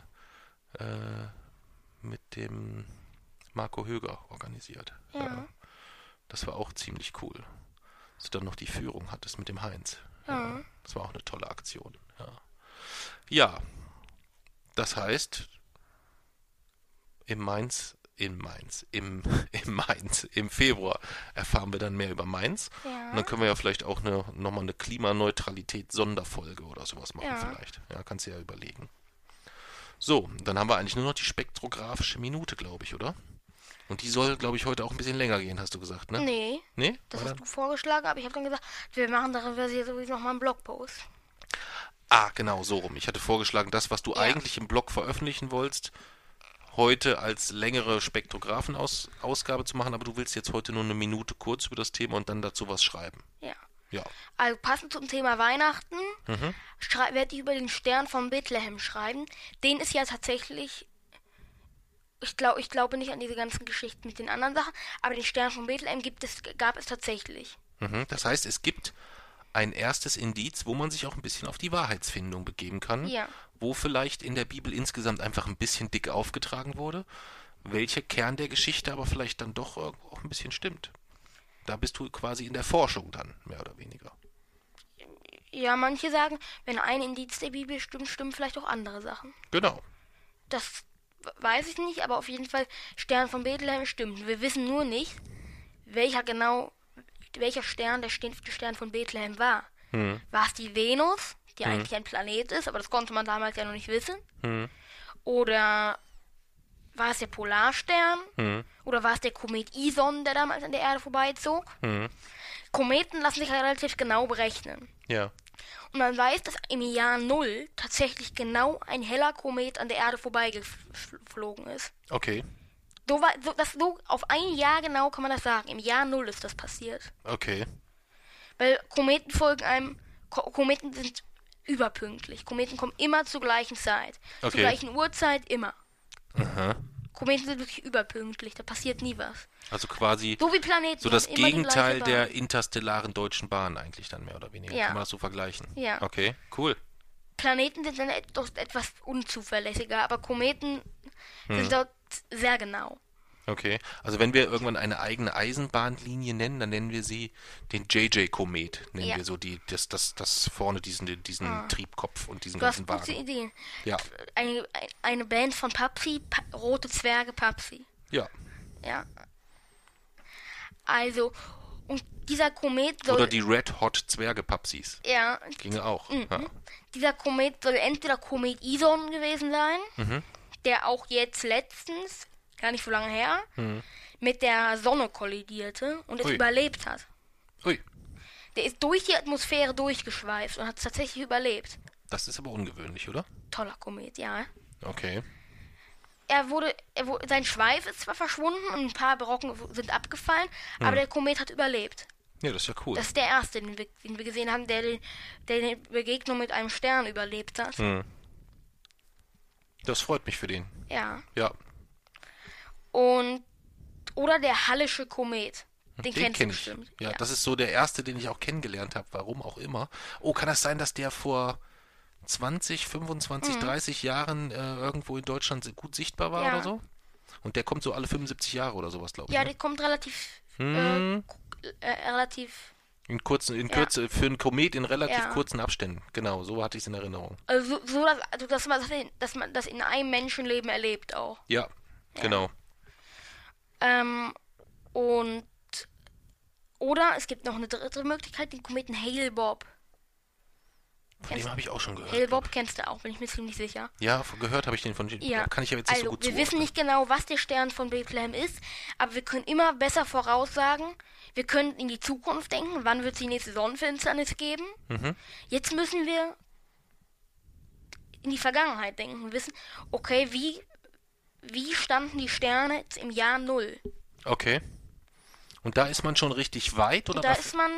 S1: äh, mit dem Marco Höger organisiert.
S2: Ja.
S1: Das war auch ziemlich cool. Dass du dann noch die Führung hattest mit dem Heinz.
S2: Ja.
S1: Das war auch eine tolle Aktion. Ja. ja. Das heißt, im Mainz, in Mainz, im, [laughs] im Mainz, im Februar erfahren wir dann mehr über Mainz.
S2: Ja.
S1: Und dann können wir ja vielleicht auch eine, nochmal eine Klimaneutralität-Sonderfolge oder sowas machen
S2: Ja.
S1: vielleicht. Ja, kannst du ja überlegen. So, dann haben wir eigentlich nur noch die spektrographische Minute, glaube ich, oder? Und die soll, glaube ich, heute auch ein bisschen länger gehen, hast du gesagt, ne?
S2: Nee,
S1: Nee?
S2: das
S1: War
S2: hast
S1: dann-
S2: du vorgeschlagen, aber ich habe dann gesagt, wir machen darüber sowieso nochmal einen Blogpost.
S1: Ah, genau, so rum. Ich hatte vorgeschlagen, das, was du
S2: Ja.
S1: eigentlich im Blog veröffentlichen wolltest, heute als längere Spektrographen-Ausgabe zu machen, aber du willst jetzt heute nur eine Minute kurz über das Thema und dann dazu was schreiben.
S2: Ja.
S1: Ja.
S2: Also passend zum Thema Weihnachten
S1: Mhm.
S2: werde ich über den Stern von Bethlehem schreiben. Den ist ja tatsächlich. Ich glaube, ich glaube nicht an diese ganzen Geschichten mit den anderen Sachen, aber den Stern von Bethlehem gibt es, gab es tatsächlich.
S1: Mhm. Das heißt, es gibt ein erstes Indiz, wo man sich auch ein bisschen auf die Wahrheitsfindung begeben kann,
S2: Ja.
S1: Wo vielleicht in der Bibel insgesamt einfach ein bisschen dick aufgetragen wurde, welcher Kern der Geschichte aber vielleicht dann doch irgendwo auch ein bisschen stimmt. Da bist du quasi in der Forschung dann, mehr oder weniger.
S2: Ja, manche sagen, wenn ein Indiz der Bibel stimmt, stimmen vielleicht auch andere Sachen.
S1: Genau.
S2: Das weiß ich nicht, aber auf jeden Fall Stern von Bethlehem stimmt. Wir wissen nur nicht, welcher genau, welcher Stern der Ste- Stern von Bethlehem war.
S1: Hm.
S2: War es die Venus, die eigentlich ein Planet ist, aber das konnte man damals ja noch nicht wissen?
S1: Hm.
S2: Oder war es der Polarstern?
S1: Hm.
S2: Oder war es der Komet Ison, der damals an der Erde vorbeizog?
S1: Hm.
S2: Kometen lassen sich relativ genau berechnen.
S1: Ja.
S2: Und man weiß, dass im Jahr Null tatsächlich genau ein heller Komet an der Erde vorbeigeflogen ist.
S1: Okay.
S2: So, war- so, das, so auf ein Jahr genau kann man das sagen. Im Jahr Null ist das passiert.
S1: Okay.
S2: Weil Kometen folgen einem. Ko Kometen sind überpünktlich. Kometen kommen immer zur gleichen Zeit.
S1: Okay.
S2: Zur gleichen Uhrzeit immer.
S1: Aha.
S2: Kometen sind wirklich überpünktlich. Da passiert nie was.
S1: Also quasi
S2: So wie Planeten.
S1: so das Gegenteil der interstellaren deutschen Bahn eigentlich dann mehr oder weniger.
S2: Ja.
S1: Kann man das so vergleichen?
S2: Ja.
S1: Okay, cool.
S2: Planeten sind dann etwas, etwas unzuverlässiger, aber Kometen
S1: Hm.
S2: sind dort sehr genau.
S1: Okay. Also wenn wir irgendwann eine eigene Eisenbahnlinie nennen, dann nennen wir sie den JJ-Komet. Nennen
S2: Ja.
S1: wir so die, das, das, das vorne diesen, diesen Triebkopf und diesen
S2: Du hast
S1: ganzen
S2: gute
S1: Wagen.
S2: Ideen.
S1: Ja.
S2: Eine, eine Band von Papsi, pa Rote Zwerge Papsi.
S1: Ja.
S2: Ja. Also, und dieser Komet soll.
S1: Oder die Red Hot Zwerge-Papsis.
S2: ja,
S1: Ginge auch.
S2: Mhm.
S1: Ja.
S2: dieser Komet soll entweder Komet Ison gewesen sein,
S1: Mhm.
S2: der auch jetzt letztens, gar nicht so lange her, mit der Sonne kollidierte und es
S1: Mhm. Ui.
S2: überlebt hat.
S1: Ui,
S2: Der ist durch die Atmosphäre durchgeschweift und hat es tatsächlich überlebt.
S1: das ist aber ungewöhnlich, oder?
S2: Toller Komet, ja.
S1: Okay.
S2: Er wurde, er wurde, sein Schweif ist zwar verschwunden und ein paar Brocken sind abgefallen,
S1: Mhm.
S2: aber der Komet hat überlebt.
S1: Ja, das ist ja cool.
S2: Das ist der erste, den wir, den wir gesehen haben, der, den, der die Begegnung mit einem Stern überlebt hat.
S1: Hm. Das freut mich für den.
S2: Ja.
S1: Ja,
S2: Und oder der Hallische Komet. Den,
S1: den kenne
S2: du
S1: ich.
S2: bestimmt.
S1: Ja, das ist so der erste, den ich auch kennengelernt habe. Warum auch immer. Oh, kann das sein, dass der vor 20,
S2: Mhm.
S1: 25, 30 Jahren äh, irgendwo in Deutschland gut sichtbar war
S2: Ja.
S1: oder so? Und der kommt so alle 75 Jahre oder sowas, glaube ich.
S2: ja,
S1: ne?
S2: der kommt relativ,
S1: Hm.
S2: äh, äh, relativ,
S1: In kurzen, in
S2: Ja.
S1: Kürze, für einen Komet in relativ
S2: Ja.
S1: kurzen Abständen. Genau, so hatte ich es in Erinnerung.
S2: also so, so dass, also, dass, man, das in- dass man das in einem Menschenleben erlebt auch.
S1: Ja, genau.
S2: Ähm, und oder es gibt noch eine dritte Möglichkeit, den Kometen Hale Bob.
S1: Von dem habe ich auch schon gehört.
S2: Hale Bob kennst du auch, bin ich mir ziemlich sicher.
S1: Ja, gehört habe ich den von
S2: Ja,
S1: Kann ich aber jetzt nicht
S2: also
S1: so gut
S2: wir wissen nicht genau, was der Stern von Bethlehem ist, aber wir können immer besser voraussagen. Wir können in die Zukunft denken, wann wird es die nächste Sonnenfinsternis geben.
S1: Mhm.
S2: Jetzt müssen wir in die Vergangenheit denken, wissen, okay, wie wie standen die Sterne im Jahr Null?
S1: Okay. Und da ist man schon richtig weit, oder
S2: Und da
S1: was?
S2: ist man.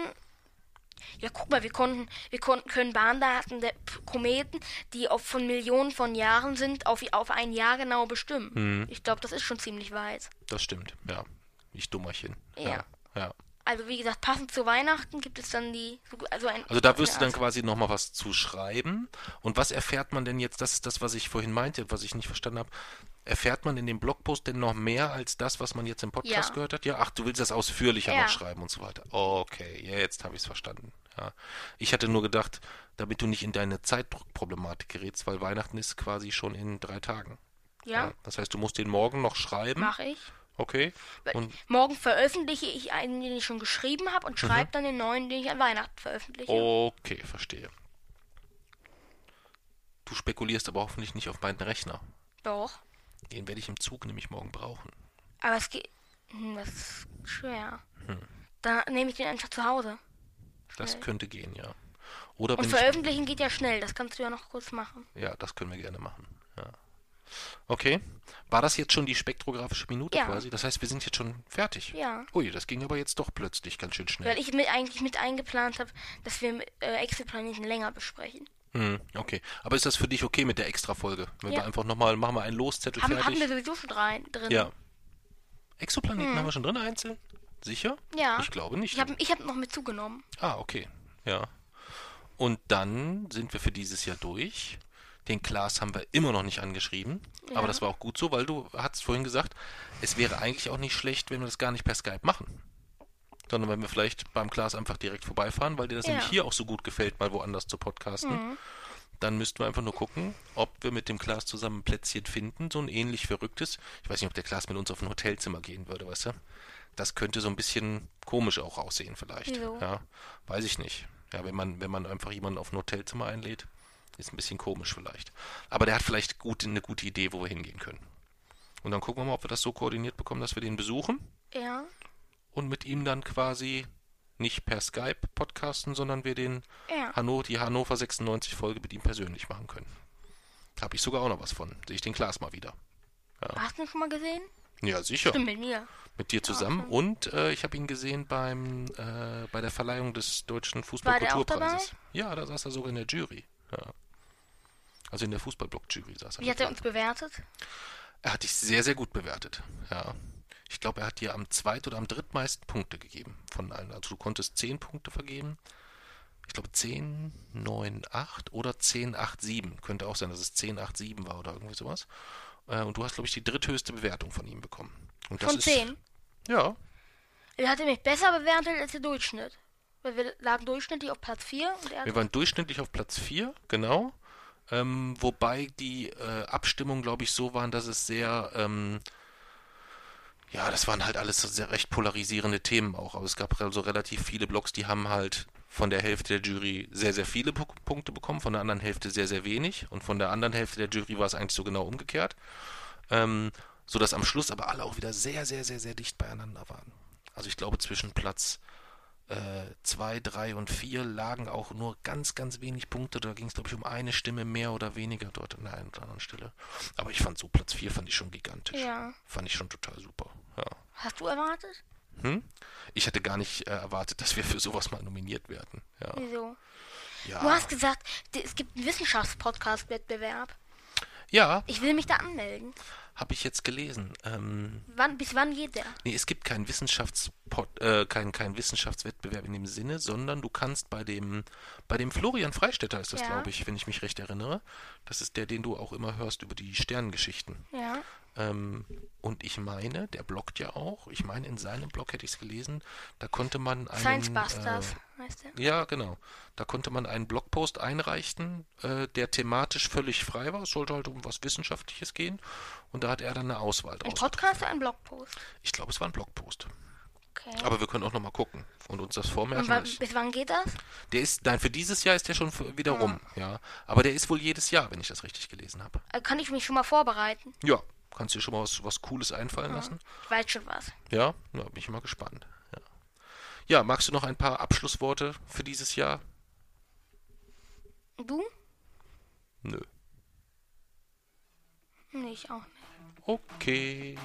S2: Ja, guck mal, wir konnten, wir konnten, können Bahndaten der Kometen, die auf von Millionen von Jahren sind, auf, auf ein Jahr genau bestimmen.
S1: Hm.
S2: Ich glaube, das ist schon ziemlich weit.
S1: Das stimmt, ja. Ich Dummerchen.
S2: Ja.
S1: Ja. ja.
S2: Also wie gesagt, passend zu Weihnachten gibt es dann die, so- also ein.
S1: Also da wirst du dann
S2: Art-
S1: quasi nochmal was zu schreiben. Und was erfährt man denn jetzt? Das ist das, was ich vorhin meinte, was ich nicht verstanden habe. Erfährt man in dem Blogpost denn noch mehr als das, was man jetzt im Podcast
S2: Ja.
S1: gehört hat? Ja, ach, du willst das ausführlicher
S2: Ja.
S1: noch schreiben und so weiter. Okay, ja, jetzt habe ich es verstanden. Ja. Ich hatte nur gedacht, damit du nicht in deine Zeitdruckproblematik gerätst, weil Weihnachten ist quasi schon in drei Tagen.
S2: Ja,
S1: Das heißt, du musst den morgen noch schreiben.
S2: mache ich.
S1: Okay. Und
S2: Morgen veröffentliche ich einen, den ich schon geschrieben habe
S1: Mhm.
S2: und schreibe dann den neuen, den ich an Weihnachten veröffentliche.
S1: okay, verstehe. Du spekulierst aber hoffentlich nicht auf meinen Rechner.
S2: Doch.
S1: Den werde ich im Zug nämlich morgen brauchen.
S2: Aber es geht. Hm, das ist schwer.
S1: Hm.
S2: Dann nehme ich den einfach zu Hause.
S1: Das
S2: Schnell.
S1: könnte gehen, ja. Oder
S2: Und
S1: wenn ich,
S2: veröffentlichen geht ja schnell, das kannst du ja noch kurz machen.
S1: ja, das können wir gerne machen. Okay. War das jetzt schon die spektrographische Minute
S2: Ja.
S1: quasi? Das heißt, wir sind jetzt schon fertig.
S2: Ja.
S1: Ui, das ging aber jetzt doch plötzlich ganz schön schnell.
S2: Weil ich mit, eigentlich mit eingeplant habe, dass wir äh, Exoplaneten länger besprechen.
S1: Hm, okay. Aber ist das für dich okay mit der Extra-Folge? Wenn
S2: Ja.
S1: wir einfach nochmal, machen wir einen Loszettel
S2: Haben,
S1: fertig?
S2: haben wir sowieso schon rein, drin.
S1: ja. Exoplaneten haben wir schon drin einzeln? Sicher?
S2: Hm. Ja.
S1: Ich glaube nicht.
S2: Ich habe ich hab noch mit zugenommen.
S1: Ah, okay. Ja. Und dann sind wir für dieses Jahr durch. Den Klaas haben wir immer noch nicht angeschrieben.
S2: Ja.
S1: Aber das war auch gut so, weil du hast vorhin gesagt, es wäre eigentlich auch nicht schlecht, wenn wir das gar nicht per Skype machen. Sondern wenn wir vielleicht beim Klaas einfach direkt vorbeifahren, weil dir das
S2: Ja.
S1: nämlich hier auch so gut gefällt, mal woanders zu podcasten.
S2: Mhm.
S1: Dann müssten wir einfach nur gucken, ob wir mit dem Klaas zusammen ein Plätzchen finden, so ein ähnlich verrücktes. Ich weiß nicht, ob der Klaas mit uns auf ein Hotelzimmer gehen würde, weißt du? Das könnte so ein bisschen komisch auch aussehen vielleicht.
S2: Wieso?
S1: Ja, weiß ich nicht. Ja, wenn man, wenn man einfach jemanden auf ein Hotelzimmer einlädt, ist ein bisschen komisch vielleicht. Aber der hat vielleicht gut, eine gute Idee, wo wir hingehen können. Und dann gucken wir mal, ob wir das so koordiniert bekommen, dass wir den besuchen
S2: Ja.
S1: und mit ihm dann quasi nicht per Skype podcasten, sondern wir den
S2: Ja.
S1: Hanno, die Hannover 96 Folge mit ihm persönlich machen können. Habe ich sogar auch noch was von. Sehe ich den Klaas mal wieder.
S2: Hast du ihn schon mal gesehen?
S1: Ja, sicher.
S2: Stimmt, mit mir.
S1: Mit dir zusammen. Und äh, ich habe ihn gesehen beim äh, bei der Verleihung des Deutschen Fußballkulturpreises. Ja, da saß er sogar in der Jury. Ja. Also in der Fußballblock-Jury saß er.
S2: Wie hat er uns bewertet?
S1: Er hat dich sehr, sehr gut bewertet. Ja. Ich glaube, er hat dir am zweit- oder am drittmeisten Punkte gegeben von allen. Also du konntest 10 Punkte vergeben. Ich glaube 10, 9, 8 oder 10, 8, 7. Könnte auch sein, dass es 10, 8, 7 war oder irgendwie sowas. Äh, Und du hast, glaube ich, die dritthöchste Bewertung von ihm bekommen. Und das
S2: Von
S1: ist,
S2: 10.
S1: Ja,
S2: Er hatte mich besser bewertet als der Durchschnitt. Weil wir lagen durchschnittlich auf Platz 4 und er hat
S1: wir waren durchschnittlich auf Platz 4, genau. Ähm, wobei die äh, Abstimmungen, glaube ich, so waren, dass es sehr, ähm, ja, das waren halt alles sehr recht polarisierende Themen auch. Aber es gab also relativ viele Blogs, die haben halt von der Hälfte der Jury sehr, sehr viele Pu Punkte bekommen, von der anderen Hälfte sehr, sehr wenig. Und von der anderen Hälfte der Jury war es eigentlich so genau umgekehrt. Ähm, so dass am Schluss aber alle auch wieder sehr, sehr, sehr, sehr dicht beieinander waren. Also ich glaube, zwischen Platz 2, 3 und 4 lagen auch nur ganz, ganz wenig Punkte. Da ging es, glaube ich, um eine Stimme mehr oder weniger dort an der einen oder anderen Stelle. Aber ich fand so Platz 4 fand ich schon gigantisch.
S2: Ja.
S1: Fand ich schon total super. Ja.
S2: Hast du erwartet?
S1: Hm? Ich hatte gar nicht äh, erwartet, dass wir für sowas mal nominiert werden. Ja.
S2: Wieso?
S1: Ja.
S2: Du hast gesagt, es gibt einen Wissenschaftspodcast-Wettbewerb.
S1: ja,
S2: Ich will mich da anmelden.
S1: Habe ich jetzt gelesen. Ähm,
S2: Wann, bis wann geht der?
S1: Nee, es gibt keinen Wissenschaftspod, äh, kein, kein Wissenschaftswettbewerb in dem Sinne, sondern du kannst bei dem, bei dem Florian Freistetter ist das,
S2: Ja.
S1: glaube ich, wenn ich mich recht erinnere. Das ist der, den du auch immer hörst über die Sternengeschichten.
S2: Ja.
S1: Ähm, und ich meine, der bloggt ja auch. Ich meine, in seinem Blog hätte ich es gelesen. Da konnte man einen.
S2: Science Busters
S1: Äh,
S2: heißt der.
S1: ja, genau. Da konnte man einen Blogpost einreichen, äh, der thematisch völlig frei war. Es sollte halt um was Wissenschaftliches gehen. Und da hat er dann eine Auswahl
S2: Ein
S1: draus.
S2: Podcast oder ein Blogpost?
S1: Ich glaube, es war ein Blogpost.
S2: Okay.
S1: Aber wir können auch nochmal gucken und uns das vormerken.
S2: wann, bis wann geht das?
S1: Der ist, nein, für dieses Jahr ist der schon wieder rum, ja. Aber der ist wohl jedes Jahr, wenn ich das richtig gelesen habe.
S2: Äh, Kann ich mich schon mal vorbereiten?
S1: Ja, kannst dir schon mal was, was Cooles einfallen lassen.
S2: Ich weiß schon was.
S1: Ja, ja, bin ich mal gespannt. Ja. ja, magst du noch ein paar Abschlussworte für dieses Jahr?
S2: Du?
S1: Nö.
S2: Nee, ich auch nicht.
S1: Okay.